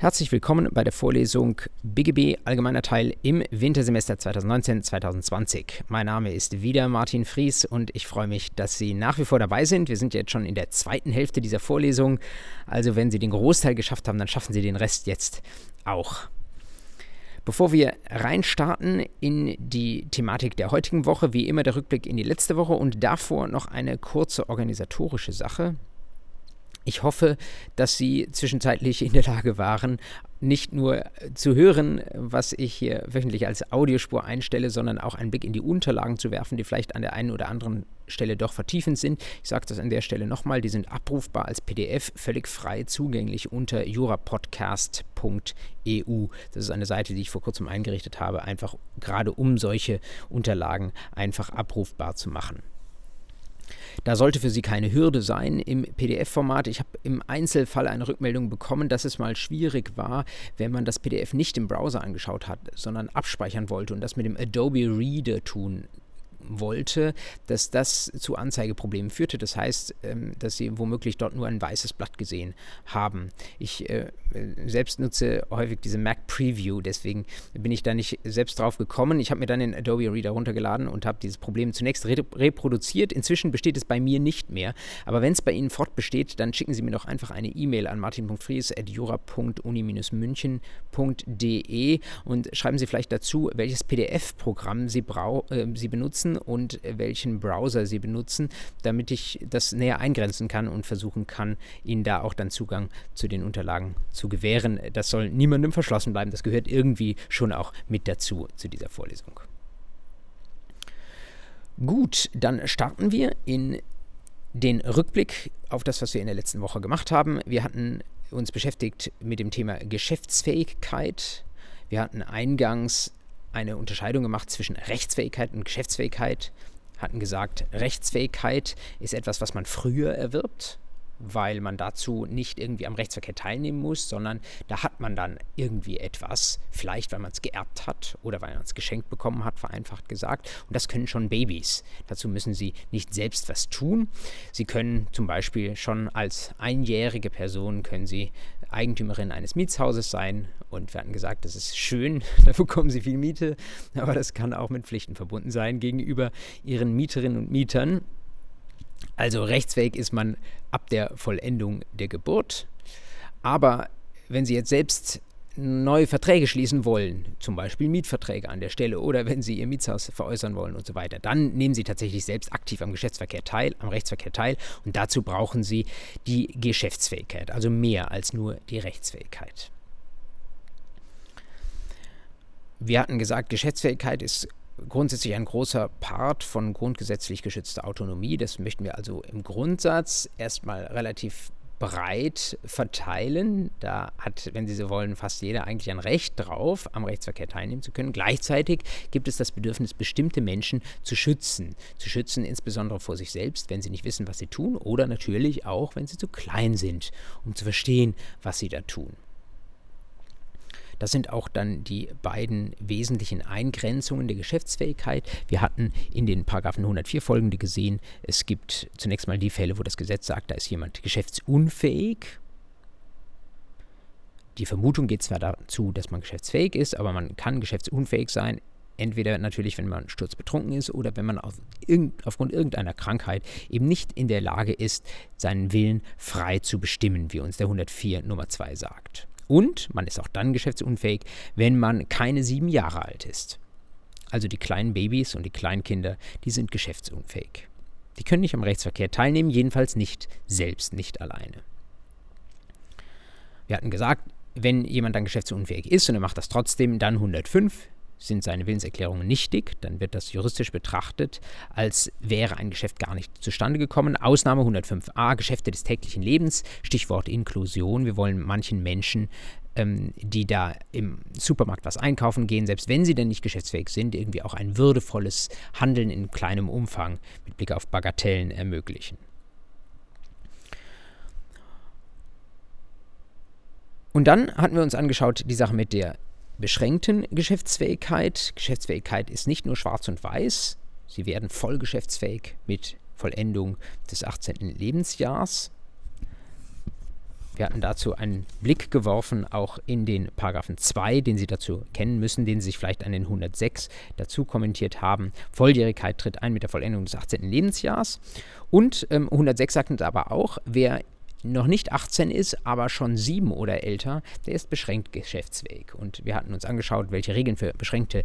Herzlich willkommen bei der Vorlesung BGB Allgemeiner Teil im Wintersemester 2019-2020. Mein Name ist wieder Martin Fries und ich freue mich, dass Sie nach wie vor dabei sind. Wir sind jetzt schon in der zweiten Hälfte dieser Vorlesung. Also wenn Sie den Großteil geschafft haben, dann schaffen Sie den Rest jetzt auch. Bevor wir reinstarten in die Thematik der heutigen Woche, wie immer der Rückblick in die letzte Woche und davor noch eine kurze organisatorische Sache. Ich hoffe, dass Sie zwischenzeitlich in der Lage waren, nicht nur zu hören, was ich hier wöchentlich als Audiospur einstelle, sondern auch einen Blick in die Unterlagen zu werfen, die vielleicht an der einen oder anderen Stelle doch vertiefend sind. Ich sage das an der Stelle nochmal, die sind abrufbar als PDF, völlig frei zugänglich unter jurapodcast.eu. Das ist eine Seite, die ich vor kurzem eingerichtet habe, einfach gerade um solche Unterlagen einfach abrufbar zu machen. Da sollte für Sie keine Hürde sein im PDF-Format. Ich habe im Einzelfall eine Rückmeldung bekommen, dass es mal schwierig war, wenn man das PDF nicht im Browser angeschaut hat, sondern abspeichern wollte und das mit dem Adobe Reader tun wollte, dass das zu Anzeigeproblemen führte. Das heißt, ähm, dass sie womöglich dort nur ein weißes Blatt gesehen haben. Ich äh, selbst nutze häufig diese Mac Preview, deswegen bin ich da nicht selbst drauf gekommen. Ich habe mir dann den Adobe Reader runtergeladen und habe dieses Problem zunächst re reproduziert. Inzwischen besteht es bei mir nicht mehr. Aber wenn es bei Ihnen fortbesteht, dann schicken Sie mir doch einfach eine E-Mail an martin.fries.jura.uni-münchen.de und schreiben Sie vielleicht dazu, welches PDF-Programm Sie, äh, Sie benutzen und welchen Browser Sie benutzen, damit ich das näher eingrenzen kann und versuchen kann, Ihnen da auch dann Zugang zu den Unterlagen zu gewähren. Das soll niemandem verschlossen bleiben. Das gehört irgendwie schon auch mit dazu zu dieser Vorlesung. Gut, dann starten wir in den Rückblick auf das, was wir in der letzten Woche gemacht haben. Wir hatten uns beschäftigt mit dem Thema Geschäftsfähigkeit. Wir hatten eingangs eine Unterscheidung gemacht zwischen Rechtsfähigkeit und Geschäftsfähigkeit, hatten gesagt, Rechtsfähigkeit ist etwas, was man früher erwirbt, weil man dazu nicht irgendwie am Rechtsverkehr teilnehmen muss, sondern da hat man dann irgendwie etwas, vielleicht weil man es geerbt hat oder weil man es geschenkt bekommen hat, vereinfacht gesagt. Und das können schon Babys. Dazu müssen sie nicht selbst was tun. Sie können zum Beispiel schon als einjährige Person können sie Eigentümerin eines Mietshauses sein und wir hatten gesagt, das ist schön, da bekommen sie viel Miete, aber das kann auch mit Pflichten verbunden sein gegenüber ihren Mieterinnen und Mietern. Also rechtsfähig ist man ab der Vollendung der Geburt. Aber wenn Sie jetzt selbst neue Verträge schließen wollen, zum Beispiel Mietverträge an der Stelle oder wenn Sie Ihr Mietshaus veräußern wollen und so weiter, dann nehmen Sie tatsächlich selbst aktiv am Geschäftsverkehr teil, am Rechtsverkehr teil und dazu brauchen Sie die Geschäftsfähigkeit, also mehr als nur die Rechtsfähigkeit. Wir hatten gesagt, Geschäftsfähigkeit ist grundsätzlich ein großer Part von grundgesetzlich geschützter Autonomie. Das möchten wir also im Grundsatz erstmal relativ breit verteilen. Da hat, wenn Sie so wollen, fast jeder eigentlich ein Recht drauf, am Rechtsverkehr teilnehmen zu können. Gleichzeitig gibt es das Bedürfnis, bestimmte Menschen zu schützen. Zu schützen insbesondere vor sich selbst, wenn sie nicht wissen, was sie tun, oder natürlich auch, wenn sie zu klein sind, um zu verstehen, was sie da tun. Das sind auch dann die beiden wesentlichen Eingrenzungen der Geschäftsfähigkeit. Wir hatten in den Paragraphen 104 folgende gesehen, es gibt zunächst mal die Fälle, wo das Gesetz sagt, da ist jemand geschäftsunfähig. Die Vermutung geht zwar dazu, dass man geschäftsfähig ist, aber man kann geschäftsunfähig sein, entweder natürlich, wenn man sturzbetrunken ist oder wenn man auf irgend, aufgrund irgendeiner Krankheit eben nicht in der Lage ist, seinen Willen frei zu bestimmen, wie uns der 104 Nummer 2 sagt. Und man ist auch dann geschäftsunfähig, wenn man keine sieben Jahre alt ist. Also die kleinen Babys und die Kleinkinder, die sind geschäftsunfähig. Die können nicht am Rechtsverkehr teilnehmen, jedenfalls nicht selbst, nicht alleine. Wir hatten gesagt, wenn jemand dann geschäftsunfähig ist und er macht das trotzdem, dann 105 sind seine Willenserklärungen nichtig, dann wird das juristisch betrachtet, als wäre ein Geschäft gar nicht zustande gekommen. Ausnahme 105a, Geschäfte des täglichen Lebens, Stichwort Inklusion. Wir wollen manchen Menschen, ähm, die da im Supermarkt was einkaufen gehen, selbst wenn sie denn nicht geschäftsfähig sind, irgendwie auch ein würdevolles Handeln in kleinem Umfang mit Blick auf Bagatellen ermöglichen. Und dann hatten wir uns angeschaut, die Sache mit der beschränkten Geschäftsfähigkeit. Geschäftsfähigkeit ist nicht nur schwarz und weiß, sie werden voll geschäftsfähig mit Vollendung des 18. Lebensjahrs. Wir hatten dazu einen Blick geworfen, auch in den Paragraphen 2, den Sie dazu kennen müssen, den Sie sich vielleicht an den 106 dazu kommentiert haben. Volljährigkeit tritt ein mit der Vollendung des 18. Lebensjahrs. Und ähm, 106 sagt uns aber auch, wer noch nicht 18 ist, aber schon 7 oder älter, der ist beschränkt geschäftsfähig. Und wir hatten uns angeschaut, welche Regeln für beschränkte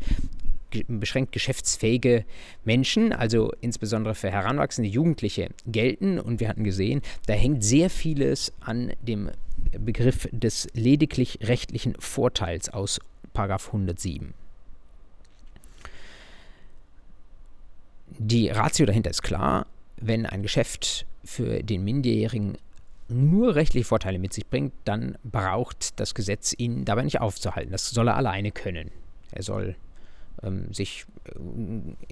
beschränkt geschäftsfähige Menschen, also insbesondere für heranwachsende Jugendliche, gelten. Und wir hatten gesehen, da hängt sehr vieles an dem Begriff des lediglich rechtlichen Vorteils aus 107. Die Ratio dahinter ist klar, wenn ein Geschäft für den Minderjährigen nur rechtliche Vorteile mit sich bringt, dann braucht das Gesetz ihn dabei nicht aufzuhalten. Das soll er alleine können. Er soll ähm, sich,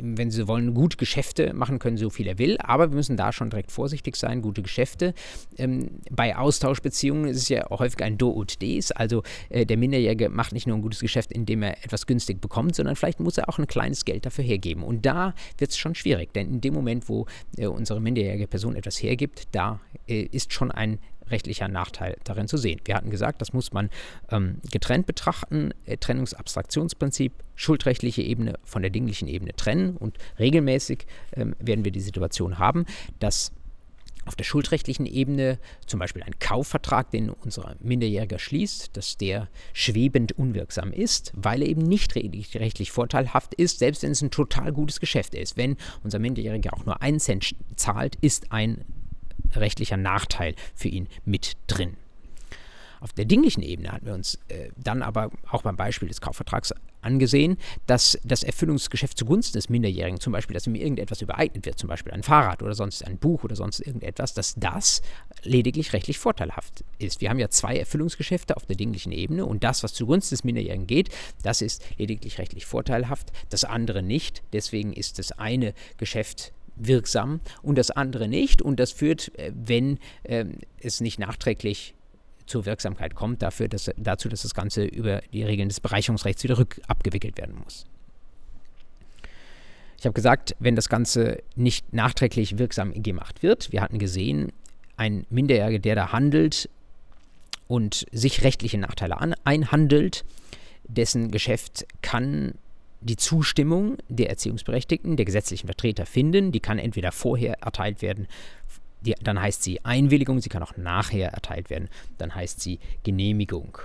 wenn sie wollen, gute Geschäfte machen können, so viel er will. Aber wir müssen da schon direkt vorsichtig sein. Gute Geschäfte. Ähm, bei Austauschbeziehungen ist es ja häufig ein Do und Des. Also äh, der Minderjährige macht nicht nur ein gutes Geschäft, indem er etwas günstig bekommt, sondern vielleicht muss er auch ein kleines Geld dafür hergeben. Und da wird es schon schwierig, denn in dem Moment, wo äh, unsere minderjährige Person etwas hergibt, da äh, ist schon ein rechtlicher Nachteil darin zu sehen. Wir hatten gesagt, das muss man ähm, getrennt betrachten, äh, Trennungsabstraktionsprinzip, schuldrechtliche Ebene von der dinglichen Ebene trennen und regelmäßig ähm, werden wir die Situation haben, dass auf der schuldrechtlichen Ebene zum Beispiel ein Kaufvertrag, den unser Minderjähriger schließt, dass der schwebend unwirksam ist, weil er eben nicht rechtlich vorteilhaft ist, selbst wenn es ein total gutes Geschäft ist. Wenn unser Minderjähriger auch nur einen Cent zahlt, ist ein rechtlicher Nachteil für ihn mit drin. Auf der dinglichen Ebene hatten wir uns äh, dann aber auch beim Beispiel des Kaufvertrags angesehen, dass das Erfüllungsgeschäft zugunsten des Minderjährigen, zum Beispiel, dass ihm irgendetwas übereignet wird, zum Beispiel ein Fahrrad oder sonst ein Buch oder sonst irgendetwas, dass das lediglich rechtlich vorteilhaft ist. Wir haben ja zwei Erfüllungsgeschäfte auf der dinglichen Ebene und das, was zugunsten des Minderjährigen geht, das ist lediglich rechtlich vorteilhaft, das andere nicht. Deswegen ist das eine Geschäft wirksam und das andere nicht. Und das führt, äh, wenn äh, es nicht nachträglich zur Wirksamkeit kommt, dafür, dass, dazu, dass das Ganze über die Regeln des Bereicherungsrechts wieder rückabgewickelt werden muss. Ich habe gesagt, wenn das Ganze nicht nachträglich wirksam gemacht wird, wir hatten gesehen, ein Minderjähriger, der da handelt und sich rechtliche Nachteile an, einhandelt, dessen Geschäft kann die Zustimmung der Erziehungsberechtigten, der gesetzlichen Vertreter finden. Die kann entweder vorher erteilt werden, die, dann heißt sie Einwilligung, sie kann auch nachher erteilt werden, dann heißt sie Genehmigung.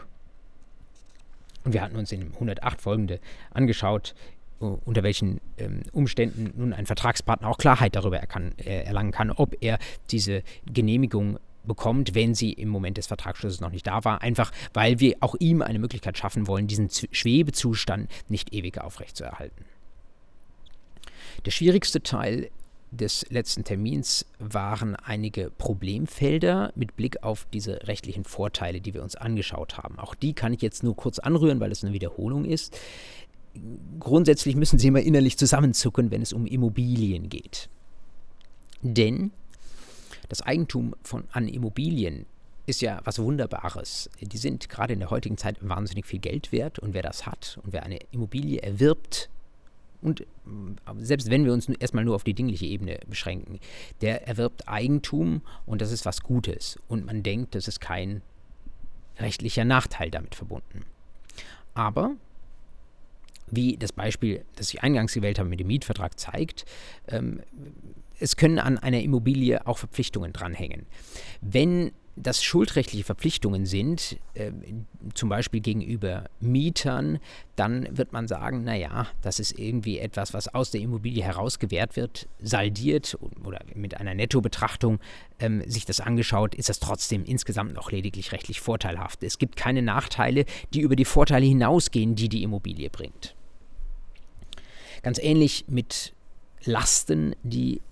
Und wir hatten uns in 108 folgende angeschaut, unter welchen ähm, Umständen nun ein Vertragspartner auch Klarheit darüber erkan, äh, erlangen kann, ob er diese Genehmigung bekommt, wenn sie im Moment des Vertragsschlusses noch nicht da war, einfach weil wir auch ihm eine Möglichkeit schaffen wollen, diesen Schwebezustand nicht ewig aufrechtzuerhalten. Der schwierigste Teil des letzten Termins waren einige Problemfelder mit Blick auf diese rechtlichen Vorteile, die wir uns angeschaut haben. Auch die kann ich jetzt nur kurz anrühren, weil es eine Wiederholung ist. Grundsätzlich müssen Sie immer innerlich zusammenzucken, wenn es um Immobilien geht. Denn das Eigentum von, an Immobilien ist ja was Wunderbares. Die sind gerade in der heutigen Zeit wahnsinnig viel Geld wert und wer das hat und wer eine Immobilie erwirbt, und äh, selbst wenn wir uns erstmal nur auf die dingliche Ebene beschränken, der erwirbt Eigentum und das ist was Gutes. Und man denkt, das ist kein rechtlicher Nachteil damit verbunden. Aber, wie das Beispiel, das ich eingangs gewählt habe mit dem Mietvertrag zeigt, ähm, es können an einer Immobilie auch Verpflichtungen dranhängen. Wenn das schuldrechtliche Verpflichtungen sind, äh, zum Beispiel gegenüber Mietern, dann wird man sagen, naja, das ist irgendwie etwas, was aus der Immobilie heraus gewährt wird, saldiert oder mit einer Nettobetrachtung ähm, sich das angeschaut, ist das trotzdem insgesamt noch lediglich rechtlich vorteilhaft. Es gibt keine Nachteile, die über die Vorteile hinausgehen, die die Immobilie bringt. Ganz ähnlich mit Lasten, die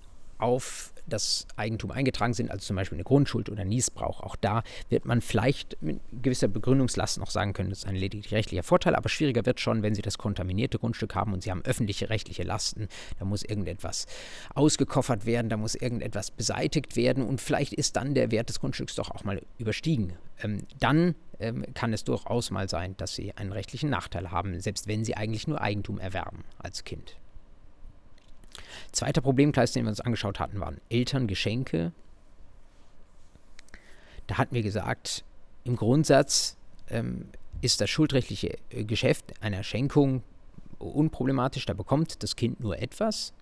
auf das Eigentum eingetragen sind, also zum Beispiel eine Grundschuld oder Niesbrauch. Auch da wird man vielleicht mit gewisser Begründungslast noch sagen können, das ist ein lediglich rechtlicher Vorteil, aber schwieriger wird schon, wenn Sie das kontaminierte Grundstück haben und Sie haben öffentliche rechtliche Lasten. Da muss irgendetwas ausgekoffert werden, da muss irgendetwas beseitigt werden und vielleicht ist dann der Wert des Grundstücks doch auch mal überstiegen. Ähm, dann ähm, kann es durchaus mal sein, dass Sie einen rechtlichen Nachteil haben, selbst wenn Sie eigentlich nur Eigentum erwerben als Kind. Zweiter Problemkreis, den wir uns angeschaut hatten, waren Elterngeschenke. Da hatten wir gesagt, im Grundsatz ähm, ist das schuldrechtliche äh, Geschäft einer Schenkung unproblematisch. Da bekommt das Kind nur etwas.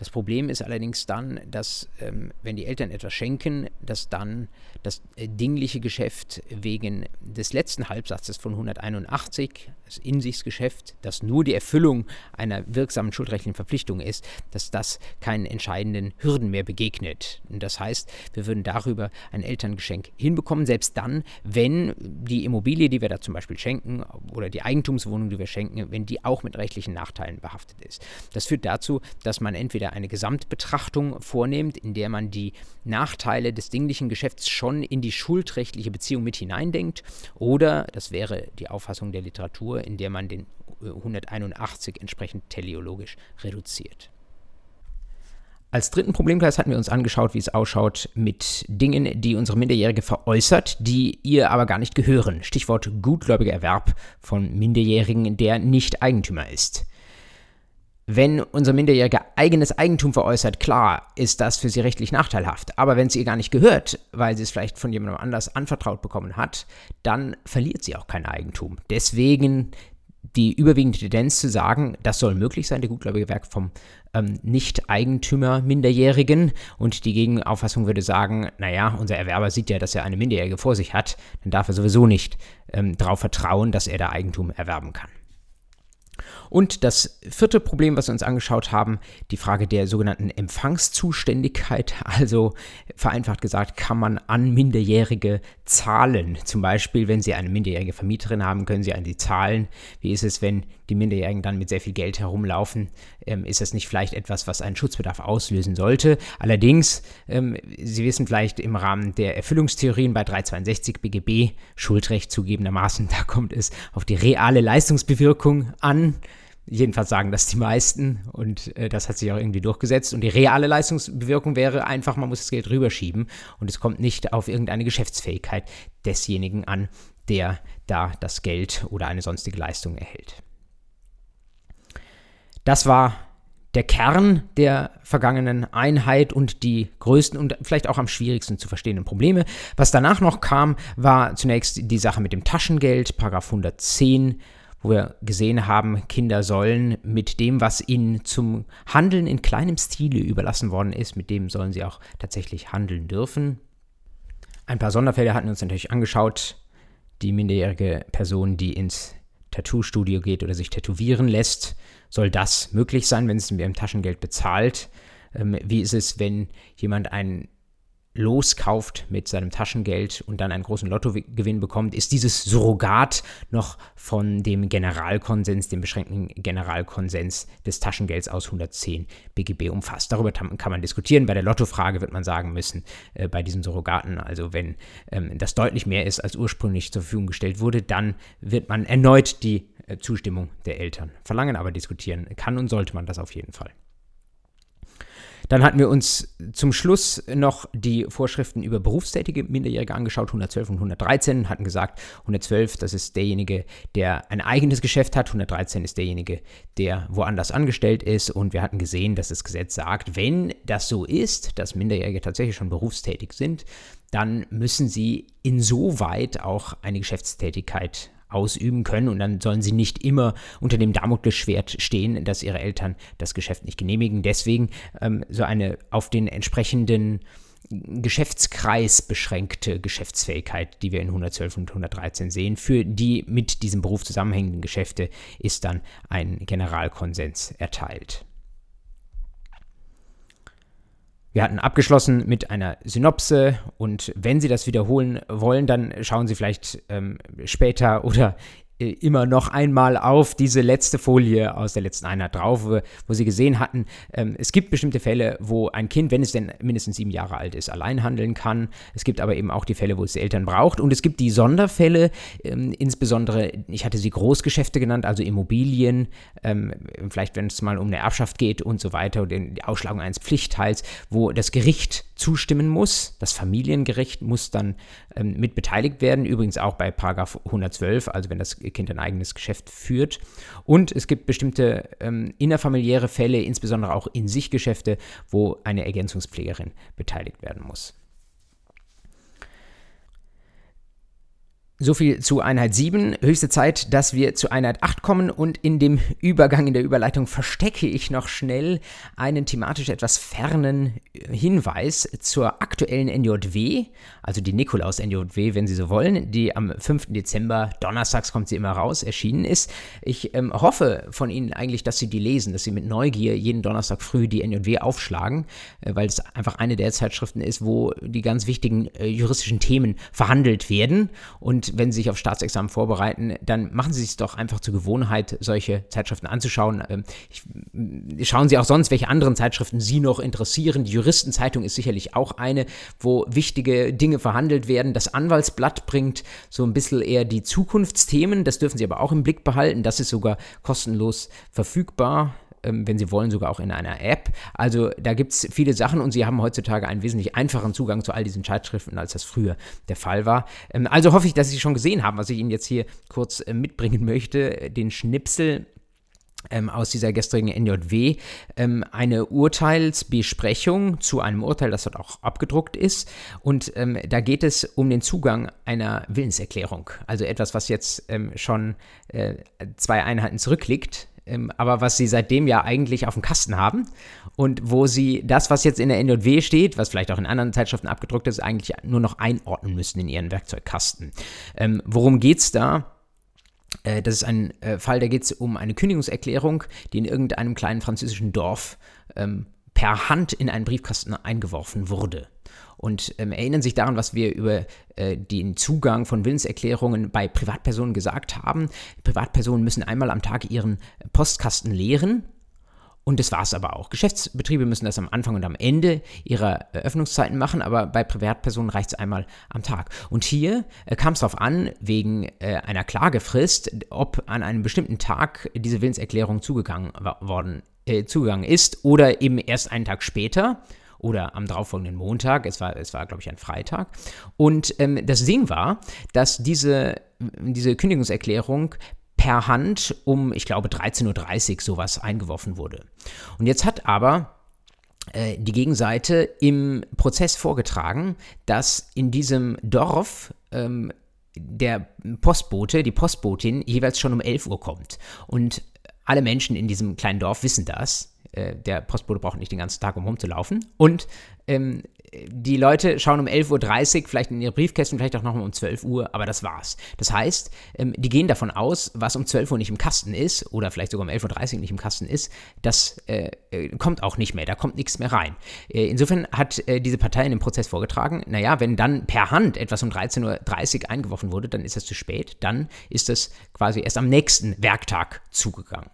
Das Problem ist allerdings dann, dass ähm, wenn die Eltern etwas schenken, dass dann das äh, dingliche Geschäft wegen des letzten Halbsatzes von 181, das Insichtsgeschäft, das nur die Erfüllung einer wirksamen schuldrechtlichen Verpflichtung ist, dass das keinen entscheidenden Hürden mehr begegnet. Und das heißt, wir würden darüber ein Elterngeschenk hinbekommen, selbst dann, wenn die Immobilie, die wir da zum Beispiel schenken, oder die Eigentumswohnung, die wir schenken, wenn die auch mit rechtlichen Nachteilen behaftet ist. Das führt dazu, dass man entweder eine Gesamtbetrachtung vornimmt, in der man die Nachteile des dinglichen Geschäfts schon in die schuldrechtliche Beziehung mit hineindenkt. Oder, das wäre die Auffassung der Literatur, in der man den 181 äh, entsprechend teleologisch reduziert. Als dritten Problemkreis hatten wir uns angeschaut, wie es ausschaut mit Dingen, die unsere Minderjährige veräußert, die ihr aber gar nicht gehören. Stichwort gutgläubiger Erwerb von Minderjährigen, der nicht Eigentümer ist. Wenn unser Minderjähriger eigenes Eigentum veräußert, klar, ist das für sie rechtlich nachteilhaft. Aber wenn es ihr gar nicht gehört, weil sie es vielleicht von jemandem anders anvertraut bekommen hat, dann verliert sie auch kein Eigentum. Deswegen die überwiegende Tendenz zu sagen, das soll möglich sein, der gutgläubige Werk vom ähm, Nicht-Eigentümer Minderjährigen. Und die Gegenauffassung würde sagen, naja, unser Erwerber sieht ja, dass er eine Minderjährige vor sich hat, dann darf er sowieso nicht ähm, darauf vertrauen, dass er da Eigentum erwerben kann. Und das vierte Problem, was wir uns angeschaut haben, die Frage der sogenannten Empfangszuständigkeit. Also vereinfacht gesagt, kann man an Minderjährige zahlen? Zum Beispiel, wenn Sie eine minderjährige Vermieterin haben, können Sie an die zahlen. Wie ist es, wenn die Minderjährigen dann mit sehr viel Geld herumlaufen? Ähm, ist das nicht vielleicht etwas, was einen Schutzbedarf auslösen sollte? Allerdings, ähm, Sie wissen vielleicht im Rahmen der Erfüllungstheorien bei 362 BGB, Schuldrecht zugegebenermaßen, da kommt es auf die reale Leistungsbewirkung an. Jedenfalls sagen das die meisten und äh, das hat sich auch irgendwie durchgesetzt. Und die reale Leistungsbewirkung wäre einfach, man muss das Geld rüberschieben und es kommt nicht auf irgendeine Geschäftsfähigkeit desjenigen an, der da das Geld oder eine sonstige Leistung erhält. Das war der Kern der vergangenen Einheit und die größten und vielleicht auch am schwierigsten zu verstehenden Probleme. Was danach noch kam, war zunächst die Sache mit dem Taschengeld, Paragraph 110 wo wir gesehen haben, Kinder sollen mit dem, was ihnen zum Handeln in kleinem Stile überlassen worden ist, mit dem sollen sie auch tatsächlich handeln dürfen. Ein paar Sonderfälle hatten wir uns natürlich angeschaut. Die minderjährige Person, die ins Tattoo-Studio geht oder sich tätowieren lässt, soll das möglich sein, wenn es mit ihrem Taschengeld bezahlt? Ähm, wie ist es, wenn jemand einen loskauft mit seinem Taschengeld und dann einen großen Lottogewinn bekommt, ist dieses Surrogat noch von dem Generalkonsens, dem beschränkten Generalkonsens des Taschengelds aus 110 BGB umfasst. Darüber kann man diskutieren. Bei der Lottofrage wird man sagen müssen, äh, bei diesen Surrogaten, also wenn ähm, das deutlich mehr ist, als ursprünglich zur Verfügung gestellt wurde, dann wird man erneut die äh, Zustimmung der Eltern verlangen, aber diskutieren kann und sollte man das auf jeden Fall. Dann hatten wir uns zum Schluss noch die Vorschriften über berufstätige Minderjährige angeschaut, 112 und 113, hatten gesagt, 112, das ist derjenige, der ein eigenes Geschäft hat, 113 ist derjenige, der woanders angestellt ist. Und wir hatten gesehen, dass das Gesetz sagt, wenn das so ist, dass Minderjährige tatsächlich schon berufstätig sind, dann müssen sie insoweit auch eine Geschäftstätigkeit ausüben können und dann sollen sie nicht immer unter dem Damoklesschwert stehen, dass ihre Eltern das Geschäft nicht genehmigen. Deswegen ähm, so eine auf den entsprechenden Geschäftskreis beschränkte Geschäftsfähigkeit, die wir in 112 und 113 sehen. Für die mit diesem Beruf zusammenhängenden Geschäfte ist dann ein Generalkonsens erteilt. Wir hatten abgeschlossen mit einer Synopse und wenn Sie das wiederholen wollen, dann schauen Sie vielleicht ähm, später oder immer noch einmal auf diese letzte Folie aus der letzten Einheit drauf, wo, wo Sie gesehen hatten, ähm, es gibt bestimmte Fälle, wo ein Kind, wenn es denn mindestens sieben Jahre alt ist, allein handeln kann. Es gibt aber eben auch die Fälle, wo es Eltern braucht. Und es gibt die Sonderfälle, ähm, insbesondere, ich hatte sie Großgeschäfte genannt, also Immobilien, ähm, vielleicht wenn es mal um eine Erbschaft geht und so weiter, oder die Ausschlagung eines Pflichtteils, wo das Gericht zustimmen muss. Das Familiengericht muss dann ähm, mit beteiligt werden, übrigens auch bei Paragraph 112, also wenn das Kind ein eigenes Geschäft führt. Und es gibt bestimmte ähm, innerfamiliäre Fälle, insbesondere auch in sich Geschäfte, wo eine Ergänzungspflegerin beteiligt werden muss. So viel zu Einheit 7. Höchste Zeit, dass wir zu Einheit 8 kommen und in dem Übergang, in der Überleitung verstecke ich noch schnell einen thematisch etwas fernen Hinweis zur aktuellen NJW, also die Nikolaus-NJW, wenn Sie so wollen, die am 5. Dezember, donnerstags kommt sie immer raus, erschienen ist. Ich ähm, hoffe von Ihnen eigentlich, dass Sie die lesen, dass Sie mit Neugier jeden Donnerstag früh die NJW aufschlagen, äh, weil es einfach eine der Zeitschriften ist, wo die ganz wichtigen äh, juristischen Themen verhandelt werden und wenn Sie sich auf Staatsexamen vorbereiten, dann machen Sie es doch einfach zur Gewohnheit, solche Zeitschriften anzuschauen. Ähm, ich, schauen Sie auch sonst, welche anderen Zeitschriften Sie noch interessieren. Die Juristenzeitung ist sicherlich auch eine, wo wichtige Dinge verhandelt werden. Das Anwaltsblatt bringt so ein bisschen eher die Zukunftsthemen. Das dürfen Sie aber auch im Blick behalten. Das ist sogar kostenlos verfügbar ähm, wenn Sie wollen, sogar auch in einer App. Also da gibt es viele Sachen und Sie haben heutzutage einen wesentlich einfacheren Zugang zu all diesen Zeitschriften, als das früher der Fall war. Ähm, also hoffe ich, dass Sie schon gesehen haben, was ich Ihnen jetzt hier kurz äh, mitbringen möchte. Den Schnipsel ähm, aus dieser gestrigen NJW ähm, eine Urteilsbesprechung zu einem Urteil, das dort auch abgedruckt ist. Und ähm, da geht es um den Zugang einer Willenserklärung. Also etwas, was jetzt ähm, schon äh, zwei Einheiten zurückliegt ähm, aber was sie seitdem ja eigentlich auf dem Kasten haben und wo sie das, was jetzt in der NJW steht, was vielleicht auch in anderen Zeitschriften abgedruckt ist, eigentlich nur noch einordnen müssen in ihren Werkzeugkasten. Ähm, worum es da? Äh, das ist ein äh, Fall, da geht es um eine Kündigungserklärung, die in irgendeinem kleinen französischen Dorf ähm, per Hand in einen Briefkasten eingeworfen wurde und ähm, erinnern sich daran, was wir über äh, den Zugang von Willenserklärungen bei Privatpersonen gesagt haben. Privatpersonen müssen einmal am Tag ihren Postkasten leeren. Und das war es aber auch. Geschäftsbetriebe müssen das am Anfang und am Ende ihrer Öffnungszeiten machen, aber bei Privatpersonen reicht es einmal am Tag. Und hier äh, kam es darauf an, wegen äh, einer Klagefrist, ob an einem bestimmten Tag diese Willenserklärung zugegangen worden äh, zugegangen ist oder eben erst einen Tag später oder am darauffolgenden Montag. Es war, es war glaube ich, ein Freitag. Und ähm, das Ding war, dass diese, diese Kündigungserklärung per Hand um, ich glaube, 13.30 Uhr sowas eingeworfen wurde. Und jetzt hat aber äh, die Gegenseite im Prozess vorgetragen, dass in diesem Dorf ähm, der Postbote, die Postbotin jeweils schon um 11 Uhr kommt. Und alle Menschen in diesem kleinen Dorf wissen das. Äh, der Postbote braucht nicht den ganzen Tag, um rumzulaufen. Und ähm, die Leute schauen um 11.30 Uhr vielleicht in ihre Briefkästen, vielleicht auch nochmal um 12 Uhr, aber das war's. Das heißt, ähm, die gehen davon aus, was um 12 Uhr nicht im Kasten ist oder vielleicht sogar um 11.30 Uhr nicht im Kasten ist, das äh, äh, kommt auch nicht mehr, da kommt nichts mehr rein. Äh, insofern hat diese Partei in dem Prozess vorgetragen, naja, wenn dann per Hand etwas um 13.30 Uhr eingeworfen wurde, dann ist das zu spät, dann ist das quasi erst am nächsten Werktag zugegangen.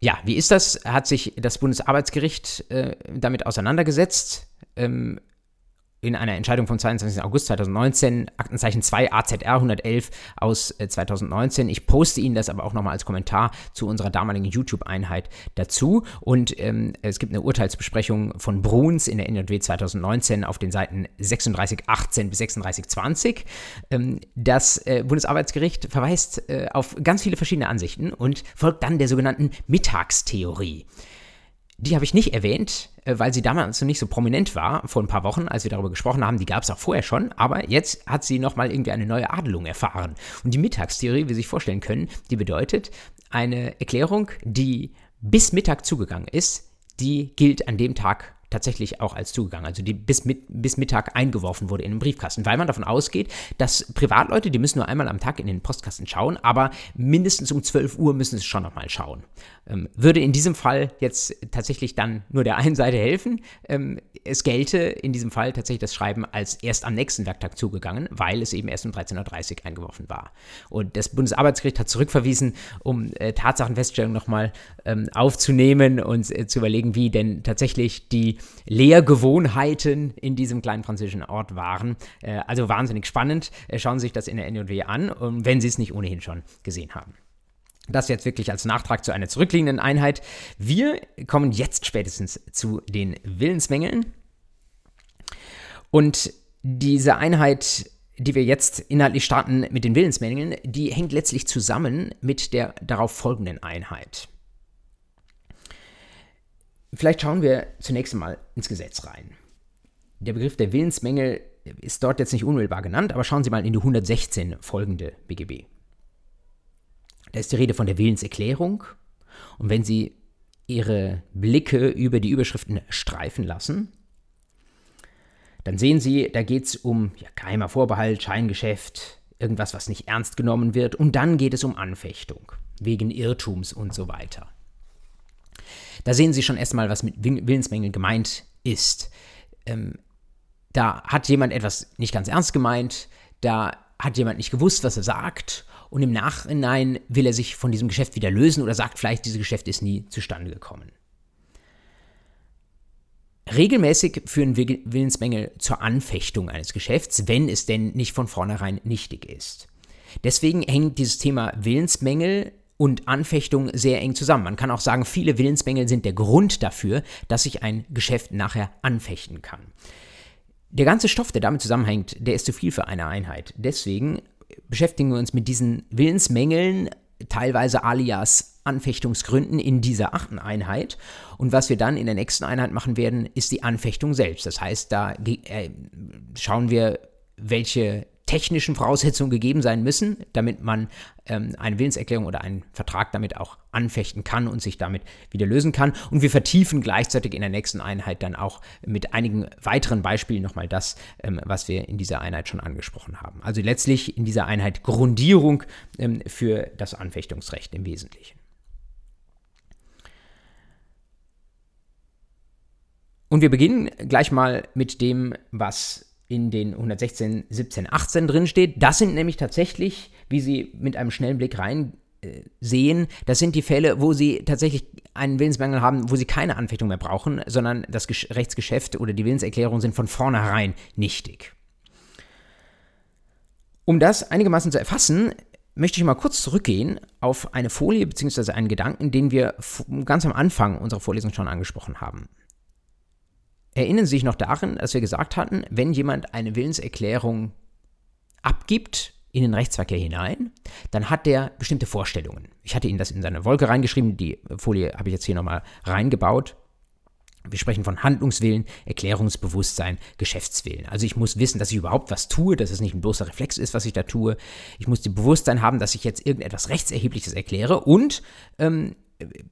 Ja, wie ist das? Hat sich das Bundesarbeitsgericht äh, damit auseinandergesetzt? Ähm, in einer Entscheidung vom 22. August 2019, Aktenzeichen 2 AZR 111 aus 2019. Äh, ich poste Ihnen das aber auch nochmal als Kommentar zu unserer damaligen YouTube-Einheit dazu. Und ähm, es gibt eine Urteilsbesprechung von Bruns in der NJW 2019 auf den Seiten 3618 bis 3620. Ähm, das äh, Bundesarbeitsgericht verweist äh, auf ganz viele verschiedene Ansichten und folgt dann der sogenannten Mittagstheorie. Die habe ich nicht erwähnt, äh, weil sie damals noch nicht so prominent war, vor ein paar Wochen, als wir darüber gesprochen haben. Die gab es auch vorher schon, aber jetzt hat sie nochmal irgendwie eine neue Adelung erfahren. Und die Mittagstheorie, wie Sie sich vorstellen können, die bedeutet, eine Erklärung, die bis Mittag zugegangen ist, die gilt an dem Tag tatsächlich auch als zugegangen, also die bis, mit, bis Mittag eingeworfen wurde in den Briefkasten, weil man davon ausgeht, dass Privatleute, die müssen nur einmal am Tag in den Postkasten schauen, aber mindestens um 12 Uhr müssen sie schon nochmal schauen. Ähm, würde in diesem Fall jetzt tatsächlich dann nur der einen Seite helfen. Ähm, es gelte in diesem Fall tatsächlich das Schreiben als erst am nächsten Werktag zugegangen, weil es eben erst um 13.30 Uhr eingeworfen war. Und das Bundesarbeitsgericht hat zurückverwiesen, um äh, Tatsachenfeststellungen nochmal ähm, aufzunehmen und äh, zu überlegen, wie denn tatsächlich die Lehrgewohnheiten in diesem kleinen französischen Ort waren. Äh, also wahnsinnig spannend. Äh, schauen Sie sich das in der NJW an, wenn Sie es nicht ohnehin schon gesehen haben. Das jetzt wirklich als Nachtrag zu einer zurückliegenden Einheit. Wir kommen jetzt spätestens zu den Willensmängeln. Und diese Einheit, die wir jetzt inhaltlich starten mit den Willensmängeln, die hängt letztlich zusammen mit der darauf folgenden Einheit. Vielleicht schauen wir zunächst einmal ins Gesetz rein. Der Begriff der Willensmängel ist dort jetzt nicht unmittelbar genannt, aber schauen Sie mal in die 116 folgende BGB. Da ist die Rede von der Willenserklärung. Und wenn Sie Ihre Blicke über die Überschriften streifen lassen, dann sehen Sie, da geht es um ja, geheimer Vorbehalt, Scheingeschäft, irgendwas, was nicht ernst genommen wird. Und dann geht es um Anfechtung, wegen Irrtums und so weiter. Da sehen Sie schon erstmal, was mit Willensmängel gemeint ist. Ähm, da hat jemand etwas nicht ganz ernst gemeint, da hat jemand nicht gewusst, was er sagt und im Nachhinein will er sich von diesem Geschäft wieder lösen oder sagt vielleicht, dieses Geschäft ist nie zustande gekommen. Regelmäßig führen Willensmängel zur Anfechtung eines Geschäfts, wenn es denn nicht von vornherein nichtig ist. Deswegen hängt dieses Thema Willensmängel und Anfechtung sehr eng zusammen. Man kann auch sagen, viele Willensmängel sind der Grund dafür, dass sich ein Geschäft nachher anfechten kann. Der ganze Stoff, der damit zusammenhängt, der ist zu viel für eine Einheit. Deswegen beschäftigen wir uns mit diesen Willensmängeln, teilweise alias Anfechtungsgründen in dieser achten Einheit. Und was wir dann in der nächsten Einheit machen werden, ist die Anfechtung selbst. Das heißt, da äh, schauen wir, welche technischen Voraussetzungen gegeben sein müssen, damit man ähm, eine Willenserklärung oder einen Vertrag damit auch anfechten kann und sich damit wieder lösen kann. Und wir vertiefen gleichzeitig in der nächsten Einheit dann auch mit einigen weiteren Beispielen nochmal das, ähm, was wir in dieser Einheit schon angesprochen haben. Also letztlich in dieser Einheit Grundierung ähm, für das Anfechtungsrecht im Wesentlichen. Und wir beginnen gleich mal mit dem, was in den 116, 17, 18 drin steht. Das sind nämlich tatsächlich, wie Sie mit einem schnellen Blick rein äh, sehen, das sind die Fälle, wo Sie tatsächlich einen Willensmangel haben, wo Sie keine Anfechtung mehr brauchen, sondern das Gesch Rechtsgeschäft oder die Willenserklärung sind von vornherein nichtig. Um das einigermaßen zu erfassen, möchte ich mal kurz zurückgehen auf eine Folie bzw. einen Gedanken, den wir ganz am Anfang unserer Vorlesung schon angesprochen haben. Erinnern Sie sich noch daran, dass wir gesagt hatten, wenn jemand eine Willenserklärung abgibt in den Rechtsverkehr hinein, dann hat der bestimmte Vorstellungen. Ich hatte Ihnen das in seine Wolke reingeschrieben, die Folie habe ich jetzt hier nochmal reingebaut. Wir sprechen von Handlungswillen, Erklärungsbewusstsein, Geschäftswillen. Also ich muss wissen, dass ich überhaupt was tue, dass es nicht ein bloßer Reflex ist, was ich da tue. Ich muss die Bewusstsein haben, dass ich jetzt irgendetwas Rechtserhebliches erkläre und ähm,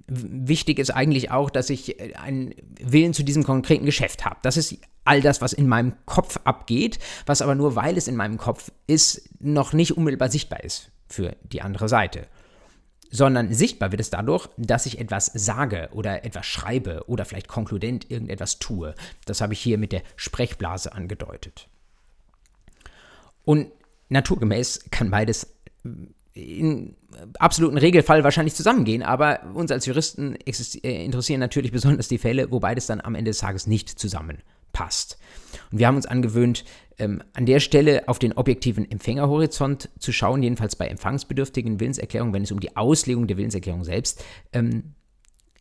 wichtig ist eigentlich auch, dass ich äh, einen Willen zu diesem konkreten Geschäft habe. Das ist all das, was in meinem Kopf abgeht, was aber nur weil es in meinem Kopf ist, noch nicht unmittelbar sichtbar ist für die andere Seite. Sondern sichtbar wird es dadurch, dass ich etwas sage oder etwas schreibe oder vielleicht konkludent irgendetwas tue. Das habe ich hier mit der Sprechblase angedeutet. Und naturgemäß kann beides in absoluten Regelfall wahrscheinlich zusammengehen, aber uns als Juristen äh, interessieren natürlich besonders die Fälle, wo beides dann am Ende des Tages nicht zusammenpasst. Und wir haben uns angewöhnt, ähm, an der Stelle auf den objektiven Empfängerhorizont zu schauen, jedenfalls bei empfangsbedürftigen Willenserklärungen, wenn es um die Auslegung der Willenserklärung selbst ähm,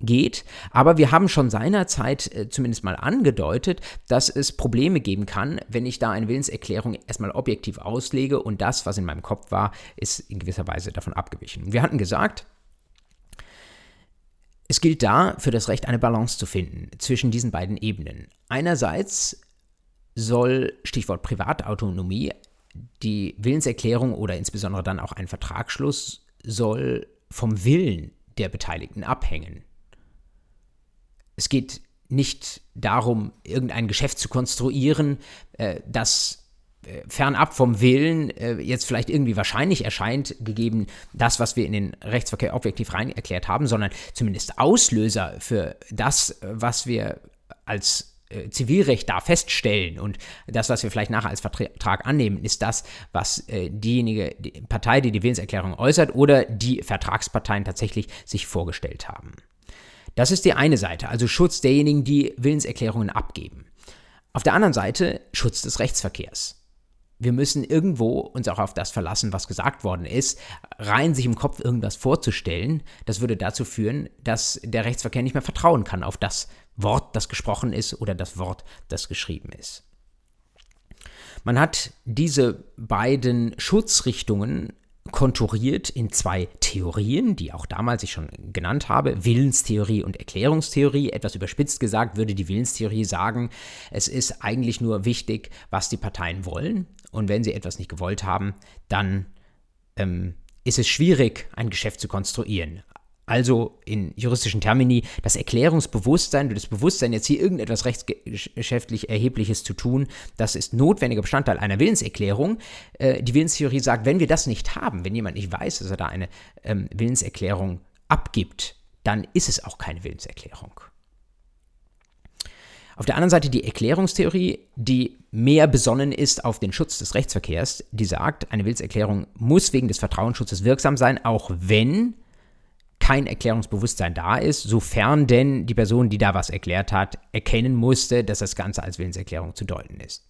geht. Aber wir haben schon seinerzeit äh, zumindest mal angedeutet, dass es Probleme geben kann, wenn ich da eine Willenserklärung erstmal objektiv auslege und das, was in meinem Kopf war, ist in gewisser Weise davon abgewichen. Wir hatten gesagt, es gilt da für das Recht eine Balance zu finden zwischen diesen beiden Ebenen. Einerseits soll, Stichwort Privatautonomie, die Willenserklärung oder insbesondere dann auch ein Vertragsschluss soll vom Willen der Beteiligten abhängen es geht nicht darum, irgendein Geschäft zu konstruieren, äh, das äh, fernab vom Willen äh, jetzt vielleicht irgendwie wahrscheinlich erscheint, gegeben das, was wir in den Rechtsverkehr objektiv rein erklärt haben, sondern zumindest Auslöser für das, was wir als äh, Zivilrecht da feststellen und das, was wir vielleicht nachher als Vertrag annehmen, ist das, was äh, diejenige die Partei, die die Willenserklärung äußert oder die Vertragsparteien tatsächlich sich vorgestellt haben. Das ist die eine Seite, also Schutz derjenigen, die Willenserklärungen abgeben. Auf der anderen Seite Schutz des Rechtsverkehrs. Wir müssen irgendwo uns auch auf das verlassen, was gesagt worden ist. Rein sich im Kopf irgendwas vorzustellen, das würde dazu führen, dass der Rechtsverkehr nicht mehr vertrauen kann auf das Wort, das gesprochen ist oder das Wort, das geschrieben ist. Man hat diese beiden Schutzrichtungen konturiert in zwei Theorien, die auch damals ich schon genannt habe, Willenstheorie und Erklärungstheorie. Etwas überspitzt gesagt würde die Willenstheorie sagen, es ist eigentlich nur wichtig, was die Parteien wollen. Und wenn sie etwas nicht gewollt haben, dann ähm, ist es schwierig, ein Geschäft zu konstruieren. Also in juristischen Termini das Erklärungsbewusstsein, das Bewusstsein, jetzt hier irgendetwas rechtsgeschäftlich Erhebliches zu tun, das ist notwendiger Bestandteil einer Willenserklärung. Äh, die Willenstheorie sagt, wenn wir das nicht haben, wenn jemand nicht weiß, dass er da eine ähm, Willenserklärung abgibt, dann ist es auch keine Willenserklärung. Auf der anderen Seite die Erklärungstheorie, die mehr besonnen ist auf den Schutz des Rechtsverkehrs, die sagt, eine Willenserklärung muss wegen des Vertrauensschutzes wirksam sein, auch wenn kein Erklärungsbewusstsein da ist, sofern denn die Person, die da was erklärt hat, erkennen musste, dass das Ganze als Willenserklärung zu deuten ist.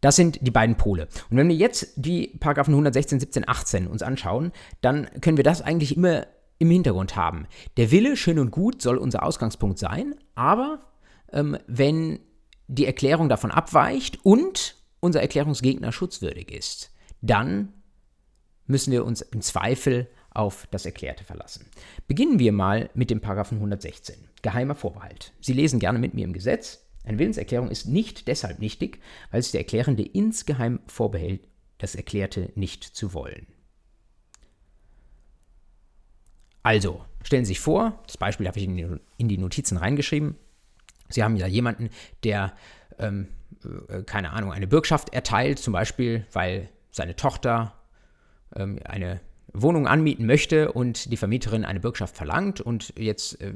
Das sind die beiden Pole. Und wenn wir jetzt die Paragraphen 116, 17, 18 uns anschauen, dann können wir das eigentlich immer im Hintergrund haben. Der Wille, schön und gut, soll unser Ausgangspunkt sein, aber ähm, wenn die Erklärung davon abweicht und unser Erklärungsgegner schutzwürdig ist, dann müssen wir uns im Zweifel auf das Erklärte verlassen. Beginnen wir mal mit dem Paragraphen 116. Geheimer Vorbehalt. Sie lesen gerne mit mir im Gesetz. Eine Willenserklärung ist nicht deshalb nichtig, weil es der Erklärende insgeheim vorbehält, das Erklärte nicht zu wollen. Also, stellen Sie sich vor, das Beispiel habe ich in die Notizen reingeschrieben. Sie haben ja jemanden, der, ähm, äh, keine Ahnung, eine Bürgschaft erteilt, zum Beispiel, weil seine Tochter ähm, eine Wohnung anmieten möchte und die Vermieterin eine Bürgschaft verlangt und jetzt äh,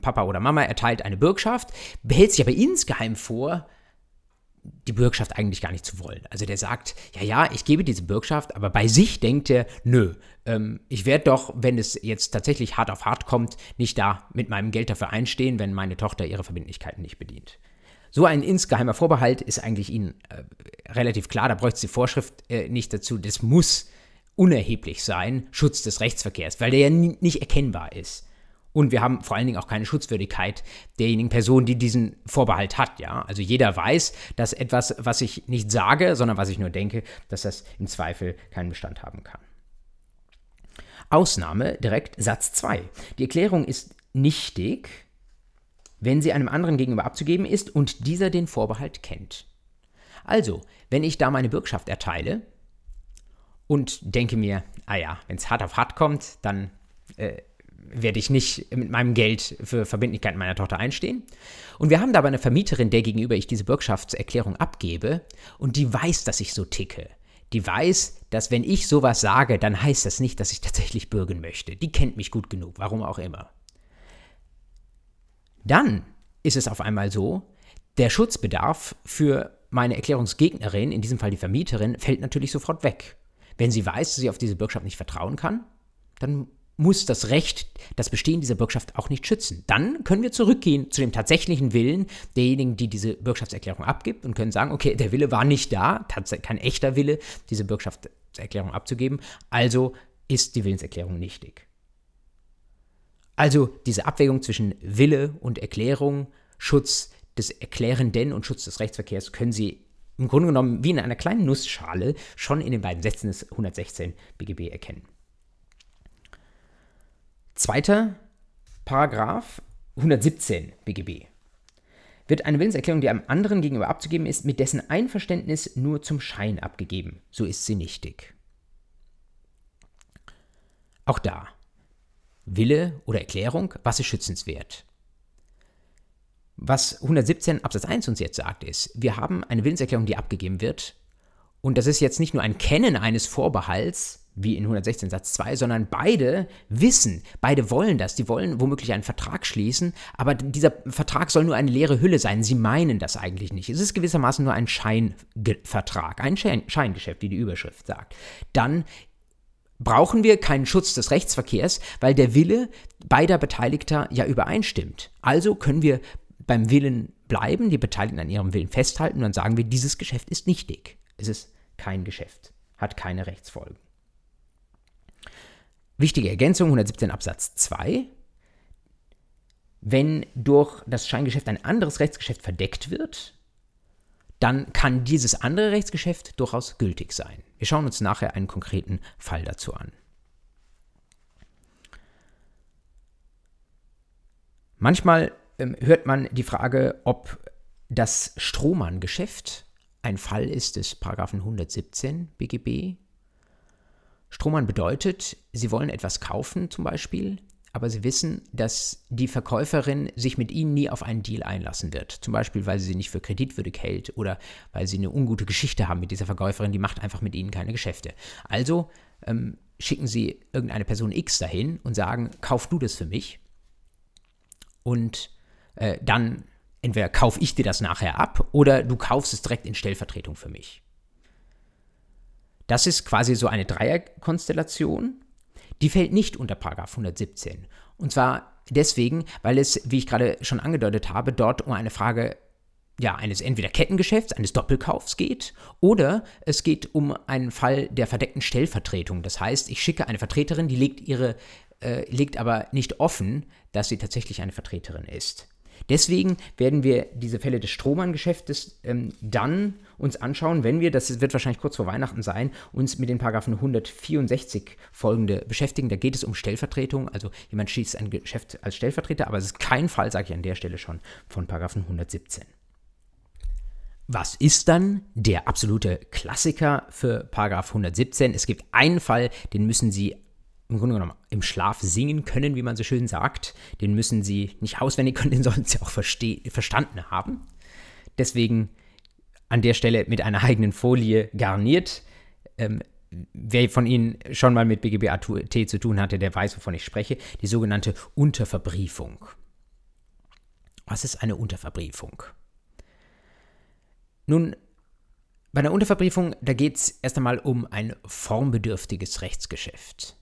Papa oder Mama erteilt eine Bürgschaft, behält sich aber insgeheim vor, die Bürgschaft eigentlich gar nicht zu wollen. Also der sagt, ja, ja, ich gebe diese Bürgschaft, aber bei sich denkt er, nö, ähm, ich werde doch, wenn es jetzt tatsächlich hart auf hart kommt, nicht da mit meinem Geld dafür einstehen, wenn meine Tochter ihre Verbindlichkeiten nicht bedient. So ein insgeheimer Vorbehalt ist eigentlich Ihnen äh, relativ klar, da bräuchte es die Vorschrift äh, nicht dazu, das muss unerheblich sein, Schutz des Rechtsverkehrs, weil der ja nicht erkennbar ist. Und wir haben vor allen Dingen auch keine Schutzwürdigkeit derjenigen Person, die diesen Vorbehalt hat. Ja? Also jeder weiß, dass etwas, was ich nicht sage, sondern was ich nur denke, dass das im Zweifel keinen Bestand haben kann. Ausnahme direkt Satz 2. Die Erklärung ist nichtig, wenn sie einem anderen gegenüber abzugeben ist und dieser den Vorbehalt kennt. Also, wenn ich da meine Bürgschaft erteile und denke mir, ah ja, wenn es hart auf hart kommt, dann äh, werde ich nicht mit meinem Geld für Verbindlichkeiten meiner Tochter einstehen. Und wir haben da aber eine Vermieterin, der gegenüber ich diese Bürgschaftserklärung abgebe und die weiß, dass ich so ticke. Die weiß, dass wenn ich sowas sage, dann heißt das nicht, dass ich tatsächlich bürgen möchte. Die kennt mich gut genug, warum auch immer. Dann ist es auf einmal so, der Schutzbedarf für meine Erklärungsgegnerin, in diesem Fall die Vermieterin, fällt natürlich sofort weg. Wenn sie weiß, dass sie auf diese Bürgschaft nicht vertrauen kann, dann muss das Recht, das Bestehen dieser Bürgschaft auch nicht schützen. Dann können wir zurückgehen zu dem tatsächlichen Willen derjenigen, die diese Bürgschaftserklärung abgibt und können sagen, okay, der Wille war nicht da, kein echter Wille, diese Bürgschaftserklärung abzugeben, also ist die Willenserklärung nichtig. Also diese Abwägung zwischen Wille und Erklärung, Schutz des Erklärenden und Schutz des Rechtsverkehrs können Sie im Grunde genommen wie in einer kleinen Nussschale schon in den beiden Sätzen des 116 BGB erkennen. Zweiter Paragraph 117 BGB. Wird eine Willenserklärung, die einem anderen gegenüber abzugeben ist, mit dessen Einverständnis nur zum Schein abgegeben, so ist sie nichtig. Auch da. Wille oder Erklärung, was ist schützenswert? Was 117 Absatz 1 uns jetzt sagt, ist, wir haben eine Willenserklärung, die abgegeben wird. Und das ist jetzt nicht nur ein Kennen eines Vorbehalts, wie in 116 Satz 2, sondern beide wissen, beide wollen das. Die wollen womöglich einen Vertrag schließen, aber dieser Vertrag soll nur eine leere Hülle sein. Sie meinen das eigentlich nicht. Es ist gewissermaßen nur ein Scheinvertrag, ein Scheingeschäft, wie die Überschrift sagt. Dann brauchen wir keinen Schutz des Rechtsverkehrs, weil der Wille beider Beteiligter ja übereinstimmt. Also können wir beim Willen bleiben, die Beteiligten an ihrem Willen festhalten dann sagen wir, dieses Geschäft ist nichtig. Es ist kein Geschäft, hat keine Rechtsfolgen. Wichtige Ergänzung 117 Absatz 2. Wenn durch das Scheingeschäft ein anderes Rechtsgeschäft verdeckt wird, dann kann dieses andere Rechtsgeschäft durchaus gültig sein. Wir schauen uns nachher einen konkreten Fall dazu an. Manchmal hört man die Frage, ob das Strohmann-Geschäft ein Fall ist des Paragraphen 117 BGB. Strohmann bedeutet, Sie wollen etwas kaufen zum Beispiel, aber Sie wissen, dass die Verkäuferin sich mit Ihnen nie auf einen Deal einlassen wird. Zum Beispiel, weil sie sie nicht für kreditwürdig hält oder weil Sie eine ungute Geschichte haben mit dieser Verkäuferin, die macht einfach mit Ihnen keine Geschäfte. Also ähm, schicken Sie irgendeine Person X dahin und sagen, kauf du das für mich und äh, dann entweder kaufe ich dir das nachher ab oder du kaufst es direkt in Stellvertretung für mich. Das ist quasi so eine Dreierkonstellation. Die fällt nicht unter 117. Und zwar deswegen, weil es, wie ich gerade schon angedeutet habe, dort um eine Frage ja, eines entweder Kettengeschäfts, eines Doppelkaufs geht, oder es geht um einen Fall der verdeckten Stellvertretung. Das heißt, ich schicke eine Vertreterin, die legt ihre äh, legt aber nicht offen, dass sie tatsächlich eine Vertreterin ist. Deswegen werden wir diese Fälle des Strohmann-Geschäftes ähm, dann uns anschauen, wenn wir, das wird wahrscheinlich kurz vor Weihnachten sein, uns mit den Paragraphen 164 folgende beschäftigen. Da geht es um Stellvertretung, also jemand schließt ein Geschäft als Stellvertreter, aber es ist kein Fall, sage ich an der Stelle schon, von Paragraphen 117. Was ist dann der absolute Klassiker für Paragraph 117? Es gibt einen Fall, den müssen Sie im Grunde genommen im Schlaf singen können, wie man so schön sagt. Den müssen sie nicht auswendig können, den sollen sie auch verstanden haben. Deswegen an der Stelle mit einer eigenen Folie garniert. Ähm, wer von Ihnen schon mal mit BGBAT zu tun hatte, der weiß, wovon ich spreche. Die sogenannte Unterverbriefung. Was ist eine Unterverbriefung? Nun, bei einer Unterverbriefung, da geht es erst einmal um ein formbedürftiges Rechtsgeschäft.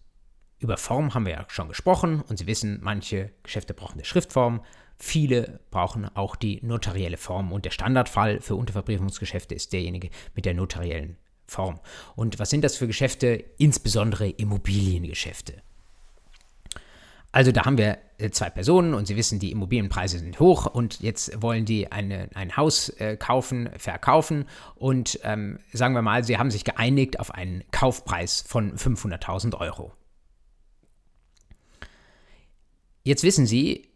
Über Form haben wir ja schon gesprochen und Sie wissen, manche Geschäfte brauchen eine Schriftform, viele brauchen auch die notarielle Form und der Standardfall für Unterverbriefungsgeschäfte ist derjenige mit der notariellen Form. Und was sind das für Geschäfte? Insbesondere Immobiliengeschäfte. Also da haben wir äh, zwei Personen und Sie wissen, die Immobilienpreise sind hoch und jetzt wollen die eine, ein Haus äh, kaufen, verkaufen und ähm, sagen wir mal, Sie haben sich geeinigt auf einen Kaufpreis von 500.000 Euro. Jetzt wissen Sie,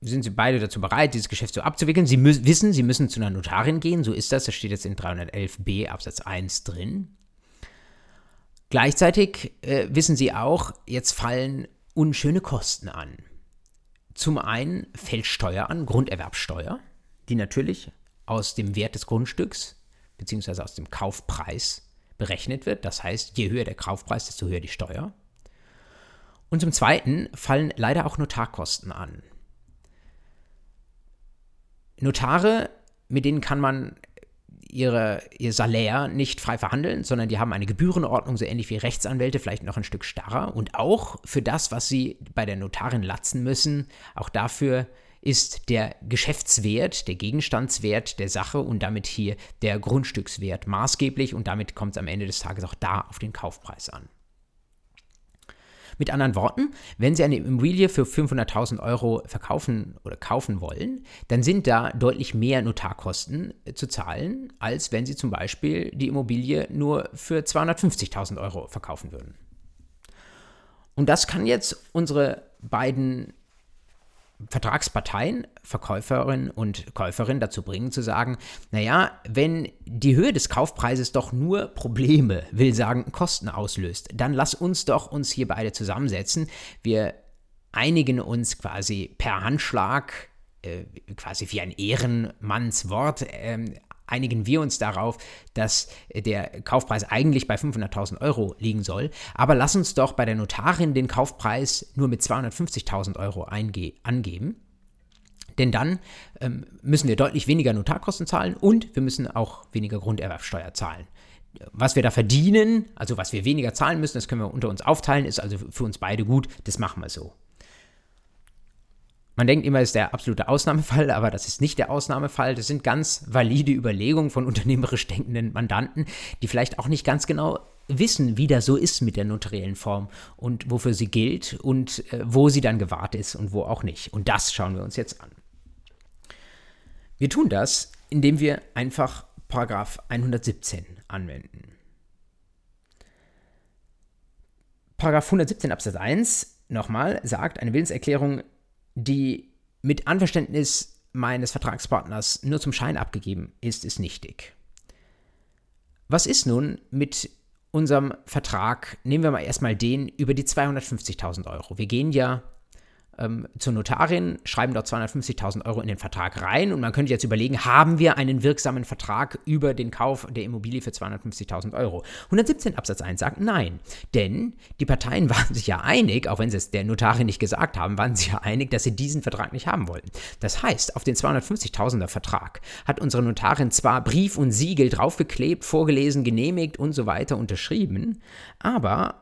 sind Sie beide dazu bereit, dieses Geschäft so abzuwickeln. Sie wissen, Sie müssen zu einer Notarin gehen, so ist das, das steht jetzt in 311b Absatz 1 drin. Gleichzeitig äh, wissen Sie auch, jetzt fallen unschöne Kosten an. Zum einen fällt Steuer an, Grunderwerbsteuer, die natürlich aus dem Wert des Grundstücks bzw. aus dem Kaufpreis berechnet wird. Das heißt, je höher der Kaufpreis, desto höher die Steuer. Und zum Zweiten fallen leider auch Notarkosten an. Notare, mit denen kann man ihre, ihr Salär nicht frei verhandeln, sondern die haben eine Gebührenordnung, so ähnlich wie Rechtsanwälte, vielleicht noch ein Stück starrer. Und auch für das, was sie bei der Notarin latzen müssen, auch dafür ist der Geschäftswert, der Gegenstandswert der Sache und damit hier der Grundstückswert maßgeblich und damit kommt es am Ende des Tages auch da auf den Kaufpreis an. Mit anderen Worten, wenn Sie eine Immobilie für 500.000 Euro verkaufen oder kaufen wollen, dann sind da deutlich mehr Notarkosten äh, zu zahlen, als wenn Sie zum Beispiel die Immobilie nur für 250.000 Euro verkaufen würden. Und das kann jetzt unsere beiden Vertragsparteien, Verkäuferin und Käuferin dazu bringen zu sagen, naja, wenn die Höhe des Kaufpreises doch nur Probleme, will sagen Kosten auslöst, dann lass uns doch uns hier beide zusammensetzen. Wir einigen uns quasi per Handschlag, äh, quasi wie ein Ehrenmannswort, äh, einigen wir uns darauf, dass der Kaufpreis eigentlich bei 500.000 Euro liegen soll. Aber lass uns doch bei der Notarin den Kaufpreis nur mit 250.000 Euro angeben. Denn dann ähm, müssen wir deutlich weniger Notarkosten zahlen und wir müssen auch weniger Grunderwerbsteuer zahlen. Was wir da verdienen, also was wir weniger zahlen müssen, das können wir unter uns aufteilen, ist also für uns beide gut, das machen wir so. Man denkt immer, es ist der absolute Ausnahmefall, aber das ist nicht der Ausnahmefall. Das sind ganz valide Überlegungen von unternehmerisch denkenden Mandanten, die vielleicht auch nicht ganz genau wissen, wie das so ist mit der notariellen Form und wofür sie gilt und äh, wo sie dann gewahrt ist und wo auch nicht. Und das schauen wir uns jetzt an. Wir tun das, indem wir einfach Paragraph 117 anwenden. Paragraph 117 Absatz 1 nochmal sagt, eine Willenserklärung, die mit Anverständnis meines Vertragspartners nur zum Schein abgegeben ist, ist nichtig. Was ist nun mit unserem Vertrag? Nehmen wir mal erstmal den über die 250.000 Euro. Wir gehen ja ähm, zur Notarin, schreiben dort 250.000 Euro in den Vertrag rein und man könnte jetzt überlegen, haben wir einen wirksamen Vertrag über den Kauf der Immobilie für 250.000 Euro? 117 Absatz 1 sagt nein, denn die Parteien waren sich ja einig, auch wenn sie es der Notarin nicht gesagt haben, waren sie ja einig, dass sie diesen Vertrag nicht haben wollten. Das heißt, auf den 250.000er Vertrag hat unsere Notarin zwar Brief und Siegel draufgeklebt, vorgelesen, genehmigt und so weiter unterschrieben, aber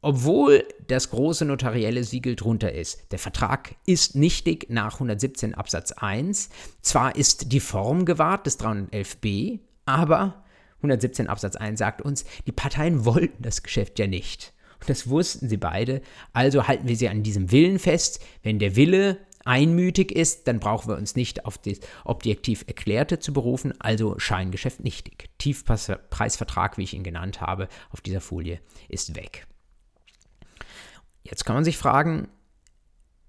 obwohl das große notarielle Siegel drunter ist. Der Vertrag ist nichtig nach 117 Absatz 1. Zwar ist die Form gewahrt des 311b, aber 117 Absatz 1 sagt uns, die Parteien wollten das Geschäft ja nicht. Und das wussten sie beide. Also halten wir sie an diesem Willen fest. Wenn der Wille einmütig ist, dann brauchen wir uns nicht auf das objektiv Erklärte zu berufen, also Scheingeschäft nichtig. Tiefpreisvertrag, wie ich ihn genannt habe, auf dieser Folie ist weg. Jetzt kann man sich fragen,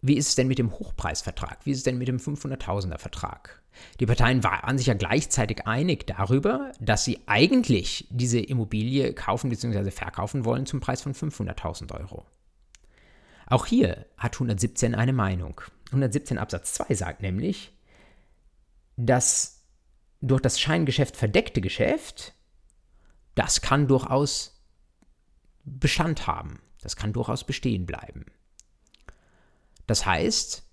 wie ist es denn mit dem Hochpreisvertrag? Wie ist es denn mit dem 500.000er Vertrag? Die Parteien waren sich ja gleichzeitig einig darüber, dass sie eigentlich diese Immobilie kaufen bzw. verkaufen wollen zum Preis von 500.000 Euro. Auch hier hat 117 eine Meinung. 117 Absatz 2 sagt nämlich, dass durch das Scheingeschäft verdeckte Geschäft, das kann durchaus Bestand haben. Das kann durchaus bestehen bleiben. Das heißt,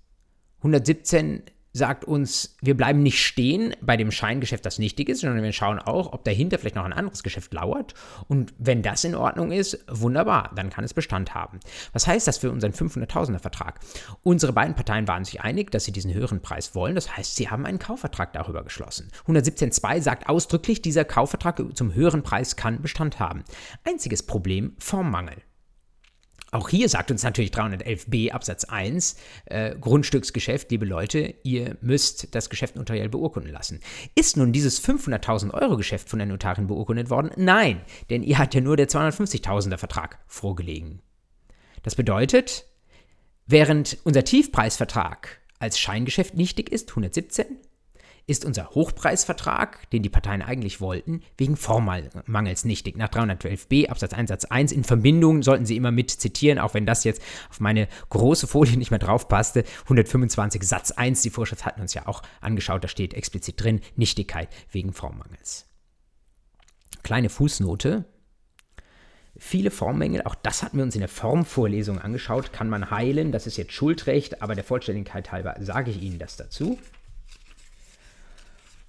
117 sagt uns, wir bleiben nicht stehen bei dem Scheingeschäft, das nichtig ist, sondern wir schauen auch, ob dahinter vielleicht noch ein anderes Geschäft lauert. Und wenn das in Ordnung ist, wunderbar, dann kann es Bestand haben. Was heißt das für unseren 500.000er Vertrag? Unsere beiden Parteien waren sich einig, dass sie diesen höheren Preis wollen. Das heißt, sie haben einen Kaufvertrag darüber geschlossen. 117.2 sagt ausdrücklich, dieser Kaufvertrag zum höheren Preis kann Bestand haben. Einziges Problem, Formmangel. Auch hier sagt uns natürlich 311b Absatz 1, äh, Grundstücksgeschäft, liebe Leute, ihr müsst das Geschäft notariell beurkunden lassen. Ist nun dieses 500.000 Euro Geschäft von der Notarin beurkundet worden? Nein, denn ihr hat ja nur der 250.000er Vertrag vorgelegen. Das bedeutet, während unser Tiefpreisvertrag als Scheingeschäft nichtig ist, 117, ist unser Hochpreisvertrag, den die Parteien eigentlich wollten, wegen Formmangels nichtig. Nach 312b Absatz 1 Satz 1 in Verbindung sollten Sie immer mit zitieren, auch wenn das jetzt auf meine große Folie nicht mehr drauf passte. 125 Satz 1, die Vorschrift hatten uns ja auch angeschaut, da steht explizit drin, Nichtigkeit wegen Formmangels. Kleine Fußnote, Viele Formmängel, auch das hatten wir uns in der Formvorlesung angeschaut, kann man heilen. Das ist jetzt Schuldrecht, aber der Vollständigkeit halber sage ich Ihnen das dazu.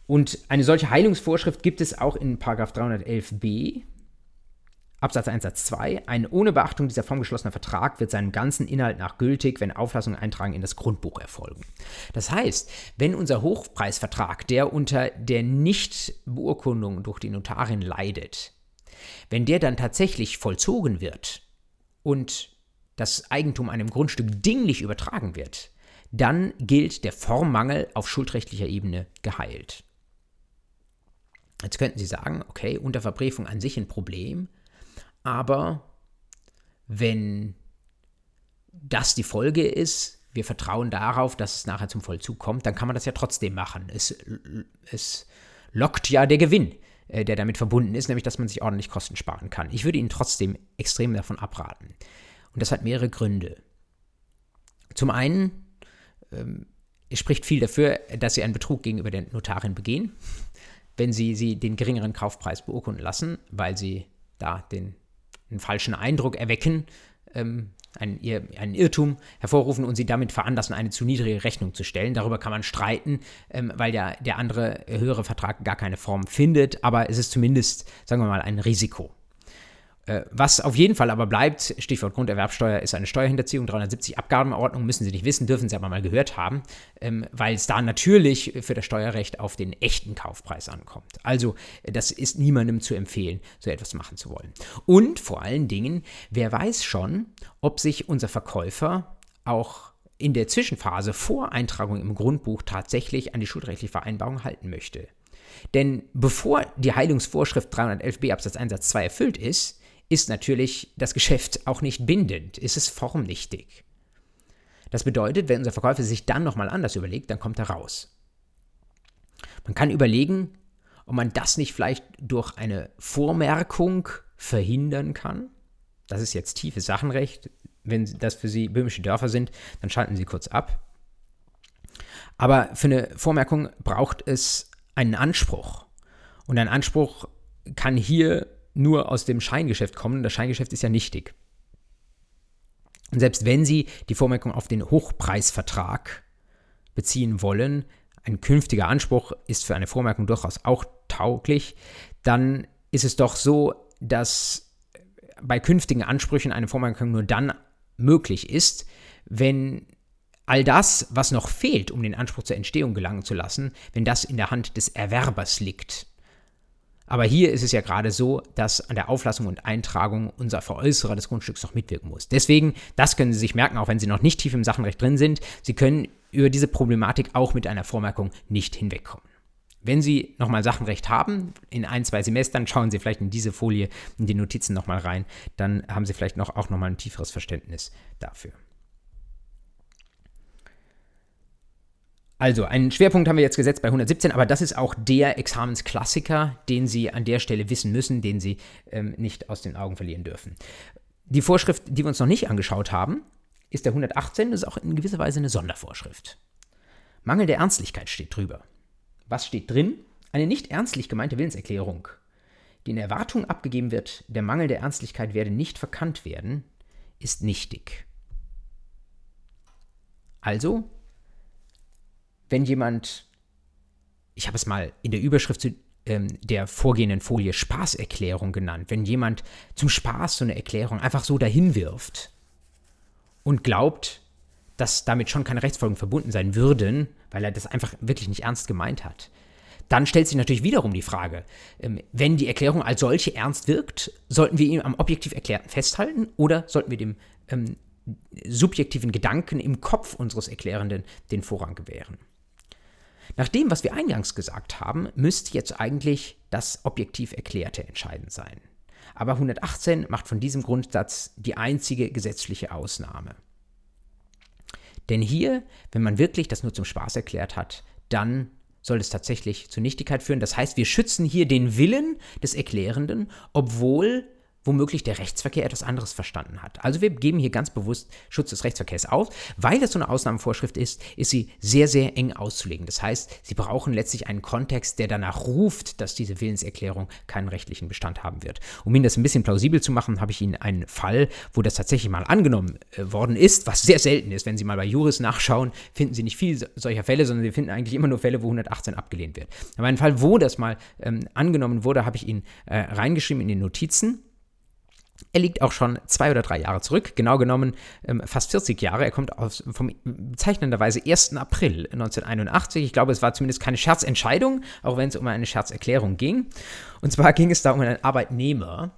Und eine solche Heilungsvorschrift gibt es auch in 311b Absatz 1 Satz 2. Ein ohne Beachtung dieser Form geschlossener Vertrag wird seinem ganzen Inhalt nach gültig, wenn Auflassung und Eintragung in das Grundbuch erfolgen. Das heißt, wenn unser Hochpreisvertrag, der unter der Nichtbeurkundung durch die Notarin leidet, wenn der dann tatsächlich vollzogen wird und das Eigentum einem Grundstück dinglich übertragen wird, dann gilt der Formmangel auf schuldrechtlicher Ebene geheilt. Jetzt könnten Sie sagen, okay, Unterverbriefung an sich ein Problem, aber wenn das die Folge ist, wir vertrauen darauf, dass es nachher zum Vollzug kommt, dann kann man das ja trotzdem machen. Es, es lockt ja der Gewinn, äh, der damit verbunden ist, nämlich dass man sich ordentlich Kosten sparen kann. Ich würde Ihnen trotzdem extrem davon abraten. Und das hat mehrere Gründe. Zum einen ähm, es spricht viel dafür, dass Sie einen Betrug gegenüber der Notarin begehen wenn sie, sie den geringeren Kaufpreis beurkunden lassen, weil sie da den, einen falschen Eindruck erwecken, ähm, einen, einen, Irrtum hervorrufen und sie damit veranlassen, eine zu niedrige Rechnung zu stellen. Darüber kann man streiten, ähm, weil ja der andere höhere Vertrag gar keine Form findet, aber es ist zumindest, sagen wir mal, ein Risiko. Äh, was auf jeden Fall aber bleibt, Stichwort Grunderwerbsteuer, ist eine Steuerhinterziehung, 370 Abgabenordnung, müssen Sie nicht wissen, dürfen Sie aber mal gehört haben, ähm, weil es da natürlich für das Steuerrecht auf den echten Kaufpreis ankommt. Also das ist niemandem zu empfehlen, so etwas machen zu wollen. Und vor allen Dingen, wer weiß schon, ob sich unser Verkäufer auch in der Zwischenphase vor Eintragung im Grundbuch tatsächlich an die schuldrechtliche Vereinbarung halten möchte. Denn bevor die Heilungsvorschrift 311b Absatz 1 Satz 2 erfüllt ist, ist natürlich das Geschäft auch nicht bindend, ist es formnichtig. Das bedeutet, wenn unser Verkäufer sich dann nochmal anders überlegt, dann kommt er raus. Man kann überlegen, ob man das nicht vielleicht durch eine Vormerkung verhindern kann. Das ist jetzt tiefes Sachenrecht. Wenn das für Sie böhmische Dörfer sind, dann schalten Sie kurz ab. Aber für eine Vormerkung braucht es einen Anspruch. Und ein Anspruch kann hier nur aus dem Scheingeschäft kommen. Das Scheingeschäft ist ja nichtig. Und selbst wenn Sie die Vormerkung auf den Hochpreisvertrag beziehen wollen, ein künftiger Anspruch ist für eine Vormerkung durchaus auch tauglich, dann ist es doch so, dass bei künftigen Ansprüchen eine Vormerkung nur dann möglich ist, wenn all das, was noch fehlt, um den Anspruch zur Entstehung gelangen zu lassen, wenn das in der Hand des Erwerbers liegt. Aber hier ist es ja gerade so, dass an der Auflassung und Eintragung unser Veräußerer des Grundstücks noch mitwirken muss. Deswegen, das können Sie sich merken, auch wenn Sie noch nicht tief im Sachenrecht drin sind, Sie können über diese Problematik auch mit einer Vormerkung nicht hinwegkommen. Wenn Sie nochmal Sachenrecht haben, in ein, zwei Semestern, schauen Sie vielleicht in diese Folie, in die Notizen nochmal rein, dann haben Sie vielleicht noch, auch nochmal ein tieferes Verständnis dafür. Also, einen Schwerpunkt haben wir jetzt gesetzt bei 117, aber das ist auch der Examensklassiker, den Sie an der Stelle wissen müssen, den Sie ähm, nicht aus den Augen verlieren dürfen. Die Vorschrift, die wir uns noch nicht angeschaut haben, ist der 118, das ist auch in gewisser Weise eine Sondervorschrift. Mangel der Ernstlichkeit steht drüber. Was steht drin? Eine nicht ernstlich gemeinte Willenserklärung, die in Erwartung abgegeben wird, der Mangel der Ernstlichkeit werde nicht verkannt werden, ist nichtig. Also wenn jemand, ich habe es mal in der Überschrift zu ähm, der vorgehenden Folie Spaßerklärung genannt, wenn jemand zum Spaß so eine Erklärung einfach so dahin wirft und glaubt, dass damit schon keine Rechtsfolgen verbunden sein würden, weil er das einfach wirklich nicht ernst gemeint hat. Dann stellt sich natürlich wiederum die Frage, ähm, wenn die Erklärung als solche ernst wirkt, sollten wir ihn am objektiv Erklärten festhalten oder sollten wir dem ähm, subjektiven Gedanken im Kopf unseres Erklärenden den Vorrang gewähren? Nach dem, was wir eingangs gesagt haben, müsste jetzt eigentlich das objektiv Erklärte entscheidend sein. Aber 118 macht von diesem Grundsatz die einzige gesetzliche Ausnahme. Denn hier, wenn man wirklich das nur zum Spaß erklärt hat, dann soll es tatsächlich zur Nichtigkeit führen. Das heißt, wir schützen hier den Willen des Erklärenden, obwohl womöglich der Rechtsverkehr etwas anderes verstanden hat. Also wir geben hier ganz bewusst Schutz des Rechtsverkehrs auf. Weil das so eine Ausnahmevorschrift ist, ist sie sehr, sehr eng auszulegen. Das heißt, Sie brauchen letztlich einen Kontext, der danach ruft, dass diese Willenserklärung keinen rechtlichen Bestand haben wird. Um Ihnen das ein bisschen plausibel zu machen, habe ich Ihnen einen Fall, wo das tatsächlich mal angenommen äh, worden ist, was sehr selten ist. Wenn Sie mal bei Juris nachschauen, finden Sie nicht viel solcher Fälle, sondern Sie finden eigentlich immer nur Fälle, wo 118 abgelehnt wird. Aber einen Fall, wo das mal ähm, angenommen wurde, habe ich Ihnen äh, reingeschrieben in den Notizen. Er liegt auch schon zwei oder drei Jahre zurück, genau genommen ähm, fast 40 Jahre. Er kommt aus, vom bezeichnenderweise 1. April 1981. Ich glaube, es war zumindest keine Scherzentscheidung, auch wenn es um eine Scherzerklärung ging. Und zwar ging es da um einen Arbeitnehmer,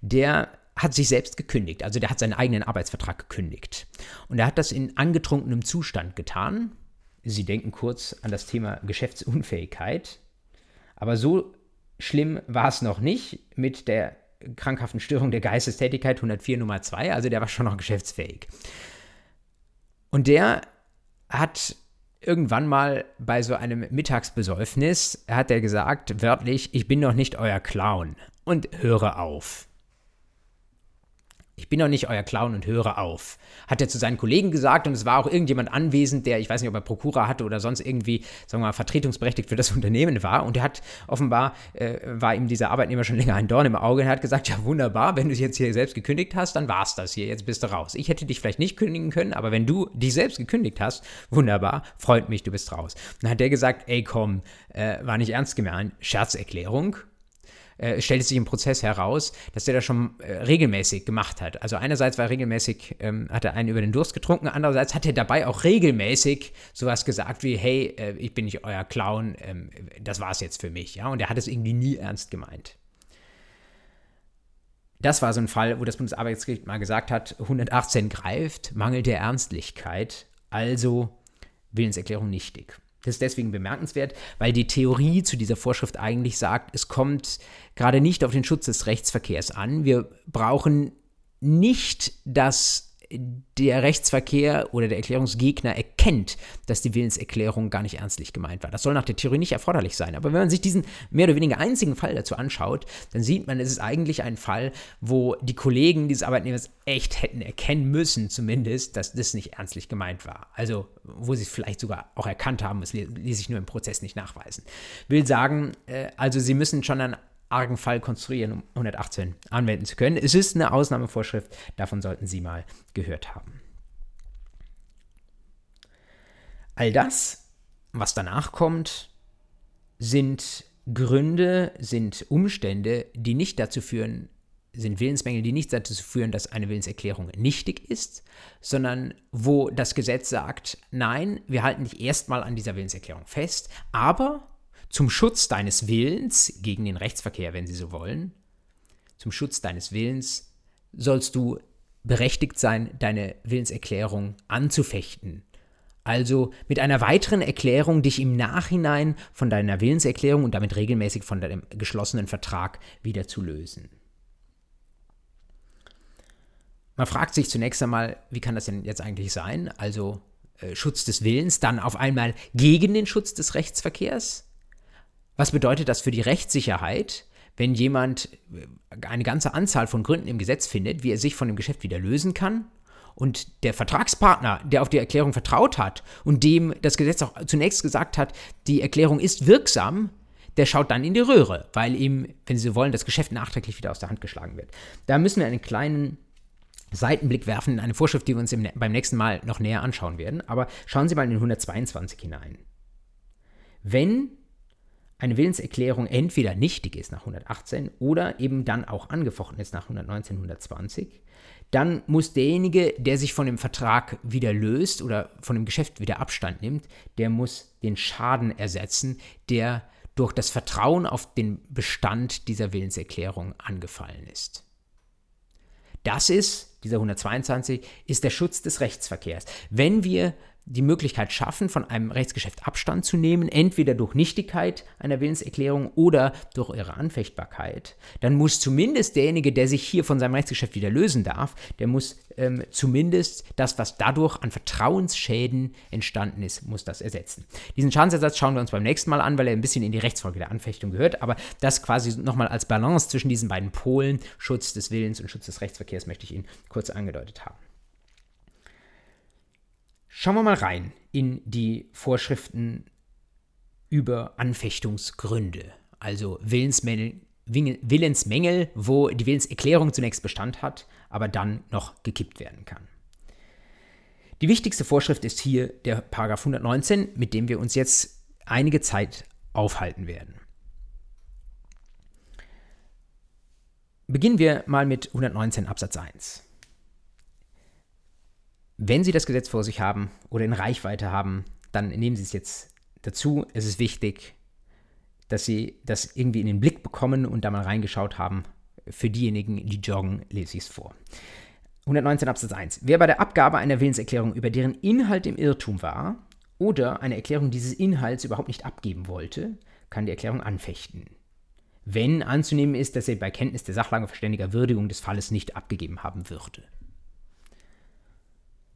der hat sich selbst gekündigt, also der hat seinen eigenen Arbeitsvertrag gekündigt. Und er hat das in angetrunkenem Zustand getan. Sie denken kurz an das Thema Geschäftsunfähigkeit. Aber so schlimm war es noch nicht mit der krankhaften Störung der Geistestätigkeit 104 Nummer 2, also der war schon noch geschäftsfähig. Und der hat irgendwann mal bei so einem Mittagsbesäufnis, hat er gesagt, wörtlich, ich bin noch nicht euer Clown und höre auf. Ich bin doch nicht euer Clown und höre auf. Hat er zu seinen Kollegen gesagt und es war auch irgendjemand anwesend, der, ich weiß nicht, ob er Prokura hatte oder sonst irgendwie, sagen wir mal, vertretungsberechtigt für das Unternehmen war. Und er hat offenbar, äh, war ihm dieser Arbeitnehmer schon länger ein Dorn im Auge und er hat gesagt, ja wunderbar, wenn du jetzt hier selbst gekündigt hast, dann war's das hier, jetzt bist du raus. Ich hätte dich vielleicht nicht kündigen können, aber wenn du dich selbst gekündigt hast, wunderbar, freut mich, du bist raus. dann hat der gesagt, ey komm, äh, war nicht ernst gemeint, Scherzerklärung, äh, stellte sich im Prozess heraus, dass der das schon äh, regelmäßig gemacht hat. Also einerseits war er regelmäßig, ähm, hat er einen über den Durst getrunken, andererseits hat er dabei auch regelmäßig sowas gesagt wie, hey, äh, ich bin nicht euer Clown, ähm, das war's jetzt für mich. Ja? Und er hat es irgendwie nie ernst gemeint. Das war so ein Fall, wo das Bundesarbeitsgericht mal gesagt hat, 118 greift, Mangel der Ernstlichkeit, also Willenserklärung nichtig. Das ist deswegen bemerkenswert, weil die Theorie zu dieser Vorschrift eigentlich sagt, es kommt gerade nicht auf den Schutz des Rechtsverkehrs an. Wir brauchen nicht das der Rechtsverkehr oder der Erklärungsgegner erkennt, dass die Willenserklärung gar nicht ernstlich gemeint war. Das soll nach der Theorie nicht erforderlich sein. Aber wenn man sich diesen mehr oder weniger einzigen Fall dazu anschaut, dann sieht man, es ist eigentlich ein Fall, wo die Kollegen dieses Arbeitnehmers echt hätten erkennen müssen, zumindest, dass das nicht ernstlich gemeint war. Also, wo sie es vielleicht sogar auch erkannt haben, es ließ sich nur im Prozess nicht nachweisen. Will sagen, äh, also sie müssen schon an argen Fall konstruieren, um 118 anwenden zu können. Es ist eine Ausnahmevorschrift, davon sollten Sie mal gehört haben. All das, was danach kommt, sind Gründe, sind Umstände, die nicht dazu führen, sind Willensmängel, die nicht dazu führen, dass eine Willenserklärung nichtig ist, sondern wo das Gesetz sagt, nein, wir halten dich erstmal an dieser Willenserklärung fest, aber zum Schutz deines Willens gegen den Rechtsverkehr, wenn Sie so wollen, zum Schutz deines Willens sollst du berechtigt sein, deine Willenserklärung anzufechten. Also mit einer weiteren Erklärung dich im Nachhinein von deiner Willenserklärung und damit regelmäßig von deinem geschlossenen Vertrag wieder zu lösen. Man fragt sich zunächst einmal, wie kann das denn jetzt eigentlich sein? Also äh, Schutz des Willens, dann auf einmal gegen den Schutz des Rechtsverkehrs? Was bedeutet das für die Rechtssicherheit, wenn jemand äh, eine ganze Anzahl von Gründen im Gesetz findet, wie er sich von dem Geschäft wieder lösen kann? Und der Vertragspartner, der auf die Erklärung vertraut hat und dem das Gesetz auch zunächst gesagt hat, die Erklärung ist wirksam, der schaut dann in die Röhre, weil ihm, wenn Sie so wollen, das Geschäft nachträglich wieder aus der Hand geschlagen wird. Da müssen wir einen kleinen Seitenblick werfen in eine Vorschrift, die wir uns im, beim nächsten Mal noch näher anschauen werden. Aber schauen Sie mal in den 122 hinein. Wenn eine Willenserklärung entweder nichtig ist nach 118 oder eben dann auch angefochten ist nach 119, 120, dann muss derjenige, der sich von dem Vertrag wieder löst oder von dem Geschäft wieder Abstand nimmt, der muss den Schaden ersetzen, der durch das Vertrauen auf den Bestand dieser Willenserklärung angefallen ist. Das ist, dieser 122, ist der Schutz des Rechtsverkehrs. Wenn wir die Möglichkeit schaffen, von einem Rechtsgeschäft Abstand zu nehmen, entweder durch Nichtigkeit einer Willenserklärung oder durch ihre Anfechtbarkeit, dann muss zumindest derjenige, der sich hier von seinem Rechtsgeschäft wieder lösen darf, der muss ähm, zumindest das, was dadurch an Vertrauensschäden entstanden ist, muss das ersetzen. Diesen Schadensersatz schauen wir uns beim nächsten Mal an, weil er ein bisschen in die Rechtsfolge der Anfechtung gehört, aber das quasi nochmal als Balance zwischen diesen beiden Polen, Schutz des Willens und Schutz des Rechtsverkehrs, möchte ich Ihnen kurz angedeutet haben. Schauen wir mal rein in die Vorschriften über Anfechtungsgründe, also Willensmängel, Willensmängel, wo die Willenserklärung zunächst Bestand hat, aber dann noch gekippt werden kann. Die wichtigste Vorschrift ist hier der Paragraph 119, mit dem wir uns jetzt einige Zeit aufhalten werden. Beginnen wir mal mit 119 Absatz 1 wenn Sie das Gesetz vor sich haben oder in Reichweite haben, dann nehmen Sie es jetzt dazu. Es ist wichtig, dass Sie das irgendwie in den Blick bekommen und da mal reingeschaut haben. Für diejenigen, die joggen, lese ich es vor. 119 Absatz 1. Wer bei der Abgabe einer Willenserklärung über deren Inhalt im Irrtum war oder eine Erklärung dieses Inhalts überhaupt nicht abgeben wollte, kann die Erklärung anfechten. Wenn anzunehmen ist, dass er bei Kenntnis der Sachlage verständiger Würdigung des Falles nicht abgegeben haben würde.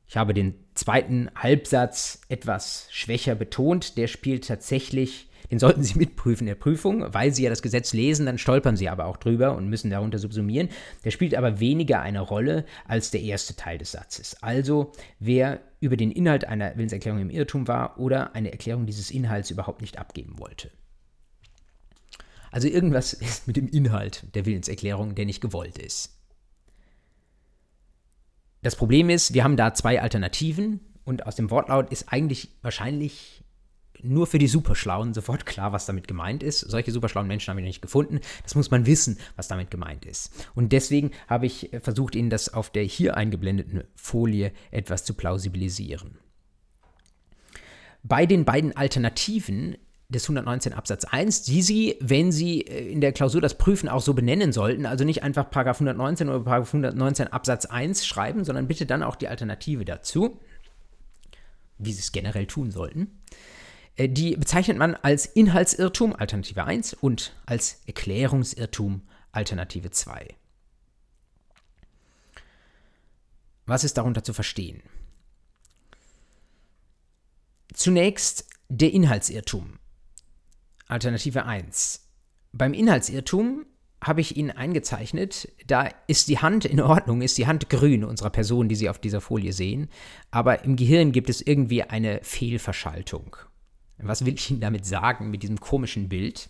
Ich habe den zweiten Halbsatz etwas schwächer betont. Der spielt tatsächlich, den sollten Sie mitprüfen in der Prüfung, weil Sie ja das Gesetz lesen, dann stolpern Sie aber auch drüber und müssen darunter subsumieren. Der spielt aber weniger eine Rolle als der erste Teil des Satzes. Also, wer über den Inhalt einer Willenserklärung im Irrtum war oder eine Erklärung dieses Inhalts überhaupt nicht abgeben wollte. Also irgendwas ist mit dem Inhalt der Willenserklärung, der nicht gewollt ist. Das Problem ist, wir haben da zwei Alternativen und aus dem Wortlaut ist eigentlich wahrscheinlich nur für die Superschlauen sofort klar, was damit gemeint ist. Solche superschlauen Menschen haben wir noch nicht gefunden. Das muss man wissen, was damit gemeint ist. Und deswegen habe ich versucht, Ihnen das auf der hier eingeblendeten Folie etwas zu plausibilisieren. Bei den beiden Alternativen des 119 Absatz 1, die Sie, wenn Sie äh, in der Klausur das prüfen, auch so benennen sollten. Also nicht einfach Paragraph 119 oder Paragraph 119 Absatz 1 schreiben, sondern bitte dann auch die Alternative dazu, wie Sie es generell tun sollten. Äh, die bezeichnet man als Inhaltsirrtum Alternative 1 und als Erklärungsirrtum Alternative 2. Was ist darunter zu verstehen? Zunächst der Inhaltsirrtum. Alternative 1. Beim Inhaltsirrtum habe ich Ihnen eingezeichnet, da ist die Hand in Ordnung, ist die Hand grün unserer Person, die Sie auf dieser Folie sehen, aber im Gehirn gibt es irgendwie eine Fehlverschaltung. Was will ich Ihnen damit sagen mit diesem komischen Bild?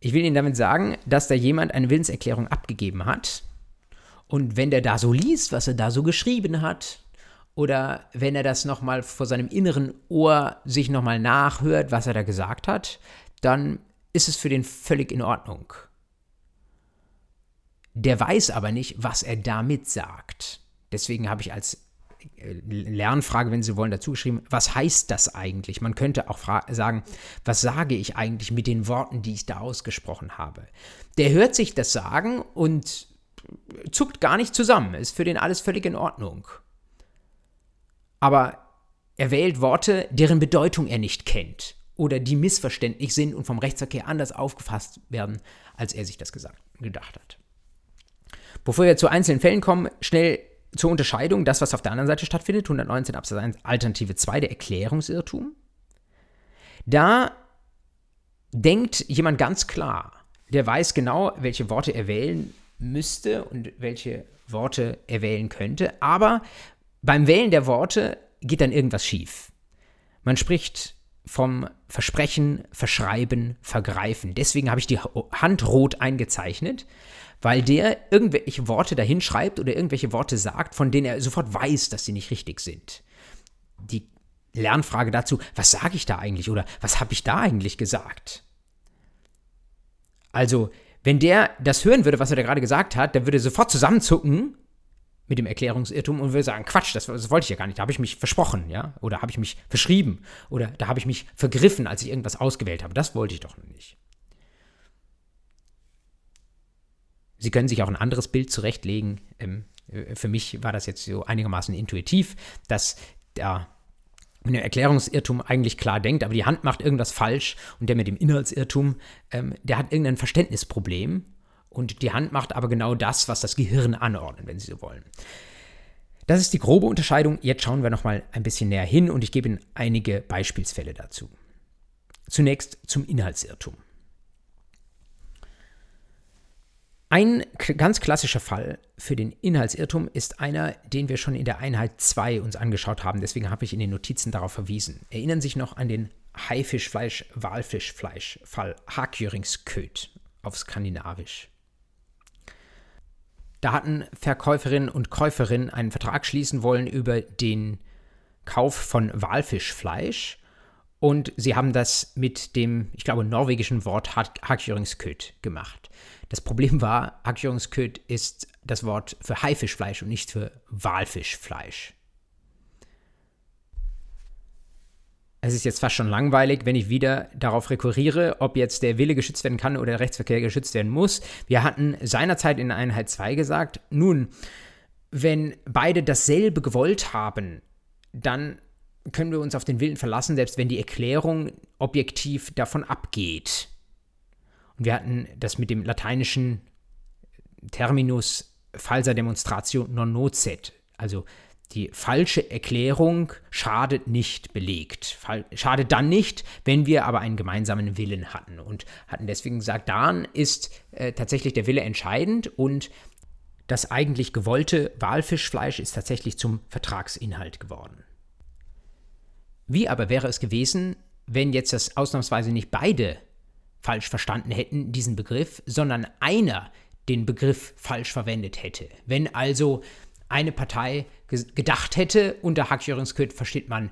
Ich will Ihnen damit sagen, dass da jemand eine Willenserklärung abgegeben hat und wenn der da so liest, was er da so geschrieben hat, oder wenn er das nochmal vor seinem inneren Ohr sich nochmal nachhört, was er da gesagt hat, dann ist es für den völlig in Ordnung. Der weiß aber nicht, was er damit sagt. Deswegen habe ich als äh, Lernfrage, wenn Sie wollen, dazu geschrieben, was heißt das eigentlich? Man könnte auch sagen, was sage ich eigentlich mit den Worten, die ich da ausgesprochen habe? Der hört sich das sagen und zuckt gar nicht zusammen, ist für den alles völlig in Ordnung. Aber er wählt Worte, deren Bedeutung er nicht kennt oder die missverständlich sind und vom Rechtsverkehr anders aufgefasst werden, als er sich das gesagt, gedacht hat. Bevor wir zu einzelnen Fällen kommen, schnell zur Unterscheidung, das, was auf der anderen Seite stattfindet, 119 Absatz 1, Alternative 2, der Erklärungsirrtum. Da denkt jemand ganz klar, der weiß genau, welche Worte er wählen müsste und welche Worte er wählen könnte. Aber beim Wählen der Worte geht dann irgendwas schief. Man spricht vom Versprechen, Verschreiben, Vergreifen. Deswegen habe ich die Hand rot eingezeichnet, weil der irgendwelche Worte dahin schreibt oder irgendwelche Worte sagt, von denen er sofort weiß, dass sie nicht richtig sind. Die Lernfrage dazu, was sage ich da eigentlich oder was habe ich da eigentlich gesagt? Also, wenn der das hören würde, was er da gerade gesagt hat, der würde sofort zusammenzucken mit dem Erklärungsirrtum und würde sagen, Quatsch, das, das wollte ich ja gar nicht, da habe ich mich versprochen, ja, oder habe ich mich verschrieben oder da habe ich mich vergriffen, als ich irgendwas ausgewählt habe. Das wollte ich doch nicht. Sie können sich auch ein anderes Bild zurechtlegen. Ähm, äh, für mich war das jetzt so einigermaßen intuitiv, dass der mit dem Erklärungsirrtum eigentlich klar denkt, aber die Hand macht irgendwas falsch und der mit dem Inhaltsirrtum, ähm, der hat irgendein Verständnisproblem und die Hand macht aber genau das, was das Gehirn anordnet, wenn Sie so wollen. Das ist die grobe Unterscheidung. Jetzt schauen wir nochmal ein bisschen näher hin und ich gebe Ihnen einige Beispielsfälle dazu. Zunächst zum Inhaltsirrtum. Ein ganz klassischer Fall für den Inhaltsirrtum ist einer, den wir schon in der Einheit 2 uns angeschaut haben. Deswegen habe ich in den Notizen darauf verwiesen. Erinnern Sie sich noch an den Haifischfleisch-Walfischfleisch-Fall Hakjöringsköt auf Skandinavisch. Da hatten Verkäuferinnen und Käuferinnen einen Vertrag schließen wollen über den Kauf von Walfischfleisch. Und sie haben das mit dem, ich glaube, norwegischen Wort Hakjöringsköt gemacht. Das Problem war, Hakjöringsköt ist das Wort für Haifischfleisch und nicht für Walfischfleisch. Es ist jetzt fast schon langweilig, wenn ich wieder darauf rekurriere, ob jetzt der Wille geschützt werden kann oder der Rechtsverkehr geschützt werden muss. Wir hatten seinerzeit in Einheit 2 gesagt, nun, wenn beide dasselbe gewollt haben, dann können wir uns auf den Willen verlassen, selbst wenn die Erklärung objektiv davon abgeht. Und wir hatten das mit dem lateinischen Terminus falsa demonstratio non nocet, also die falsche Erklärung schadet nicht belegt. Schadet dann nicht, wenn wir aber einen gemeinsamen Willen hatten und hatten deswegen gesagt, dann ist äh, tatsächlich der Wille entscheidend und das eigentlich gewollte Walfischfleisch ist tatsächlich zum Vertragsinhalt geworden. Wie aber wäre es gewesen, wenn jetzt das ausnahmsweise nicht beide falsch verstanden hätten, diesen Begriff, sondern einer den Begriff falsch verwendet hätte. Wenn also eine Partei gedacht hätte, unter Hackjöringsköt versteht man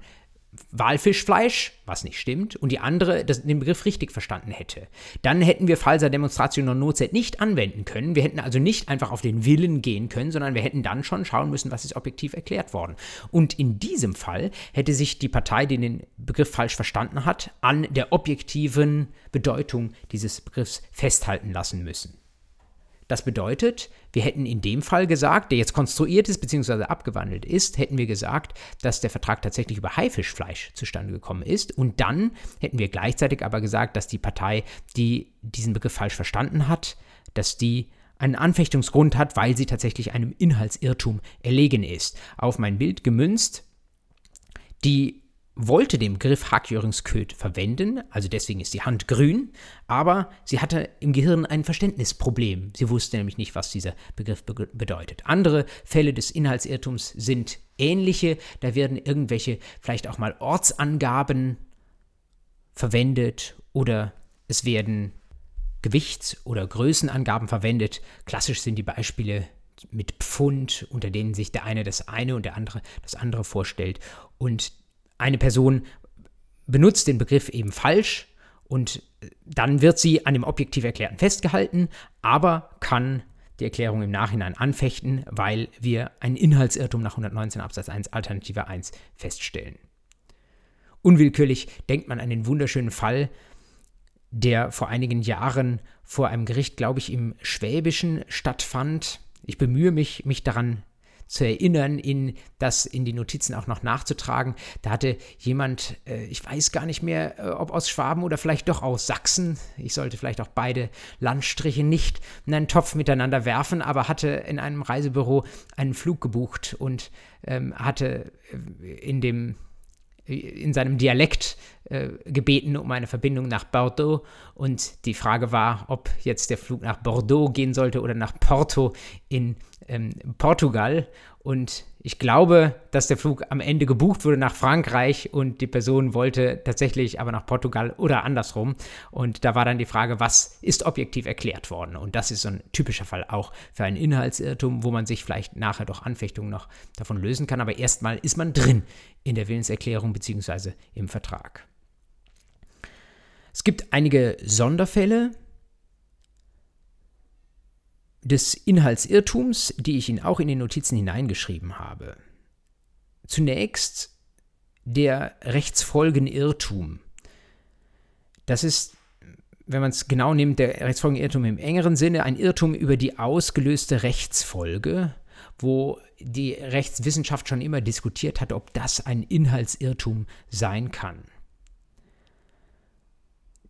Walfischfleisch, was nicht stimmt, und die andere das, den Begriff richtig verstanden hätte. Dann hätten wir Falsa Demonstration non nocet nicht anwenden können. Wir hätten also nicht einfach auf den Willen gehen können, sondern wir hätten dann schon schauen müssen, was ist objektiv erklärt worden. Und in diesem Fall hätte sich die Partei, die den Begriff falsch verstanden hat, an der objektiven Bedeutung dieses Begriffs festhalten lassen müssen. Das bedeutet, wir hätten in dem Fall gesagt, der jetzt konstruiert ist bzw. abgewandelt ist, hätten wir gesagt, dass der Vertrag tatsächlich über Haifischfleisch zustande gekommen ist. Und dann hätten wir gleichzeitig aber gesagt, dass die Partei, die diesen Begriff falsch verstanden hat, dass die einen Anfechtungsgrund hat, weil sie tatsächlich einem Inhaltsirrtum erlegen ist. Auf mein Bild gemünzt, die wollte den Begriff Hackjöringsköd verwenden, also deswegen ist die Hand grün, aber sie hatte im Gehirn ein Verständnisproblem. Sie wusste nämlich nicht, was dieser Begriff be bedeutet. Andere Fälle des Inhaltsirrtums sind ähnliche, da werden irgendwelche vielleicht auch mal Ortsangaben verwendet oder es werden Gewichts- oder Größenangaben verwendet. Klassisch sind die Beispiele mit Pfund, unter denen sich der eine das eine und der andere das andere vorstellt. Und eine Person benutzt den Begriff eben falsch und dann wird sie an dem objektiv Erklärten festgehalten, aber kann die Erklärung im Nachhinein anfechten, weil wir einen Inhaltsirrtum nach 119 Absatz 1 Alternative 1 feststellen. Unwillkürlich denkt man an den wunderschönen Fall, der vor einigen Jahren vor einem Gericht, glaube ich, im Schwäbischen stattfand. Ich bemühe mich, mich daran zu erinnern, in das in die Notizen auch noch nachzutragen. Da hatte jemand, äh, ich weiß gar nicht mehr, äh, ob aus Schwaben oder vielleicht doch aus Sachsen, ich sollte vielleicht auch beide Landstriche nicht in einen Topf miteinander werfen, aber hatte in einem Reisebüro einen Flug gebucht und ähm, hatte äh, in dem in seinem Dialekt äh, gebeten um eine Verbindung nach Bordeaux und die Frage war, ob jetzt der Flug nach Bordeaux gehen sollte oder nach Porto in ähm, Portugal. Und ich glaube, dass der Flug am Ende gebucht wurde nach Frankreich und die Person wollte tatsächlich aber nach Portugal oder andersrum. Und da war dann die Frage, was ist objektiv erklärt worden? Und das ist so ein typischer Fall auch für einen Inhaltsirrtum, wo man sich vielleicht nachher durch Anfechtungen noch davon lösen kann. Aber erstmal ist man drin in der Willenserklärung bzw. im Vertrag. Es gibt einige Sonderfälle, des Inhaltsirrtums, die ich Ihnen auch in den Notizen hineingeschrieben habe. Zunächst der Rechtsfolgenirrtum. Das ist, wenn man es genau nimmt, der Rechtsfolgenirrtum im engeren Sinne, ein Irrtum über die ausgelöste Rechtsfolge, wo die Rechtswissenschaft schon immer diskutiert hat, ob das ein Inhaltsirrtum sein kann.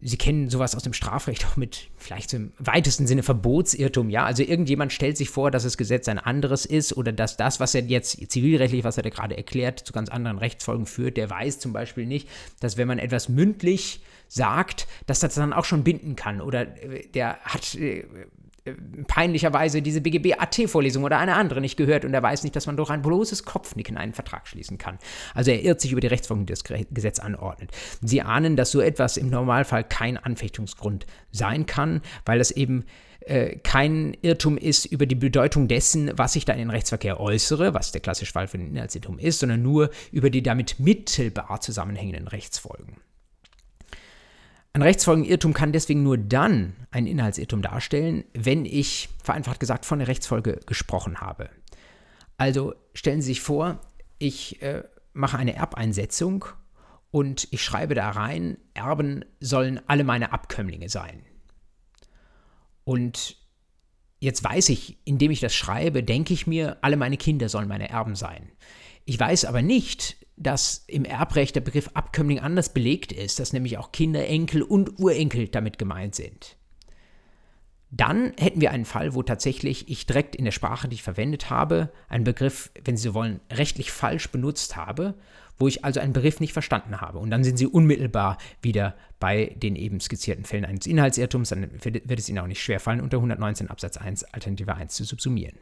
Sie kennen sowas aus dem Strafrecht auch mit vielleicht im weitesten Sinne Verbotsirrtum, ja. Also irgendjemand stellt sich vor, dass das Gesetz ein anderes ist oder dass das, was er jetzt zivilrechtlich, was er da gerade erklärt, zu ganz anderen Rechtsfolgen führt. Der weiß zum Beispiel nicht, dass wenn man etwas mündlich sagt, dass das dann auch schon binden kann. Oder äh, der hat äh, peinlicherweise diese BGB-AT-Vorlesung oder eine andere nicht gehört und er weiß nicht, dass man durch ein bloßes Kopfnicken einen Vertrag schließen kann. Also er irrt sich über die Rechtsfolgen, die das Gesetz anordnet. Sie ahnen, dass so etwas im Normalfall kein Anfechtungsgrund sein kann, weil das eben äh, kein Irrtum ist über die Bedeutung dessen, was ich da in den Rechtsverkehr äußere, was der klassische Fall für den Inhaltsirrtum ist, sondern nur über die damit mittelbar zusammenhängenden Rechtsfolgen. Ein Rechtsfolgenirrtum kann deswegen nur dann ein Inhaltsirrtum darstellen, wenn ich, vereinfacht gesagt, von der Rechtsfolge gesprochen habe. Also stellen Sie sich vor, ich äh, mache eine Erbeinsetzung und ich schreibe da rein, Erben sollen alle meine Abkömmlinge sein. Und jetzt weiß ich, indem ich das schreibe, denke ich mir, alle meine Kinder sollen meine Erben sein. Ich weiß aber nicht, dass im Erbrecht der Begriff Abkömmling anders belegt ist, dass nämlich auch Kinder, Enkel und Urenkel damit gemeint sind. Dann hätten wir einen Fall, wo tatsächlich ich direkt in der Sprache, die ich verwendet habe, einen Begriff, wenn Sie so wollen, rechtlich falsch benutzt habe, wo ich also einen Begriff nicht verstanden habe. Und dann sind Sie unmittelbar wieder bei den eben skizzierten Fällen eines Inhaltsirrtums, dann wird es Ihnen auch nicht schwerfallen, unter 119 Absatz 1 Alternative 1 zu subsumieren.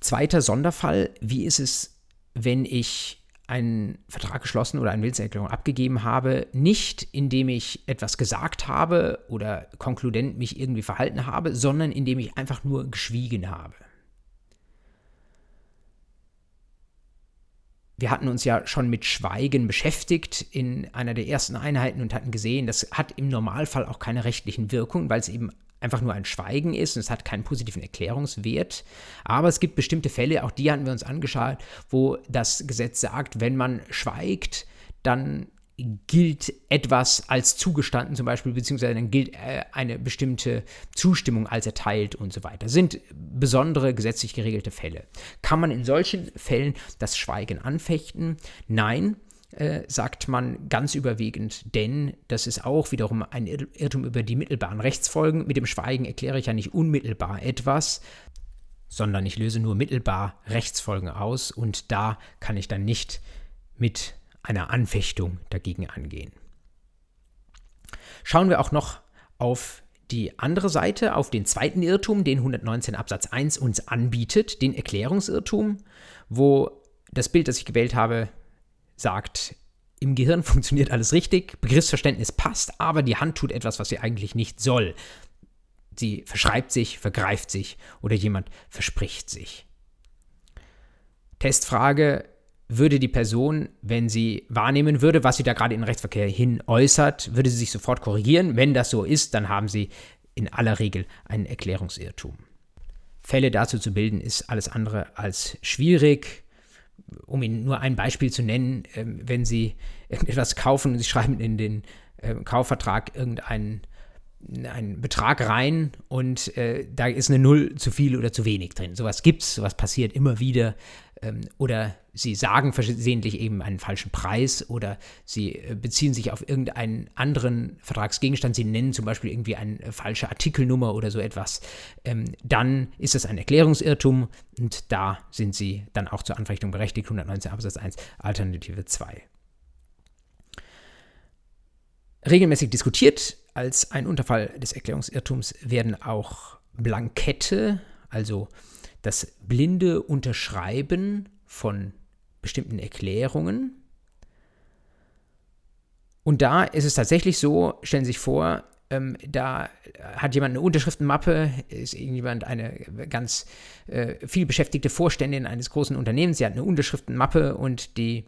Zweiter Sonderfall, wie ist es wenn ich einen Vertrag geschlossen oder eine Willenserklärung abgegeben habe, nicht indem ich etwas gesagt habe oder konkludent mich irgendwie verhalten habe, sondern indem ich einfach nur geschwiegen habe. Wir hatten uns ja schon mit Schweigen beschäftigt in einer der ersten Einheiten und hatten gesehen, das hat im Normalfall auch keine rechtlichen Wirkungen, weil es eben einfach nur ein Schweigen ist und es hat keinen positiven Erklärungswert. Aber es gibt bestimmte Fälle, auch die hatten wir uns angeschaut, wo das Gesetz sagt, wenn man schweigt, dann gilt etwas als zugestanden zum Beispiel, beziehungsweise dann gilt äh, eine bestimmte Zustimmung als erteilt und so weiter. Das sind besondere gesetzlich geregelte Fälle. Kann man in solchen Fällen das Schweigen anfechten? Nein, äh, sagt man ganz überwiegend, denn das ist auch wiederum ein Irrtum über die mittelbaren Rechtsfolgen. Mit dem Schweigen erkläre ich ja nicht unmittelbar etwas, sondern ich löse nur mittelbar Rechtsfolgen aus und da kann ich dann nicht mit einer Anfechtung dagegen angehen. Schauen wir auch noch auf die andere Seite, auf den zweiten Irrtum, den 119 Absatz 1 uns anbietet, den Erklärungsirrtum, wo das Bild, das ich gewählt habe, sagt, im Gehirn funktioniert alles richtig, Begriffsverständnis passt, aber die Hand tut etwas, was sie eigentlich nicht soll. Sie verschreibt sich, vergreift sich oder jemand verspricht sich. Testfrage, würde die Person, wenn sie wahrnehmen würde, was sie da gerade in Rechtsverkehr hin äußert, würde sie sich sofort korrigieren. Wenn das so ist, dann haben sie in aller Regel einen Erklärungsirrtum. Fälle dazu zu bilden, ist alles andere als schwierig. Um Ihnen nur ein Beispiel zu nennen, ähm, wenn Sie etwas kaufen und Sie schreiben in den ähm, Kaufvertrag irgendeinen einen Betrag rein und äh, da ist eine Null zu viel oder zu wenig drin. Sowas gibt es, sowas passiert immer wieder. Ähm, oder sie sagen versehentlich eben einen falschen Preis oder sie äh, beziehen sich auf irgendeinen anderen Vertragsgegenstand, sie nennen zum Beispiel irgendwie eine falsche Artikelnummer oder so etwas, ähm, dann ist das ein Erklärungsirrtum und da sind sie dann auch zur Anfechtung berechtigt, 119 Absatz 1, Alternative 2. Regelmäßig diskutiert als ein Unterfall des Erklärungsirrtums werden auch Blankette, also das blinde Unterschreiben von bestimmten Erklärungen. Und da ist es tatsächlich so, stellen Sie sich vor, ähm, da hat jemand eine Unterschriftenmappe, ist irgendjemand eine ganz äh, viel beschäftigte Vorständin eines großen Unternehmens, sie hat eine Unterschriftenmappe und die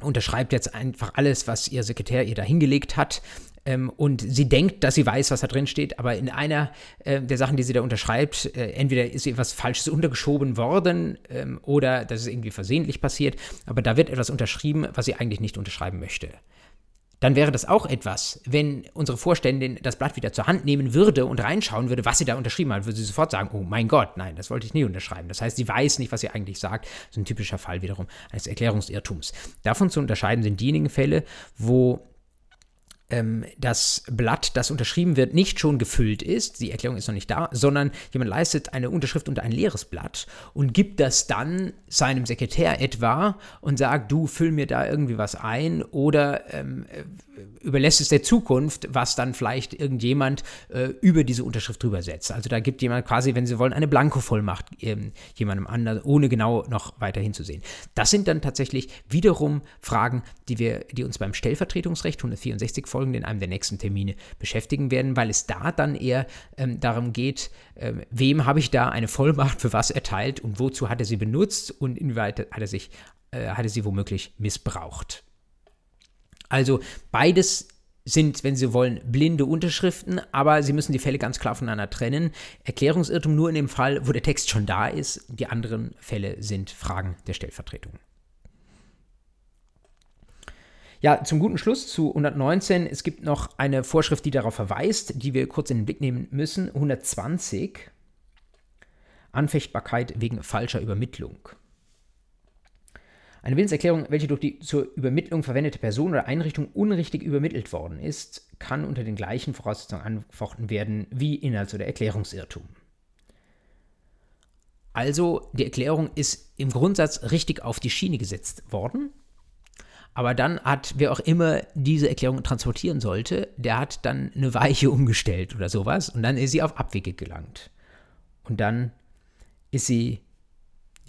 unterschreibt jetzt einfach alles, was ihr Sekretär ihr da hingelegt hat. Ähm, und sie denkt, dass sie weiß, was da drin steht, aber in einer äh, der Sachen, die sie da unterschreibt, äh, entweder ist etwas Falsches untergeschoben worden ähm, oder das ist irgendwie versehentlich passiert, aber da wird etwas unterschrieben, was sie eigentlich nicht unterschreiben möchte. Dann wäre das auch etwas, wenn unsere Vorständin das Blatt wieder zur Hand nehmen würde und reinschauen würde, was sie da unterschrieben hat, würde sie sofort sagen, oh mein Gott, nein, das wollte ich nie unterschreiben. Das heißt, sie weiß nicht, was sie eigentlich sagt. Das ist ein typischer Fall wiederum eines Erklärungsirrtums. Davon zu unterscheiden sind diejenigen Fälle, wo ähm, das Blatt, das unterschrieben wird, nicht schon gefüllt ist, die Erklärung ist noch nicht da, sondern jemand leistet eine Unterschrift unter ein leeres Blatt und gibt das dann seinem Sekretär etwa und sagt, du füll mir da irgendwie was ein oder ähm, äh, überlässt es der Zukunft, was dann vielleicht irgendjemand äh, über diese Unterschrift drüber setzt. Also da gibt jemand quasi, wenn Sie wollen, eine Blankovollmacht ähm, jemandem anderen, ohne genau noch weiter hinzusehen. Das sind dann tatsächlich wiederum Fragen, die wir, die uns beim Stellvertretungsrecht 164 folgend in einem der nächsten Termine beschäftigen werden, weil es da dann eher ähm, darum geht, ähm, wem habe ich da eine Vollmacht für was erteilt und wozu hat er sie benutzt und inwieweit hat er sich, äh, hat er sie womöglich missbraucht. Also beides sind, wenn Sie wollen, blinde Unterschriften, aber Sie müssen die Fälle ganz klar voneinander trennen. Erklärungsirrtum nur in dem Fall, wo der Text schon da ist. Die anderen Fälle sind Fragen der Stellvertretung. Ja, zum guten Schluss zu 119. Es gibt noch eine Vorschrift, die darauf verweist, die wir kurz in den Blick nehmen müssen. 120. Anfechtbarkeit wegen falscher Übermittlung. Eine Willenserklärung, welche durch die zur Übermittlung verwendete Person oder Einrichtung unrichtig übermittelt worden ist, kann unter den gleichen Voraussetzungen angefochten werden wie Inhalts- oder Erklärungsirrtum. Also die Erklärung ist im Grundsatz richtig auf die Schiene gesetzt worden, aber dann hat wer auch immer diese Erklärung transportieren sollte, der hat dann eine Weiche umgestellt oder sowas und dann ist sie auf Abwege gelangt. Und dann ist sie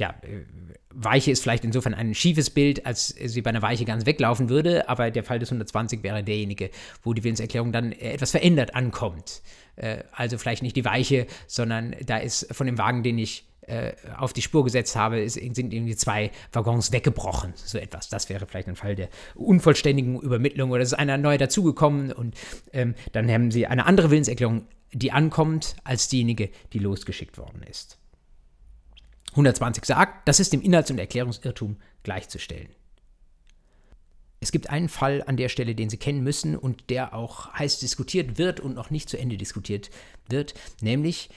ja, äh, Weiche ist vielleicht insofern ein schiefes Bild, als sie bei einer Weiche ganz weglaufen würde, aber der Fall des 120 wäre derjenige, wo die Willenserklärung dann etwas verändert ankommt. Äh, also vielleicht nicht die Weiche, sondern da ist von dem Wagen, den ich äh, auf die Spur gesetzt habe, sind irgendwie zwei Waggons weggebrochen, so etwas. Das wäre vielleicht ein Fall der unvollständigen Übermittlung oder es ist einer neu dazugekommen und ähm, dann haben sie eine andere Willenserklärung, die ankommt, als diejenige, die losgeschickt worden ist. 120 sagt, das ist dem Inhalts- und Erklärungsirrtum gleichzustellen. Es gibt einen Fall an der Stelle, den Sie kennen müssen und der auch heiß diskutiert wird und noch nicht zu Ende diskutiert wird, nämlich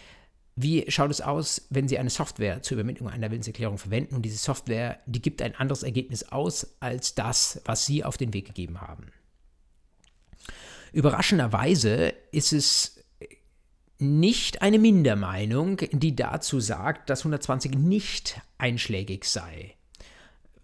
wie schaut es aus, wenn Sie eine Software zur Übermittlung einer Willenserklärung verwenden und diese Software, die gibt ein anderes Ergebnis aus als das, was Sie auf den Weg gegeben haben. Überraschenderweise ist es nicht eine Mindermeinung, die dazu sagt, dass 120 nicht einschlägig sei.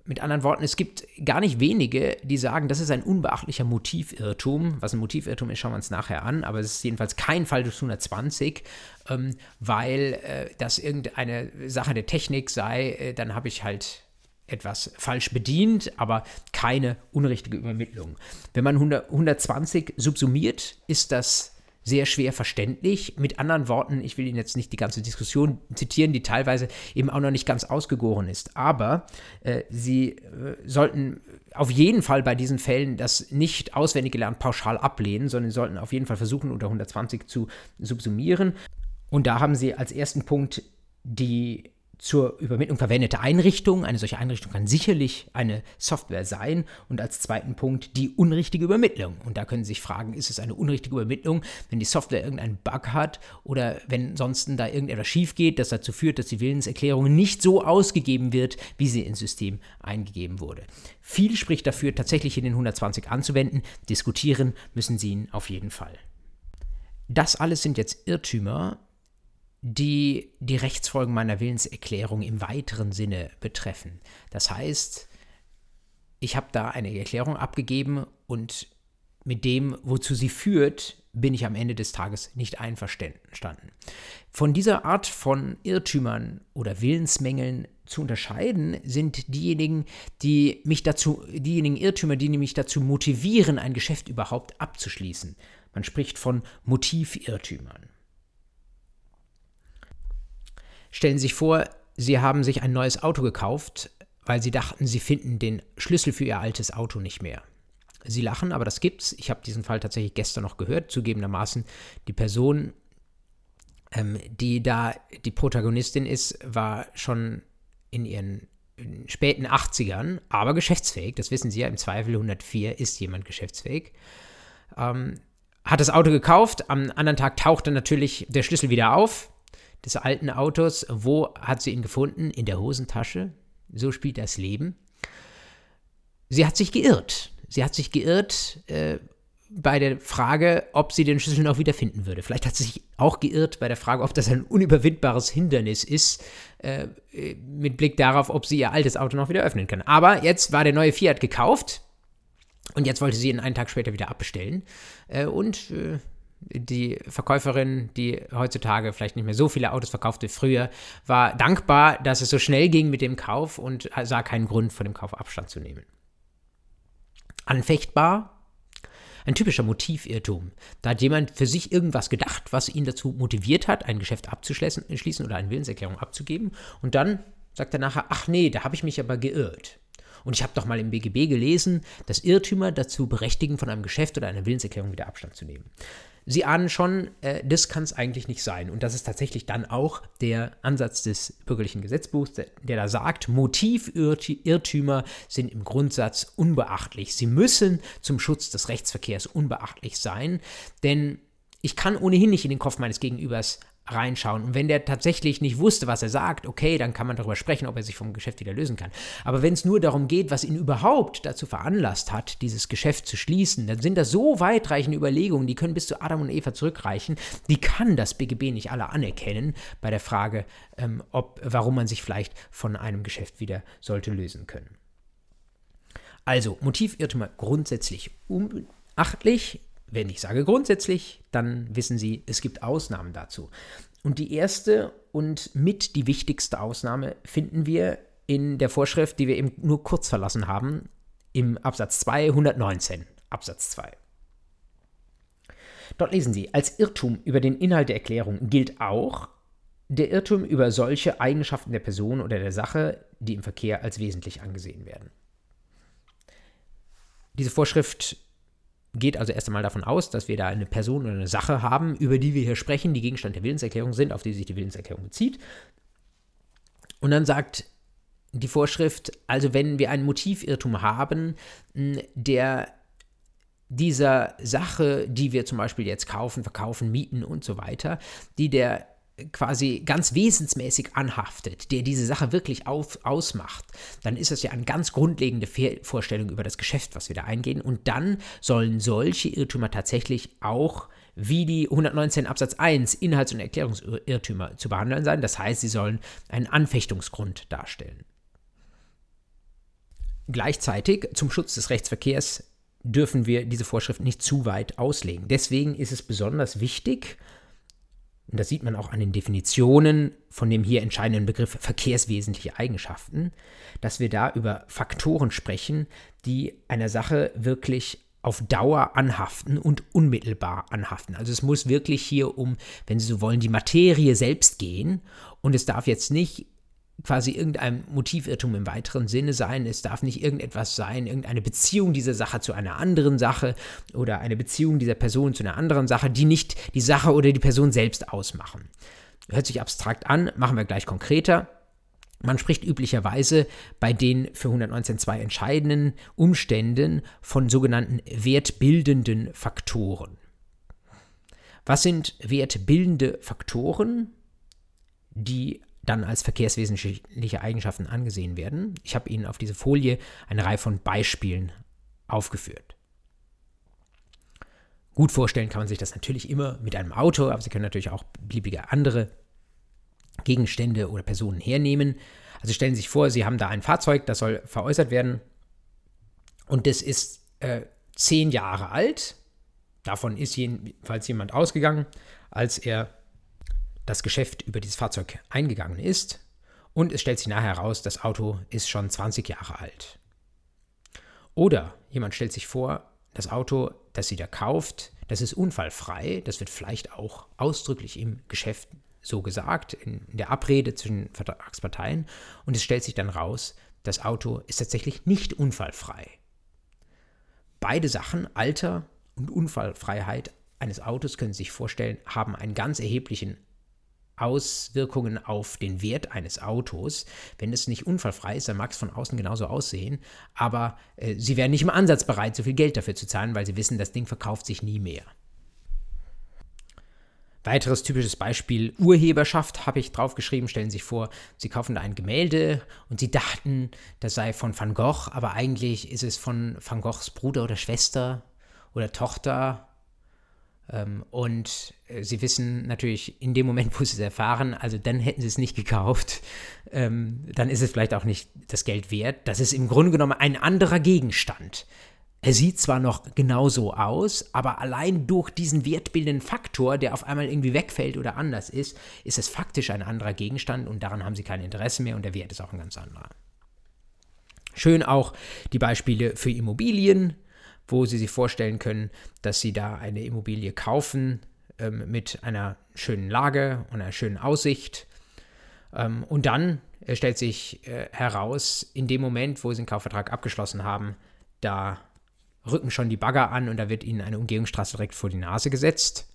Mit anderen Worten, es gibt gar nicht wenige, die sagen, das ist ein unbeachtlicher Motivirrtum. Was ein Motivirrtum ist, schauen wir uns nachher an, aber es ist jedenfalls kein Fall des 120, ähm, weil äh, das irgendeine Sache der Technik sei, äh, dann habe ich halt etwas falsch bedient, aber keine unrichtige Übermittlung. Wenn man 100, 120 subsumiert, ist das sehr schwer verständlich. Mit anderen Worten, ich will Ihnen jetzt nicht die ganze Diskussion zitieren, die teilweise eben auch noch nicht ganz ausgegoren ist, aber äh, Sie äh, sollten auf jeden Fall bei diesen Fällen das nicht auswendig gelernt pauschal ablehnen, sondern sollten auf jeden Fall versuchen, unter 120 zu subsumieren. Und da haben Sie als ersten Punkt die zur Übermittlung verwendete Einrichtung. Eine solche Einrichtung kann sicherlich eine Software sein. Und als zweiten Punkt die unrichtige Übermittlung. Und da können Sie sich fragen, ist es eine unrichtige Übermittlung, wenn die Software irgendeinen Bug hat oder wenn sonst da irgendetwas schief geht, das dazu führt, dass die Willenserklärung nicht so ausgegeben wird, wie sie ins System eingegeben wurde. Viel spricht dafür, tatsächlich in den 120 anzuwenden. Diskutieren müssen Sie ihn auf jeden Fall. Das alles sind jetzt Irrtümer, die die Rechtsfolgen meiner Willenserklärung im weiteren Sinne betreffen. Das heißt, ich habe da eine Erklärung abgegeben und mit dem, wozu sie führt, bin ich am Ende des Tages nicht einverstanden. Von dieser Art von Irrtümern oder Willensmängeln zu unterscheiden sind diejenigen, die mich dazu, diejenigen Irrtümer, die mich dazu motivieren, ein Geschäft überhaupt abzuschließen. Man spricht von Motivirrtümern. Stellen Sie sich vor, Sie haben sich ein neues Auto gekauft, weil Sie dachten, Sie finden den Schlüssel für Ihr altes Auto nicht mehr. Sie lachen, aber das gibt's. Ich habe diesen Fall tatsächlich gestern noch gehört. Zugegebenermaßen, die Person, ähm, die da die Protagonistin ist, war schon in ihren späten 80ern, aber geschäftsfähig. Das wissen Sie ja, im Zweifel 104 ist jemand geschäftsfähig. Ähm, hat das Auto gekauft, am anderen Tag tauchte natürlich der Schlüssel wieder auf des alten Autos. Wo hat sie ihn gefunden? In der Hosentasche. So spielt das Leben. Sie hat sich geirrt. Sie hat sich geirrt äh, bei der Frage, ob sie den Schlüssel noch wieder finden würde. Vielleicht hat sie sich auch geirrt bei der Frage, ob das ein unüberwindbares Hindernis ist, äh, mit Blick darauf, ob sie ihr altes Auto noch wieder öffnen kann. Aber jetzt war der neue Fiat gekauft und jetzt wollte sie ihn einen Tag später wieder abbestellen. Äh, und äh, die Verkäuferin, die heutzutage vielleicht nicht mehr so viele Autos verkaufte früher, war dankbar, dass es so schnell ging mit dem Kauf und sah keinen Grund, von dem Kauf Abstand zu nehmen. Anfechtbar? Ein typischer Motivirrtum. Da hat jemand für sich irgendwas gedacht, was ihn dazu motiviert hat, ein Geschäft abzuschließen oder eine Willenserklärung abzugeben. Und dann sagt er nachher, ach nee, da habe ich mich aber geirrt. Und ich habe doch mal im BGB gelesen, dass Irrtümer dazu berechtigen, von einem Geschäft oder einer Willenserklärung wieder Abstand zu nehmen. Sie ahnen schon, äh, das kann es eigentlich nicht sein. Und das ist tatsächlich dann auch der Ansatz des bürgerlichen Gesetzbuchs, der, der da sagt, Motivirrtümer sind im Grundsatz unbeachtlich. Sie müssen zum Schutz des Rechtsverkehrs unbeachtlich sein, denn ich kann ohnehin nicht in den Kopf meines Gegenübers reinschauen. Und wenn der tatsächlich nicht wusste, was er sagt, okay, dann kann man darüber sprechen, ob er sich vom Geschäft wieder lösen kann. Aber wenn es nur darum geht, was ihn überhaupt dazu veranlasst hat, dieses Geschäft zu schließen, dann sind das so weitreichende Überlegungen, die können bis zu Adam und Eva zurückreichen. Die kann das BGB nicht alle anerkennen bei der Frage, ähm, ob, warum man sich vielleicht von einem Geschäft wieder sollte lösen können. Also, Motivirrtümer grundsätzlich unachtlich, wenn ich sage grundsätzlich, dann wissen Sie, es gibt Ausnahmen dazu. Und die erste und mit die wichtigste Ausnahme finden wir in der Vorschrift, die wir eben nur kurz verlassen haben, im Absatz 2, 119, Absatz 2. Dort lesen Sie, als Irrtum über den Inhalt der Erklärung gilt auch der Irrtum über solche Eigenschaften der Person oder der Sache, die im Verkehr als wesentlich angesehen werden. Diese Vorschrift geht also erst einmal davon aus, dass wir da eine Person oder eine Sache haben, über die wir hier sprechen, die Gegenstand der Willenserklärung sind, auf die sich die Willenserklärung bezieht. Und dann sagt die Vorschrift, also wenn wir einen Motivirrtum haben, der dieser Sache, die wir zum Beispiel jetzt kaufen, verkaufen, mieten und so weiter, die der quasi ganz wesensmäßig anhaftet, der diese Sache wirklich auf, ausmacht, dann ist das ja eine ganz grundlegende Vorstellung über das Geschäft, was wir da eingehen. Und dann sollen solche Irrtümer tatsächlich auch wie die 119 Absatz 1 Inhalts- und Erklärungsirrtümer zu behandeln sein. Das heißt, sie sollen einen Anfechtungsgrund darstellen. Gleichzeitig zum Schutz des Rechtsverkehrs dürfen wir diese Vorschrift nicht zu weit auslegen. Deswegen ist es besonders wichtig, und das sieht man auch an den Definitionen von dem hier entscheidenden Begriff verkehrswesentliche Eigenschaften, dass wir da über Faktoren sprechen, die einer Sache wirklich auf Dauer anhaften und unmittelbar anhaften. Also es muss wirklich hier um, wenn Sie so wollen, die Materie selbst gehen und es darf jetzt nicht quasi irgendein Motivirrtum im weiteren Sinne sein. Es darf nicht irgendetwas sein, irgendeine Beziehung dieser Sache zu einer anderen Sache oder eine Beziehung dieser Person zu einer anderen Sache, die nicht die Sache oder die Person selbst ausmachen. Hört sich abstrakt an, machen wir gleich konkreter. Man spricht üblicherweise bei den für 119.2 entscheidenden Umständen von sogenannten wertbildenden Faktoren. Was sind wertbildende Faktoren? Die dann als verkehrswesentliche Eigenschaften angesehen werden. Ich habe Ihnen auf diese Folie eine Reihe von Beispielen aufgeführt. Gut vorstellen kann man sich das natürlich immer mit einem Auto, aber Sie können natürlich auch beliebige andere Gegenstände oder Personen hernehmen. Also stellen Sie sich vor, Sie haben da ein Fahrzeug, das soll veräußert werden und das ist äh, zehn Jahre alt. Davon ist jedenfalls jemand ausgegangen, als er das Geschäft über dieses Fahrzeug eingegangen ist und es stellt sich nachher heraus, das Auto ist schon 20 Jahre alt. Oder jemand stellt sich vor, das Auto, das sie da kauft, das ist unfallfrei, das wird vielleicht auch ausdrücklich im Geschäft so gesagt, in der Abrede zwischen Vertragsparteien, und es stellt sich dann raus, das Auto ist tatsächlich nicht unfallfrei. Beide Sachen, Alter und Unfallfreiheit eines Autos, können Sie sich vorstellen, haben einen ganz erheblichen Auswirkungen auf den Wert eines Autos. Wenn es nicht unfallfrei ist, dann mag es von außen genauso aussehen, aber äh, sie wären nicht im Ansatz bereit, so viel Geld dafür zu zahlen, weil sie wissen, das Ding verkauft sich nie mehr. Weiteres typisches Beispiel Urheberschaft habe ich draufgeschrieben. Stellen Sie sich vor, Sie kaufen da ein Gemälde und Sie dachten, das sei von Van Gogh, aber eigentlich ist es von Van Goghs Bruder oder Schwester oder Tochter ähm, und sie wissen natürlich in dem Moment, wo sie es erfahren, also dann hätten sie es nicht gekauft, ähm, dann ist es vielleicht auch nicht das Geld wert. Das ist im Grunde genommen ein anderer Gegenstand. Er sieht zwar noch genauso aus, aber allein durch diesen wertbildenden Faktor, der auf einmal irgendwie wegfällt oder anders ist, ist es faktisch ein anderer Gegenstand und daran haben sie kein Interesse mehr und der Wert ist auch ein ganz anderer. Schön auch die Beispiele für Immobilien wo Sie sich vorstellen können, dass Sie da eine Immobilie kaufen ähm, mit einer schönen Lage und einer schönen Aussicht. Ähm, und dann äh, stellt sich äh, heraus, in dem Moment, wo Sie den Kaufvertrag abgeschlossen haben, da rücken schon die Bagger an und da wird Ihnen eine Umgehungsstraße direkt vor die Nase gesetzt.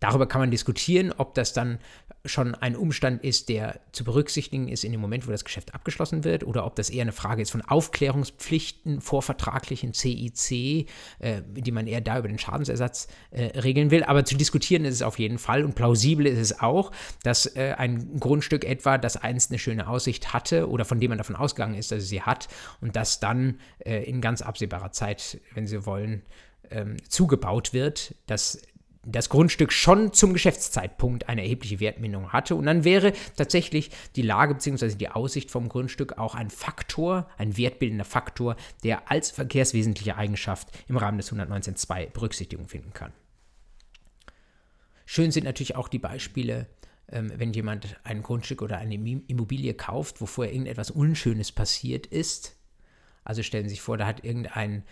Darüber kann man diskutieren, ob das dann schon ein Umstand ist, der zu berücksichtigen ist in dem Moment, wo das Geschäft abgeschlossen wird, oder ob das eher eine Frage ist von Aufklärungspflichten, vorvertraglichen CIC, äh, die man eher da über den Schadensersatz äh, regeln will. Aber zu diskutieren ist es auf jeden Fall und plausibel ist es auch, dass äh, ein Grundstück etwa, das einst eine schöne Aussicht hatte oder von dem man davon ausgegangen ist, dass es sie hat und das dann äh, in ganz absehbarer Zeit, wenn Sie wollen, ähm, zugebaut wird, dass das Grundstück schon zum Geschäftszeitpunkt eine erhebliche Wertminderung hatte. Und dann wäre tatsächlich die Lage bzw. die Aussicht vom Grundstück auch ein Faktor, ein wertbildender Faktor, der als verkehrswesentliche Eigenschaft im Rahmen des 119.2 Berücksichtigung finden kann. Schön sind natürlich auch die Beispiele, ähm, wenn jemand ein Grundstück oder eine Immobilie kauft, wo vorher irgendetwas Unschönes passiert ist. Also stellen Sie sich vor, da hat irgendein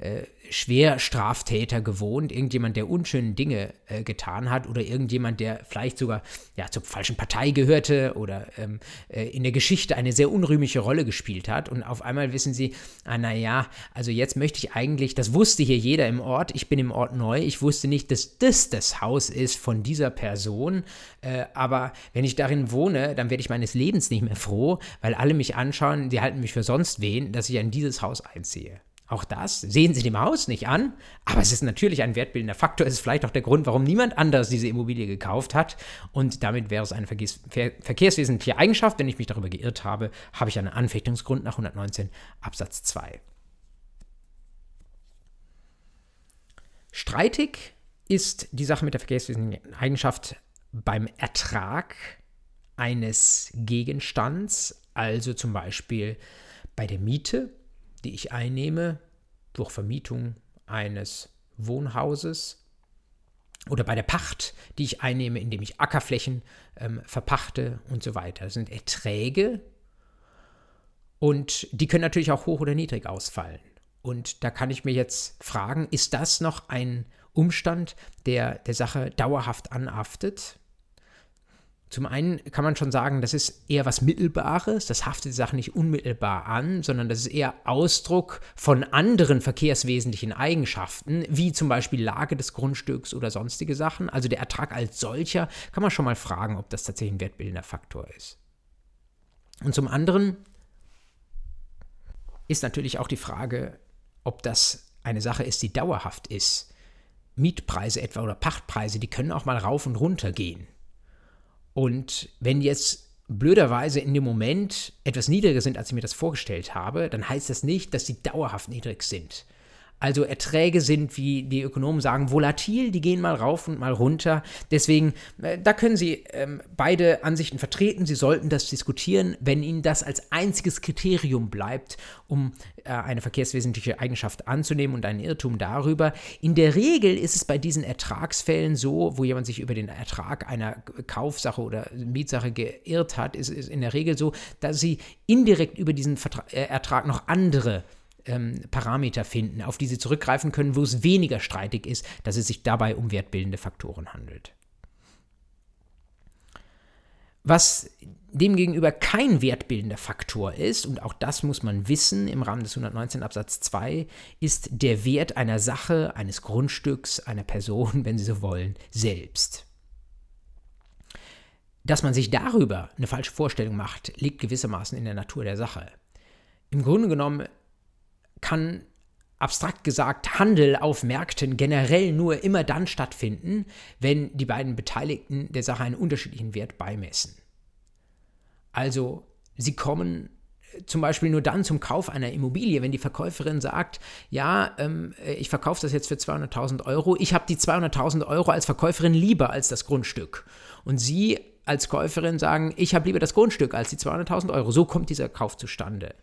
äh, Schwerstraftäter gewohnt, irgendjemand, der unschöne Dinge äh, getan hat oder irgendjemand, der vielleicht sogar ja, zur falschen Partei gehörte oder ähm, äh, in der Geschichte eine sehr unrühmliche Rolle gespielt hat. Und auf einmal wissen sie, ah, naja, also jetzt möchte ich eigentlich, das wusste hier jeder im Ort, ich bin im Ort neu, ich wusste nicht, dass das das Haus ist von dieser Person, äh, aber wenn ich darin wohne, dann werde ich meines Lebens nicht mehr froh, weil alle mich anschauen, die halten mich für sonst wen, dass ich in dieses Haus einziehe. Auch das sehen Sie dem Haus nicht an, aber es ist natürlich ein wertbildender Faktor. Es ist vielleicht auch der Grund, warum niemand anders diese Immobilie gekauft hat. Und damit wäre es eine Verkehrs Ver verkehrswesentliche Eigenschaft. Wenn ich mich darüber geirrt habe, habe ich einen Anfechtungsgrund nach 119 Absatz 2. Streitig ist die Sache mit der verkehrswesentlichen Eigenschaft beim Ertrag eines Gegenstands, also zum Beispiel bei der Miete die ich einnehme durch Vermietung eines Wohnhauses oder bei der Pacht, die ich einnehme, indem ich Ackerflächen ähm, verpachte und so weiter. Das sind Erträge und die können natürlich auch hoch oder niedrig ausfallen. Und da kann ich mir jetzt fragen, ist das noch ein Umstand, der der Sache dauerhaft anhaftet? Zum einen kann man schon sagen, das ist eher was Mittelbares, das haftet die Sache nicht unmittelbar an, sondern das ist eher Ausdruck von anderen verkehrswesentlichen Eigenschaften, wie zum Beispiel Lage des Grundstücks oder sonstige Sachen. Also der Ertrag als solcher kann man schon mal fragen, ob das tatsächlich ein wertbildender Faktor ist. Und zum anderen ist natürlich auch die Frage, ob das eine Sache ist, die dauerhaft ist. Mietpreise etwa oder Pachtpreise, die können auch mal rauf und runter gehen. Und wenn jetzt blöderweise in dem Moment etwas niedriger sind, als ich mir das vorgestellt habe, dann heißt das nicht, dass sie dauerhaft niedrig sind. Also Erträge sind, wie die Ökonomen sagen, volatil, die gehen mal rauf und mal runter. Deswegen, äh, da können Sie ähm, beide Ansichten vertreten. Sie sollten das diskutieren, wenn Ihnen das als einziges Kriterium bleibt, um äh, eine verkehrswesentliche Eigenschaft anzunehmen und einen Irrtum darüber. In der Regel ist es bei diesen Ertragsfällen so, wo jemand sich über den Ertrag einer Kaufsache oder Mietsache geirrt hat, ist es in der Regel so, dass Sie indirekt über diesen Vertra äh, Ertrag noch andere ähm, Parameter finden, auf die sie zurückgreifen können, wo es weniger streitig ist, dass es sich dabei um wertbildende Faktoren handelt. Was demgegenüber kein wertbildender Faktor ist, und auch das muss man wissen im Rahmen des 119 Absatz 2, ist der Wert einer Sache, eines Grundstücks, einer Person, wenn Sie so wollen, selbst. Dass man sich darüber eine falsche Vorstellung macht, liegt gewissermaßen in der Natur der Sache. Im Grunde genommen kann abstrakt gesagt Handel auf Märkten generell nur immer dann stattfinden, wenn die beiden Beteiligten der Sache einen unterschiedlichen Wert beimessen. Also sie kommen äh, zum Beispiel nur dann zum Kauf einer Immobilie, wenn die Verkäuferin sagt, ja, ähm, äh, ich verkaufe das jetzt für 200.000 Euro, ich habe die 200.000 Euro als Verkäuferin lieber als das Grundstück. Und Sie als Käuferin sagen, ich habe lieber das Grundstück als die 200.000 Euro. So kommt dieser Kauf zustande.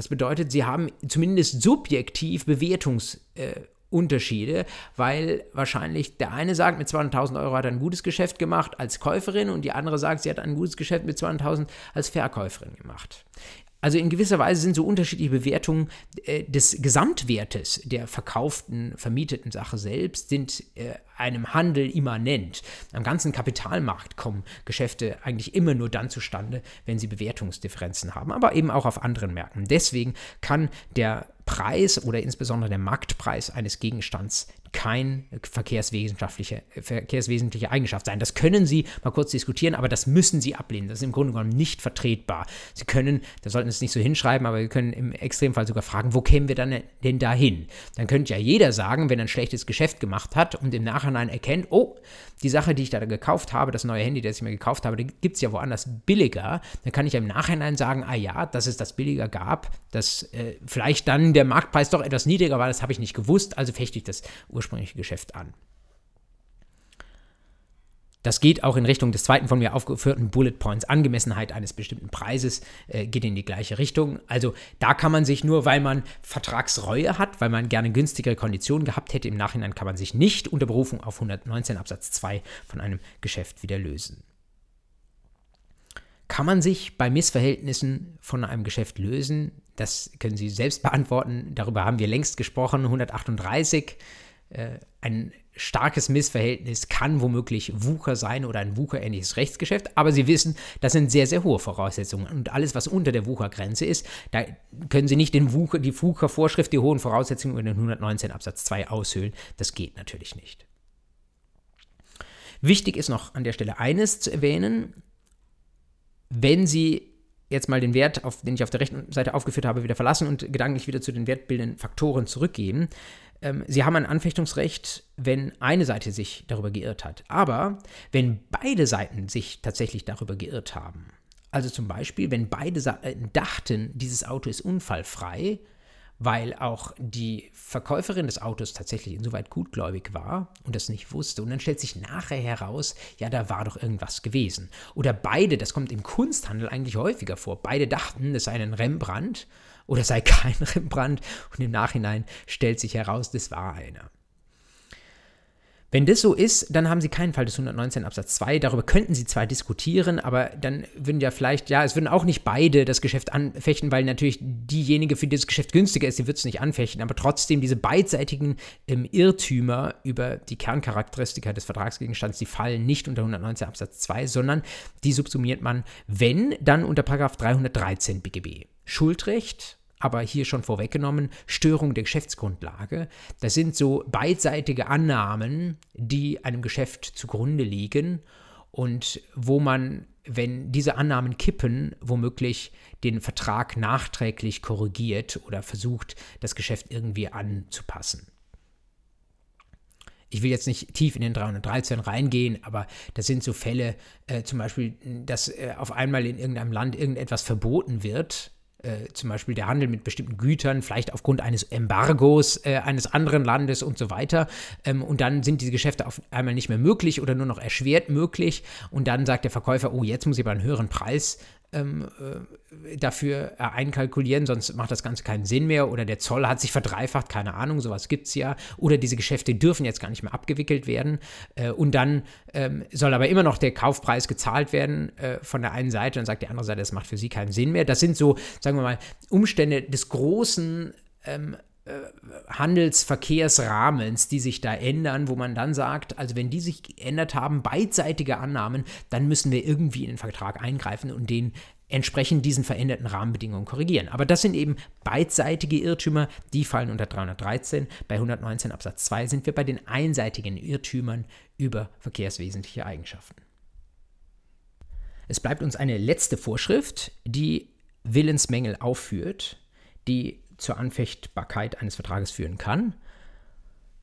Das bedeutet, sie haben zumindest subjektiv Bewertungsunterschiede, äh, weil wahrscheinlich der eine sagt, mit 200.000 Euro hat er ein gutes Geschäft gemacht als Käuferin und die andere sagt, sie hat ein gutes Geschäft mit 200.000 als Verkäuferin gemacht. Also in gewisser Weise sind so unterschiedliche Bewertungen äh, des Gesamtwertes der verkauften, vermieteten Sache selbst, sind äh, einem Handel immanent. Am ganzen Kapitalmarkt kommen Geschäfte eigentlich immer nur dann zustande, wenn sie Bewertungsdifferenzen haben, aber eben auch auf anderen Märkten. Deswegen kann der Preis oder insbesondere der Marktpreis eines Gegenstands kein verkehrswissenschaftliche, verkehrswesentliche Eigenschaft sein. Das können Sie mal kurz diskutieren, aber das müssen Sie ablehnen. Das ist im Grunde genommen nicht vertretbar. Sie können, da sollten Sie es nicht so hinschreiben, aber Sie können im Extremfall sogar fragen, wo kämen wir dann denn dahin? Dann könnte ja jeder sagen, wenn er ein schlechtes Geschäft gemacht hat und im Nachhinein erkennt, oh, die Sache, die ich da gekauft habe, das neue Handy, das ich mir gekauft habe, gibt es ja woanders billiger, dann kann ich im Nachhinein sagen, ah ja, dass es das billiger gab, dass äh, vielleicht dann der Marktpreis doch etwas niedriger war, das habe ich nicht gewusst, also fechte ich das ursprüngliche Geschäft an. Das geht auch in Richtung des zweiten von mir aufgeführten Bullet Points. Angemessenheit eines bestimmten Preises äh, geht in die gleiche Richtung. Also da kann man sich nur, weil man Vertragsreue hat, weil man gerne günstigere Konditionen gehabt hätte, im Nachhinein kann man sich nicht unter Berufung auf 119 Absatz 2 von einem Geschäft wieder lösen. Kann man sich bei Missverhältnissen von einem Geschäft lösen? das können Sie selbst beantworten. Darüber haben wir längst gesprochen. 138. Äh, ein starkes Missverhältnis kann womöglich Wucher sein oder ein Wucherähnliches Rechtsgeschäft, aber Sie wissen, das sind sehr, sehr hohe Voraussetzungen. Und alles, was unter der Wuchergrenze ist, da können Sie nicht den Wucher, die Wuchervorschrift, die hohen Voraussetzungen in den 119 Absatz 2 aushöhlen. Das geht natürlich nicht. Wichtig ist noch an der Stelle eines zu erwähnen. Wenn Sie jetzt mal den Wert, auf, den ich auf der rechten Seite aufgeführt habe, wieder verlassen und gedanklich wieder zu den wertbildenden Faktoren zurückgehen, ähm, Sie haben ein Anfechtungsrecht, wenn eine Seite sich darüber geirrt hat. Aber wenn beide Seiten sich tatsächlich darüber geirrt haben, also zum Beispiel, wenn beide Seiten dachten, dieses Auto ist unfallfrei, weil auch die Verkäuferin des Autos tatsächlich insoweit gutgläubig war und das nicht wusste. Und dann stellt sich nachher heraus, ja, da war doch irgendwas gewesen. Oder beide, das kommt im Kunsthandel eigentlich häufiger vor, beide dachten, es sei ein Rembrandt oder sei kein Rembrandt und im Nachhinein stellt sich heraus, das war einer. Wenn das so ist, dann haben Sie keinen Fall des 119 Absatz 2. Darüber könnten Sie zwar diskutieren, aber dann würden ja vielleicht, ja, es würden auch nicht beide das Geschäft anfechten, weil natürlich diejenige, für die das Geschäft günstiger ist, die wird es nicht anfechten. Aber trotzdem, diese beidseitigen ähm, Irrtümer über die Kerncharakteristika des Vertragsgegenstands, die fallen nicht unter 119 Absatz 2, sondern die subsumiert man, wenn, dann unter 313 BGB. Schuldrecht aber hier schon vorweggenommen, Störung der Geschäftsgrundlage. Das sind so beidseitige Annahmen, die einem Geschäft zugrunde liegen und wo man, wenn diese Annahmen kippen, womöglich den Vertrag nachträglich korrigiert oder versucht, das Geschäft irgendwie anzupassen. Ich will jetzt nicht tief in den 313 reingehen, aber das sind so Fälle, äh, zum Beispiel, dass äh, auf einmal in irgendeinem Land irgendetwas verboten wird äh, zum Beispiel der Handel mit bestimmten Gütern, vielleicht aufgrund eines Embargos äh, eines anderen Landes und so weiter. Ähm, und dann sind diese Geschäfte auf einmal nicht mehr möglich oder nur noch erschwert möglich. Und dann sagt der Verkäufer, oh, jetzt muss ich aber einen höheren Preis ähm, äh, dafür äh, einkalkulieren, sonst macht das Ganze keinen Sinn mehr. Oder der Zoll hat sich verdreifacht, keine Ahnung, sowas gibt es ja. Oder diese Geschäfte dürfen jetzt gar nicht mehr abgewickelt werden. Äh, und dann ähm, soll aber immer noch der Kaufpreis gezahlt werden äh, von der einen Seite. Dann sagt die andere Seite, das macht für sie keinen Sinn mehr. Das sind so, sagen wir mal, Umstände des großen ähm, äh, Handelsverkehrsrahmens, die sich da ändern, wo man dann sagt, also wenn die sich geändert haben, beidseitige Annahmen, dann müssen wir irgendwie in den Vertrag eingreifen und den entsprechend diesen veränderten Rahmenbedingungen korrigieren. Aber das sind eben beidseitige Irrtümer, die fallen unter 313. Bei 119 Absatz 2 sind wir bei den einseitigen Irrtümern über verkehrswesentliche Eigenschaften. Es bleibt uns eine letzte Vorschrift, die Willensmängel aufführt, die zur Anfechtbarkeit eines Vertrages führen kann.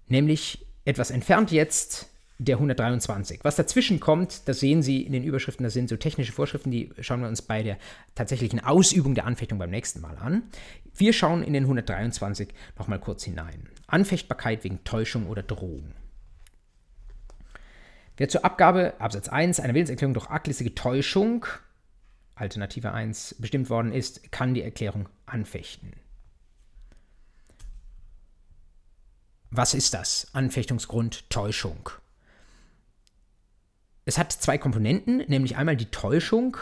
Nämlich etwas entfernt jetzt der 123. Was dazwischen kommt, das sehen Sie in den Überschriften, das sind so technische Vorschriften, die schauen wir uns bei der tatsächlichen Ausübung der Anfechtung beim nächsten Mal an. Wir schauen in den 123 nochmal kurz hinein. Anfechtbarkeit wegen Täuschung oder Drohung. Wer zur Abgabe, Absatz 1, einer Willenserklärung durch arglistige Täuschung, Alternative 1, bestimmt worden ist, kann die Erklärung anfechten. Was ist das? Anfechtungsgrund Täuschung. Es hat zwei Komponenten, nämlich einmal die Täuschung,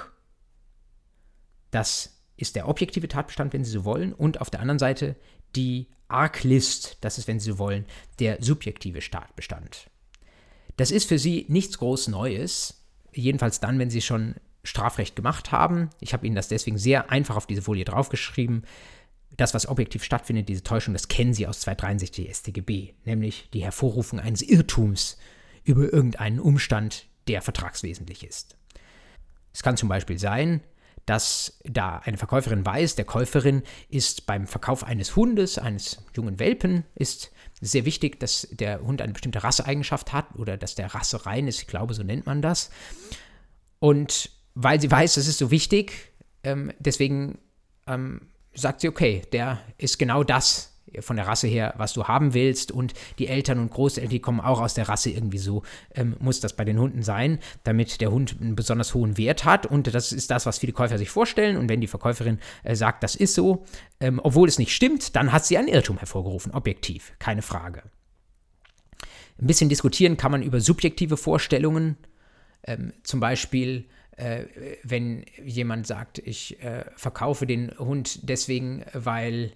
das ist der objektive Tatbestand, wenn Sie so wollen, und auf der anderen Seite die Arglist, das ist, wenn Sie so wollen, der subjektive Tatbestand. Das ist für Sie nichts groß Neues, jedenfalls dann, wenn Sie schon Strafrecht gemacht haben. Ich habe Ihnen das deswegen sehr einfach auf diese Folie draufgeschrieben das, was objektiv stattfindet, diese Täuschung, das kennen Sie aus 263 StGB, nämlich die Hervorrufung eines Irrtums über irgendeinen Umstand, der vertragswesentlich ist. Es kann zum Beispiel sein, dass da eine Verkäuferin weiß, der Käuferin ist beim Verkauf eines Hundes, eines jungen Welpen, ist sehr wichtig, dass der Hund eine bestimmte Rasseeigenschaft hat oder dass der Rasse rein ist, ich glaube, so nennt man das. Und weil sie weiß, das ist so wichtig, ähm, deswegen ähm, sagt sie, okay, der ist genau das von der Rasse her, was du haben willst. Und die Eltern und Großeltern, die kommen auch aus der Rasse irgendwie so, ähm, muss das bei den Hunden sein, damit der Hund einen besonders hohen Wert hat. Und das ist das, was viele Käufer sich vorstellen. Und wenn die Verkäuferin äh, sagt, das ist so, ähm, obwohl es nicht stimmt, dann hat sie einen Irrtum hervorgerufen, objektiv, keine Frage. Ein bisschen diskutieren kann man über subjektive Vorstellungen, Ähm, zum Beispiel, wenn jemand sagt, ich äh, verkaufe den Hund deswegen, weil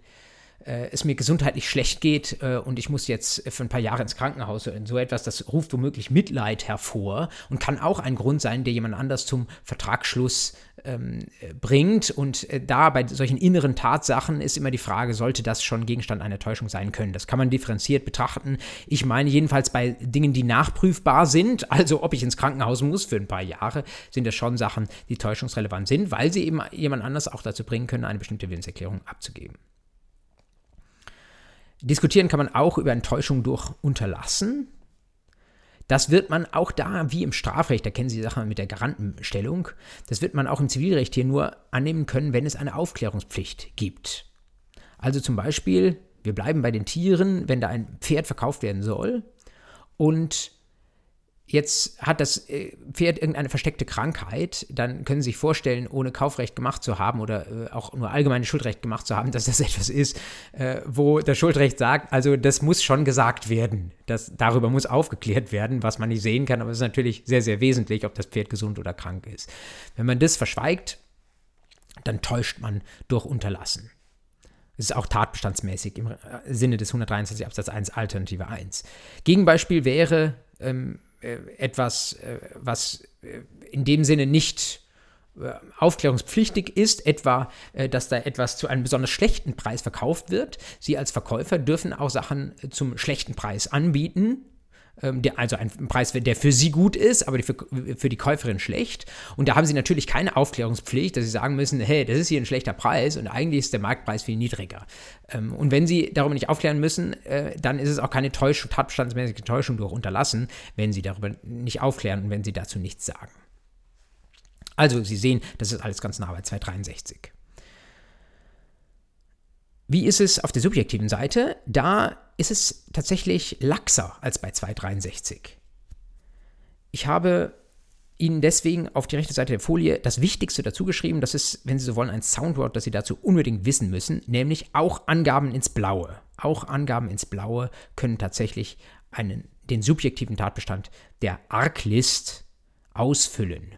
äh, es mir gesundheitlich schlecht geht äh, und ich muss jetzt für ein paar Jahre ins Krankenhaus oder so etwas, das ruft womöglich Mitleid hervor und kann auch ein Grund sein, der jemand anders zum Vertragsschluss ähm, bringt. Und äh, da bei solchen inneren Tatsachen ist immer die Frage, sollte das schon Gegenstand einer Täuschung sein können? Das kann man differenziert betrachten. Ich meine jedenfalls bei Dingen, die nachprüfbar sind, also ob ich ins Krankenhaus muss für ein paar Jahre, sind das schon Sachen, die täuschungsrelevant sind, weil sie eben jemand anders auch dazu bringen können, eine bestimmte Willenserklärung abzugeben. Diskutieren kann man auch über Enttäuschung durch Unterlassen. Das wird man auch da, wie im Strafrecht, da kennen Sie die Sache mit der Garantenstellung, das wird man auch im Zivilrecht hier nur annehmen können, wenn es eine Aufklärungspflicht gibt. Also zum Beispiel, wir bleiben bei den Tieren, wenn da ein Pferd verkauft werden soll und jetzt hat das äh, Pferd irgendeine versteckte Krankheit, dann können Sie sich vorstellen, ohne Kaufrecht gemacht zu haben oder äh, auch nur allgemeines Schuldrecht gemacht zu haben, dass das etwas ist, äh, wo das Schuldrecht sagt, also das muss schon gesagt werden. Das, darüber muss aufgeklärt werden, was man nicht sehen kann, aber es ist natürlich sehr, sehr wesentlich, ob das Pferd gesund oder krank ist. Wenn man das verschweigt, dann täuscht man durch Unterlassen. Das ist auch tatbestandsmäßig im Sinne des 123 Absatz 1 Alternative 1. Gegenbeispiel wäre, ähm, äh, etwas, äh, was äh, in dem Sinne nicht aufklärungspflichtig ist, etwa, dass da etwas zu einem besonders schlechten Preis verkauft wird. Sie als Verkäufer dürfen auch Sachen zum schlechten Preis anbieten, der, also ein Preis, der für sie gut ist, aber für, für die Käuferin schlecht. Und da haben sie natürlich keine Aufklärungspflicht, dass sie sagen müssen, hey, das ist hier ein schlechter Preis und eigentlich ist der Marktpreis viel niedriger. Ähm, und wenn sie darüber nicht aufklären müssen, äh, dann ist es auch keine Täuschung, tatbestandsmäßige Täuschung durch Unterlassen, wenn sie darüber nicht aufklären und wenn sie dazu nichts sagen. Also, Sie sehen, das ist alles ganz nah bei 263. Wie ist es auf der subjektiven Seite? Da ist es tatsächlich laxer als bei 263. Ich habe Ihnen deswegen auf die rechte Seite der Folie das Wichtigste dazu geschrieben. Das ist, wenn Sie so wollen, ein Soundwort, das Sie dazu unbedingt wissen müssen, nämlich auch Angaben ins Blaue. Auch Angaben ins Blaue können tatsächlich einen, den subjektiven Tatbestand der Arglist ausfüllen.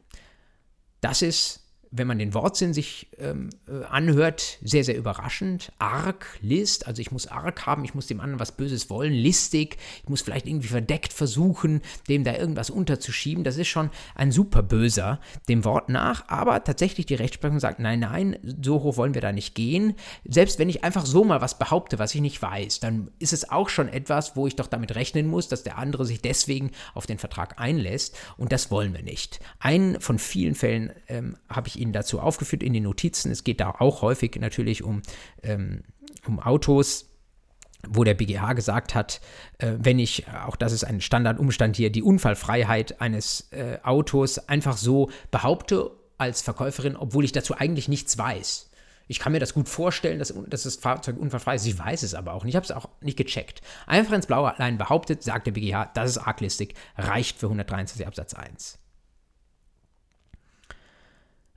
Das ist wenn man den Wortsinn sich ähm, äh, anhört, sehr, sehr überraschend. Arg, List, also ich muss arg haben, ich muss dem anderen was Böses wollen, listig, ich muss vielleicht irgendwie verdeckt versuchen, dem da irgendwas unterzuschieben. Das ist schon ein super böser dem Wort nach, aber tatsächlich die Rechtsprechung sagt, nein, nein, so hoch wollen wir da nicht gehen. Selbst wenn ich einfach so mal was behaupte, was ich nicht weiß, dann ist es auch schon etwas, wo ich doch damit rechnen muss, dass der andere sich deswegen auf den Vertrag einlässt und das wollen wir nicht. Einen von vielen Fällen ähm, habe ich Ihnen dazu aufgeführt in den Notizen. Es geht da auch häufig natürlich um, ähm, um Autos wo der BGH gesagt hat, äh, wenn ich, auch das ist ein Standardumstand hier, die Unfallfreiheit eines äh, Autos einfach so behaupte als Verkäuferin, obwohl ich dazu eigentlich nichts weiß. Ich kann mir das gut vorstellen, dass, dass das Fahrzeug unfallfrei ist. Ich weiß es aber auch nicht. Ich habe es auch nicht gecheckt. Einfach ins Blaue allein behauptet, sagt der BGH, das ist arglistig, reicht für 123 Absatz 1.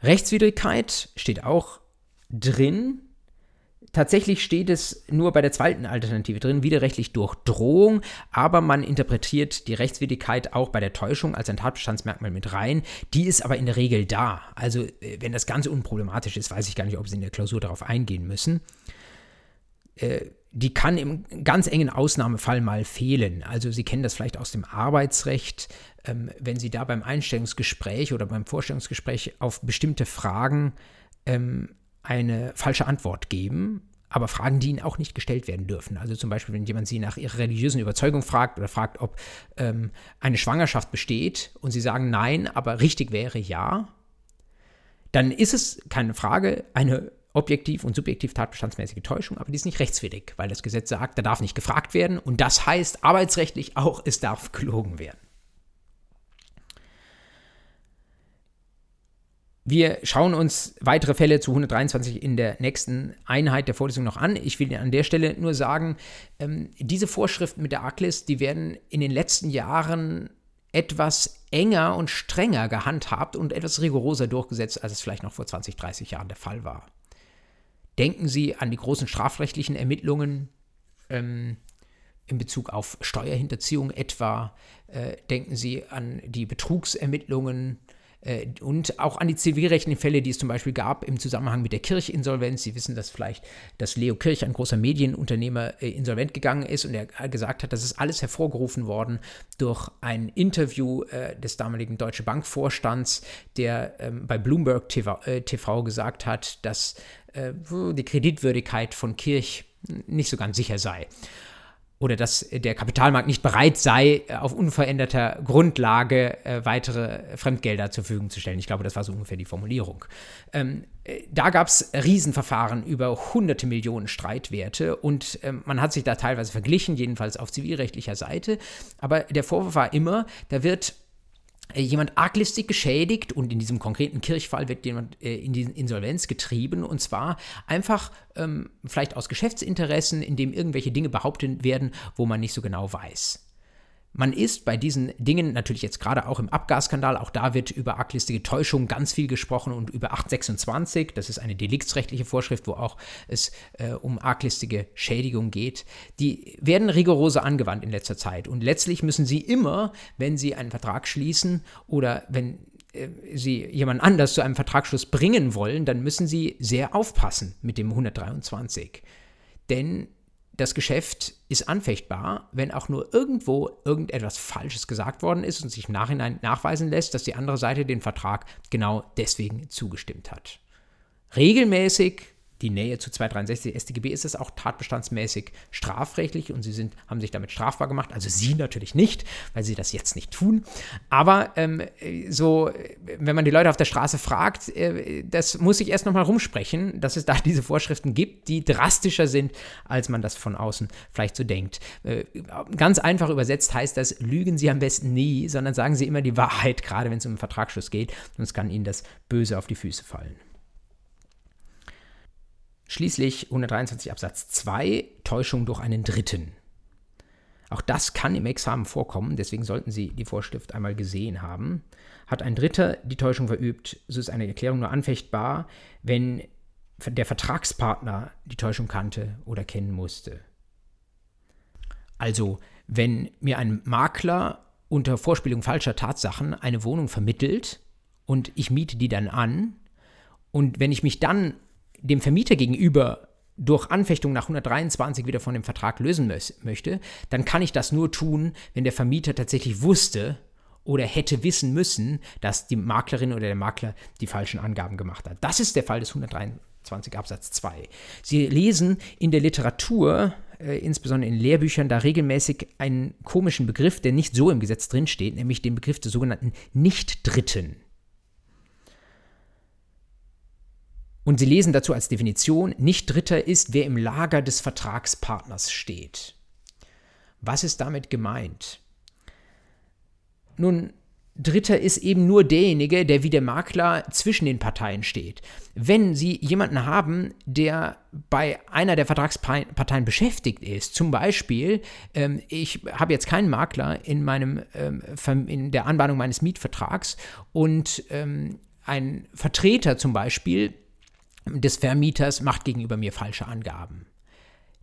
Rechtswidrigkeit steht auch drin. Tatsächlich steht es nur bei der zweiten Alternative drin, widerrechtlich durch Drohung, aber man interpretiert die Rechtswidrigkeit auch bei der Täuschung als ein Tatbestandsmerkmal mit rein. Die ist aber in der Regel da. Also, äh, wenn das Ganze unproblematisch ist, weiß ich gar nicht, ob Sie in der Klausur darauf eingehen müssen. Äh, die kann im ganz engen Ausnahmefall mal fehlen. Also Sie kennen das vielleicht aus dem Arbeitsrecht, ähm, wenn Sie da beim Einstellungsgespräch oder beim Vorstellungsgespräch auf bestimmte Fragen ähm, eine falsche Antwort geben, aber Fragen, die Ihnen auch nicht gestellt werden dürfen. Also zum Beispiel, wenn jemand Sie nach Ihrer religiösen Überzeugung fragt oder fragt, ob ähm, eine Schwangerschaft besteht und Sie sagen nein, aber richtig wäre ja, dann ist es keine Frage eine objektiv und subjektiv tatbestandsmäßige Täuschung, aber die ist nicht rechtswidrig, weil das Gesetz sagt, da darf nicht gefragt werden und das heißt arbeitsrechtlich auch, es darf gelogen werden. Wir schauen uns weitere Fälle zu 123 in der nächsten Einheit der Vorlesung noch an. Ich will an der Stelle nur sagen, ähm, diese Vorschriften mit der ACLIS, die werden in den letzten Jahren etwas enger und strenger gehandhabt und etwas rigoroser durchgesetzt, als es vielleicht noch vor 20, 30 Jahren der Fall war. Denken Sie an die großen strafrechtlichen Ermittlungen, ähm, in Bezug auf Steuerhinterziehung etwa. Äh, denken Sie an die Betrugsermittlungen und auch an die zivilrechtlichen Fälle, die es zum Beispiel gab im Zusammenhang mit der Kirchinsolvenz. Sie wissen das vielleicht, dass Leo Kirch, ein großer Medienunternehmer, äh, insolvent gegangen ist und er gesagt hat, das ist alles hervorgerufen worden durch ein Interview äh, des damaligen Deutsche Bank Vorstands, der ähm, bei Bloomberg TV, äh, gesagt hat, dass äh, die Kreditwürdigkeit von Kirch nicht so ganz sicher sei oder dass der Kapitalmarkt nicht bereit sei, auf unveränderter Grundlage äh, weitere Fremdgelder zur Verfügung zu stellen. Ich glaube, das war so ungefähr die Formulierung. Ähm, äh, da gab es Riesenverfahren über hunderte Millionen Streitwerte und ähm, man hat sich da teilweise verglichen, jedenfalls auf zivilrechtlicher Seite. Aber der Vorwurf war immer, da wird äh, jemand arglistig geschädigt und in diesem konkreten Kirchfall wird jemand äh, in die Insolvenz getrieben und zwar einfach ähm, vielleicht aus Geschäftsinteressen, indem irgendwelche Dinge behauptet werden, wo man nicht so genau weiß. Man ist bei diesen Dingen natürlich jetzt gerade auch im Abgasskandal, auch da wird über arglistige Täuschung ganz viel gesprochen und über 826, das ist eine deliktsrechtliche Vorschrift, wo auch es äh, um arglistige Schädigung geht. Die werden rigoroser angewandt in letzter Zeit und letztlich müssen Sie immer, wenn Sie einen Vertrag schließen oder wenn äh, Sie jemand anders zu einem Vertragsschluss bringen wollen, dann müssen Sie sehr aufpassen mit dem 123. Denn das Geschäft ist anfechtbar, wenn auch nur irgendwo irgendetwas Falsches gesagt worden ist und sich im Nachhinein nachweisen lässt, dass die andere Seite den Vertrag genau deswegen zugestimmt hat. Regelmäßig die Nähe zu 263 StGB ist es auch tatbestandsmäßig strafrechtlich und sie sind, haben sich damit strafbar gemacht. Also sie natürlich nicht, weil sie das jetzt nicht tun. Aber ähm, so, wenn man die Leute auf der Straße fragt, äh, das muss ich erst nochmal rumsprechen, dass es da diese Vorschriften gibt, die drastischer sind, als man das von außen vielleicht so denkt. Äh, ganz einfach übersetzt heißt das, lügen Sie am besten nie, sondern sagen Sie immer die Wahrheit, gerade wenn es um einen Vertragsschluss geht, sonst kann Ihnen das böse auf die Füße fallen. Schließlich 123 Absatz 2, Täuschung durch einen Dritten. Auch das kann im Examen vorkommen, deswegen sollten Sie die Vorschrift einmal gesehen haben. Hat ein Dritter die Täuschung verübt, so ist eine Erklärung nur anfechtbar, wenn der Vertragspartner die Täuschung kannte oder kennen musste. Also, wenn mir ein Makler unter Vorspielung falscher Tatsachen eine Wohnung vermittelt und ich miete die dann an und wenn ich mich dann dem Vermieter gegenüber durch Anfechtung nach 123 wieder von dem Vertrag lösen möchte, dann kann ich das nur tun, wenn der Vermieter tatsächlich wusste oder hätte wissen müssen, dass die Maklerin oder der Makler die falschen Angaben gemacht hat. Das ist der Fall des 123 Absatz 2. Sie lesen in der Literatur, äh, insbesondere in Lehrbüchern, da regelmäßig einen komischen Begriff, der nicht so im Gesetz drinsteht, nämlich den Begriff des sogenannten Nicht-Dritten. Und sie lesen dazu als Definition, nicht Dritter ist, wer im Lager des Vertragspartners steht. Was ist damit gemeint? Nun, Dritter ist eben nur derjenige, der wie der Makler zwischen den Parteien steht. Wenn Sie jemanden haben, der bei einer der Vertragsparteien beschäftigt ist, zum Beispiel, ähm, ich habe jetzt keinen Makler in, meinem, ähm, in der Anbahnung meines Mietvertrags und ähm, ein Vertreter zum Beispiel des Vermieters macht gegenüber mir falsche Angaben.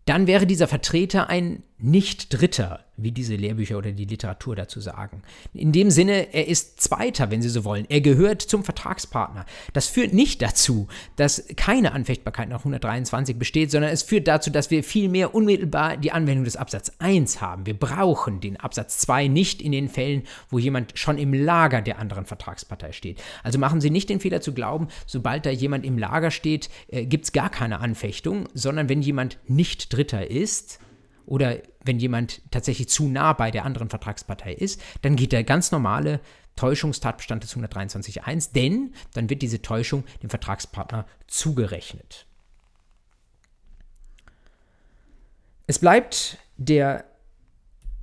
Dann wäre dieser Vertreter ein Nicht-Dritter wie diese Lehrbücher oder die Literatur dazu sagen. In dem Sinne, er ist Zweiter, wenn Sie so wollen. Er gehört zum Vertragspartner. Das führt nicht dazu, dass keine Anfechtbarkeit nach 123 besteht, sondern es führt dazu, dass wir vielmehr unmittelbar die Anwendung des Absatz 1 haben. Wir brauchen den Absatz 2 nicht in den Fällen, wo jemand schon im Lager der anderen Vertragspartei steht. Also machen Sie nicht den Fehler zu glauben, sobald da jemand im Lager steht, äh, gibt es gar keine Anfechtung, sondern wenn jemand nicht Dritter ist, oder wenn jemand tatsächlich zu nah bei der anderen Vertragspartei ist, dann geht der ganz normale Täuschungstatbestand des 123.1, denn dann wird diese Täuschung dem Vertragspartner zugerechnet. Es bleibt der,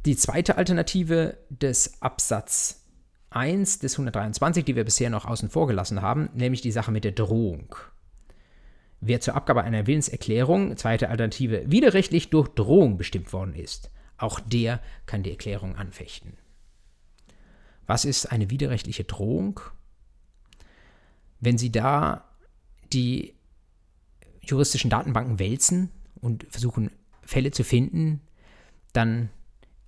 die zweite Alternative des Absatz 1 des 123, die wir bisher noch außen vor gelassen haben, nämlich die Sache mit der Drohung. Wer zur Abgabe einer Willenserklärung, zweite Alternative, widerrechtlich durch Drohung bestimmt worden ist, auch der kann die Erklärung anfechten. Was ist eine widerrechtliche Drohung? Wenn Sie da die juristischen Datenbanken wälzen und versuchen, Fälle zu finden, dann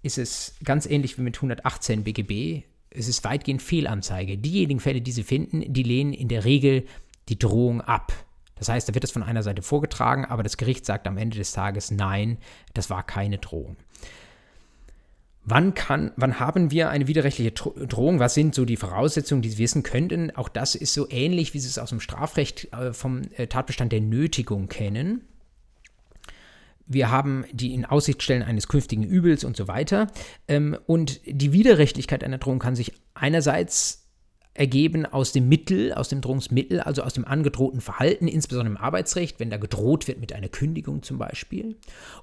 ist es ganz ähnlich wie mit 118 BGB. Es ist weitgehend Fehlanzeige. Diejenigen Fälle, die Sie finden, die lehnen in der Regel die Drohung ab. Das heißt, da wird es von einer Seite vorgetragen, aber das Gericht sagt am Ende des Tages, nein, das war keine Drohung. Wann, kann, wann haben wir eine widerrechtliche Drohung? Was sind so die Voraussetzungen, die Sie wissen könnten? Auch das ist so ähnlich, wie Sie es aus dem Strafrecht äh, vom äh, Tatbestand der Nötigung kennen. Wir haben die in Aussicht stellen eines künftigen Übels und so weiter. Ähm, und die Widerrechtlichkeit einer Drohung kann sich einerseits ergeben aus dem Mittel, aus dem Drohungsmittel, also aus dem angedrohten Verhalten, insbesondere im Arbeitsrecht, wenn da gedroht wird mit einer Kündigung zum Beispiel,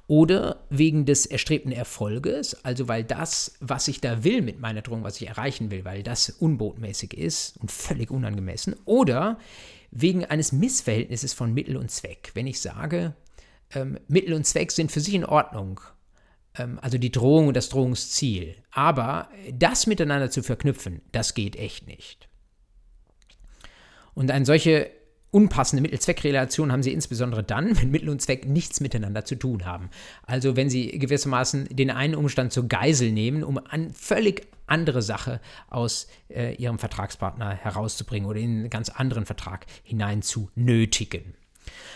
oder wegen des erstrebten Erfolges, also weil das, was ich da will mit meiner Drohung, was ich erreichen will, weil das unbotmäßig ist und völlig unangemessen, oder wegen eines Missverhältnisses von Mittel und Zweck. Wenn ich sage, ähm, Mittel und Zweck sind für sich in Ordnung, ähm, also die Drohung und das Drohungsziel. Aber das miteinander zu verknüpfen, das geht echt nicht. Und eine solche unpassende Mittel-Zweck-Relation haben sie insbesondere dann, wenn Mittel und Zweck nichts miteinander zu tun haben. Also wenn sie gewissermaßen den einen Umstand zur Geisel nehmen, um eine völlig andere Sache aus äh, ihrem Vertragspartner herauszubringen oder in einen ganz anderen Vertrag hinein zu nötigen.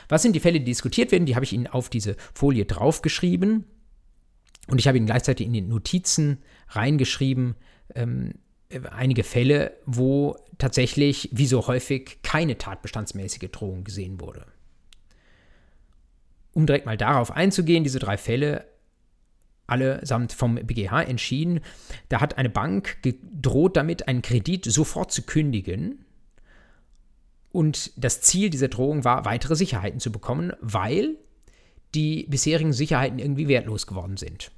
Was sind die Fälle, die diskutiert werden? Die habe ich Ihnen auf diese Folie draufgeschrieben. Und ich habe ihn gleichzeitig in die Notizen reingeschrieben, ähm, einige Fälle, wo tatsächlich, wie so häufig, keine tatbestandsmäßige Drohung gesehen wurde. Um direkt mal darauf einzugehen, diese drei Fälle, allesamt vom BGH entschieden, da hat eine Bank gedroht damit, einen Kredit sofort zu kündigen. Und das Ziel dieser Drohung war, weitere Sicherheiten zu bekommen, weil die bisherigen Sicherheiten irgendwie wertlos geworden sind.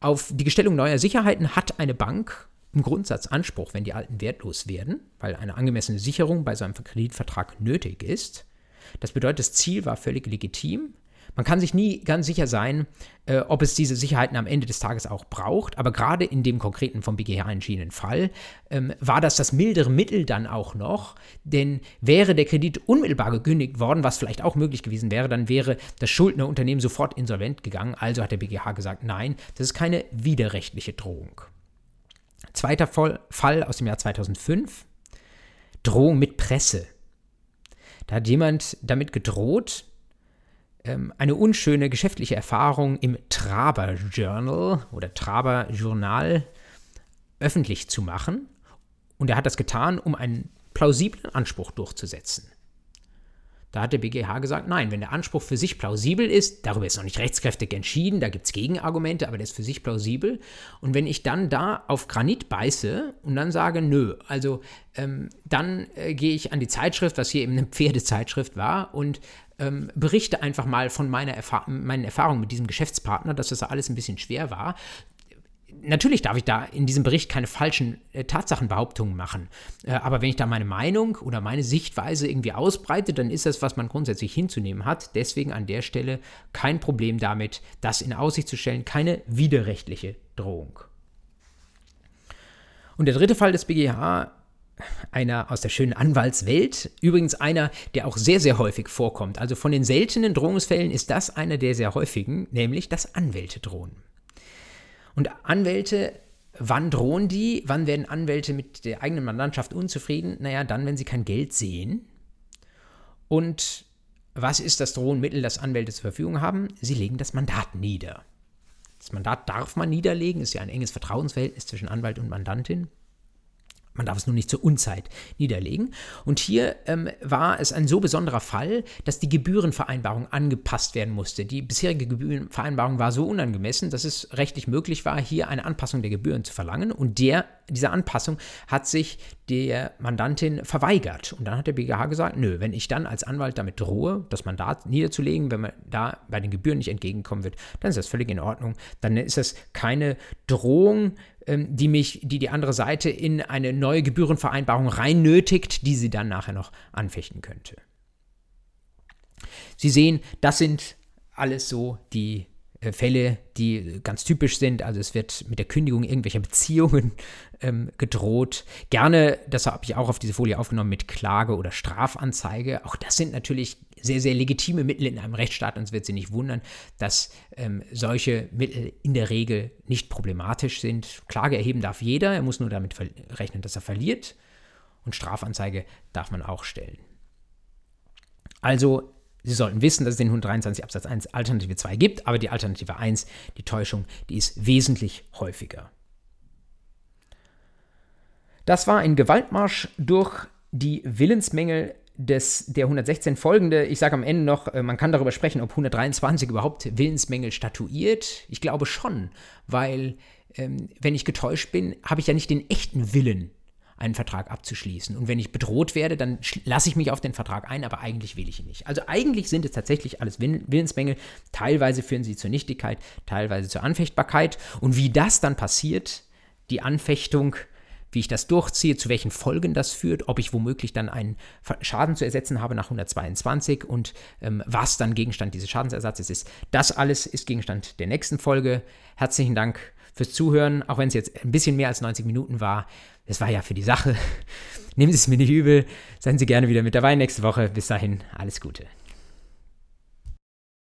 Auf die Gestellung neuer Sicherheiten hat eine Bank im Grundsatz Anspruch, wenn die alten wertlos werden, weil eine angemessene Sicherung bei so einem Kreditvertrag nötig ist. Das bedeutet, das Ziel war völlig legitim. Man kann sich nie ganz sicher sein, äh, ob es diese Sicherheiten am Ende des Tages auch braucht, aber gerade in dem konkreten vom BGH entschiedenen Fall ähm, war das das mildere Mittel dann auch noch, denn wäre der Kredit unmittelbar gekündigt worden, was vielleicht auch möglich gewesen wäre, dann wäre das Schuldnerunternehmen sofort insolvent gegangen. Also hat der BGH gesagt, nein, das ist keine widerrechtliche Drohung. Zweiter Fall aus dem Jahr 2005, Drohung mit Presse. Da hat jemand damit gedroht, ähm, eine unschöne geschäftliche Erfahrung im Traber Journal oder Traber Journal öffentlich zu machen. Und er hat das getan, um einen plausiblen Anspruch durchzusetzen. Da hat der BGH gesagt, nein, wenn der Anspruch für sich plausibel ist, darüber ist noch nicht rechtskräftig entschieden, da gibt es Gegenargumente, aber der ist für sich plausibel. Und wenn ich dann da auf Granit beiße und dann sage, nö, also ähm, dann äh, gehe ich an die Zeitschrift, was hier eben eine Pferdezeitschrift war, und ähm, berichte einfach mal von meiner Erfa meinen Erfahrungen mit diesem Geschäftspartner, dass das alles ein bisschen schwer war. Natürlich darf ich da in diesem Bericht keine falschen äh, Tatsachenbehauptungen machen. Äh, aber wenn ich da meine Meinung oder meine Sichtweise irgendwie ausbreite, dann ist das, was man grundsätzlich hinzunehmen hat. Deswegen an der Stelle kein Problem damit, das in Aussicht zu stellen, keine widerrechtliche Drohung. Und der dritte Fall des BGH einer aus der schönen Anwaltswelt. Übrigens einer, der auch sehr, sehr häufig vorkommt. Also von den seltenen Drohungsfällen ist das einer der sehr häufigen, nämlich dass Anwälte drohen. Und Anwälte, wann drohen die? Wann werden Anwälte mit der eigenen Mandantschaft unzufrieden? Naja, dann, wenn sie kein Geld sehen. Und was ist das Drohenmittel, das Anwälte zur Verfügung haben? Sie legen das Mandat nieder. Das Mandat darf man niederlegen, ist ja ein enges Vertrauensverhältnis zwischen Anwalt und Mandantin. Man darf es nur nicht zur Unzeit niederlegen. Und hier ähm, war es ein so besonderer Fall, dass die Gebührenvereinbarung angepasst werden musste. Die bisherige Gebührenvereinbarung war so unangemessen, dass es rechtlich möglich war, hier eine Anpassung der Gebühren zu verlangen. Und der, diese Anpassung hat sich der Mandantin verweigert. Und dann hat der BGH gesagt, nö, wenn ich dann als Anwalt damit drohe, das Mandat niederzulegen, wenn man da bei den Gebühren nicht entgegenkommen wird, dann ist das völlig in Ordnung. Dann ist das keine Drohung, die mich, die die andere Seite in eine neue Gebührenvereinbarung rein nötigt, die sie dann nachher noch anfechten könnte. Sie sehen, das sind alles so die äh, Fälle, die ganz typisch sind. Also es wird mit der Kündigung irgendwelcher Beziehungen ähm, gedroht. Gerne, das habe ich auch auf diese Folie aufgenommen, mit Klage oder Strafanzeige. Auch das sind natürlich sehr, sehr legitime Mittel in einem Rechtsstaat und es wird Sie nicht wundern, dass ähm, solche Mittel in der Regel nicht problematisch sind. Klage erheben darf jeder, er muss nur damit rechnen, dass er verliert und Strafanzeige darf man auch stellen. Also, Sie sollten wissen, dass es den 123 Absatz 1 Alternative 2 gibt, aber die Alternative 1, die Täuschung, die ist wesentlich häufiger. Das war ein Gewaltmarsch durch die Willensmängel des, der 116 folgende. Ich sage am Ende noch, äh, man kann darüber sprechen, ob 123 überhaupt Willensmängel statuiert. Ich glaube schon, weil ähm, wenn ich getäuscht bin, habe ich ja nicht den echten Willen einen Vertrag abzuschließen. Und wenn ich bedroht werde, dann lasse ich mich auf den Vertrag ein, aber eigentlich will ich ihn nicht. Also eigentlich sind es tatsächlich alles Willensmängel. Teilweise führen sie zur Nichtigkeit, teilweise zur Anfechtbarkeit. Und wie das dann passiert, die Anfechtung, wie ich das durchziehe, zu welchen Folgen das führt, ob ich womöglich dann einen Schaden zu ersetzen habe nach 122 und ähm, was dann Gegenstand dieses Schadensersatzes ist. Das alles ist Gegenstand der nächsten Folge. Herzlichen Dank fürs Zuhören, auch wenn es jetzt ein bisschen mehr als 90 Minuten war. Das war ja für die Sache. Nehmen Sie es mir nicht übel. Seien Sie gerne wieder mit dabei nächste Woche. Bis dahin, alles Gute.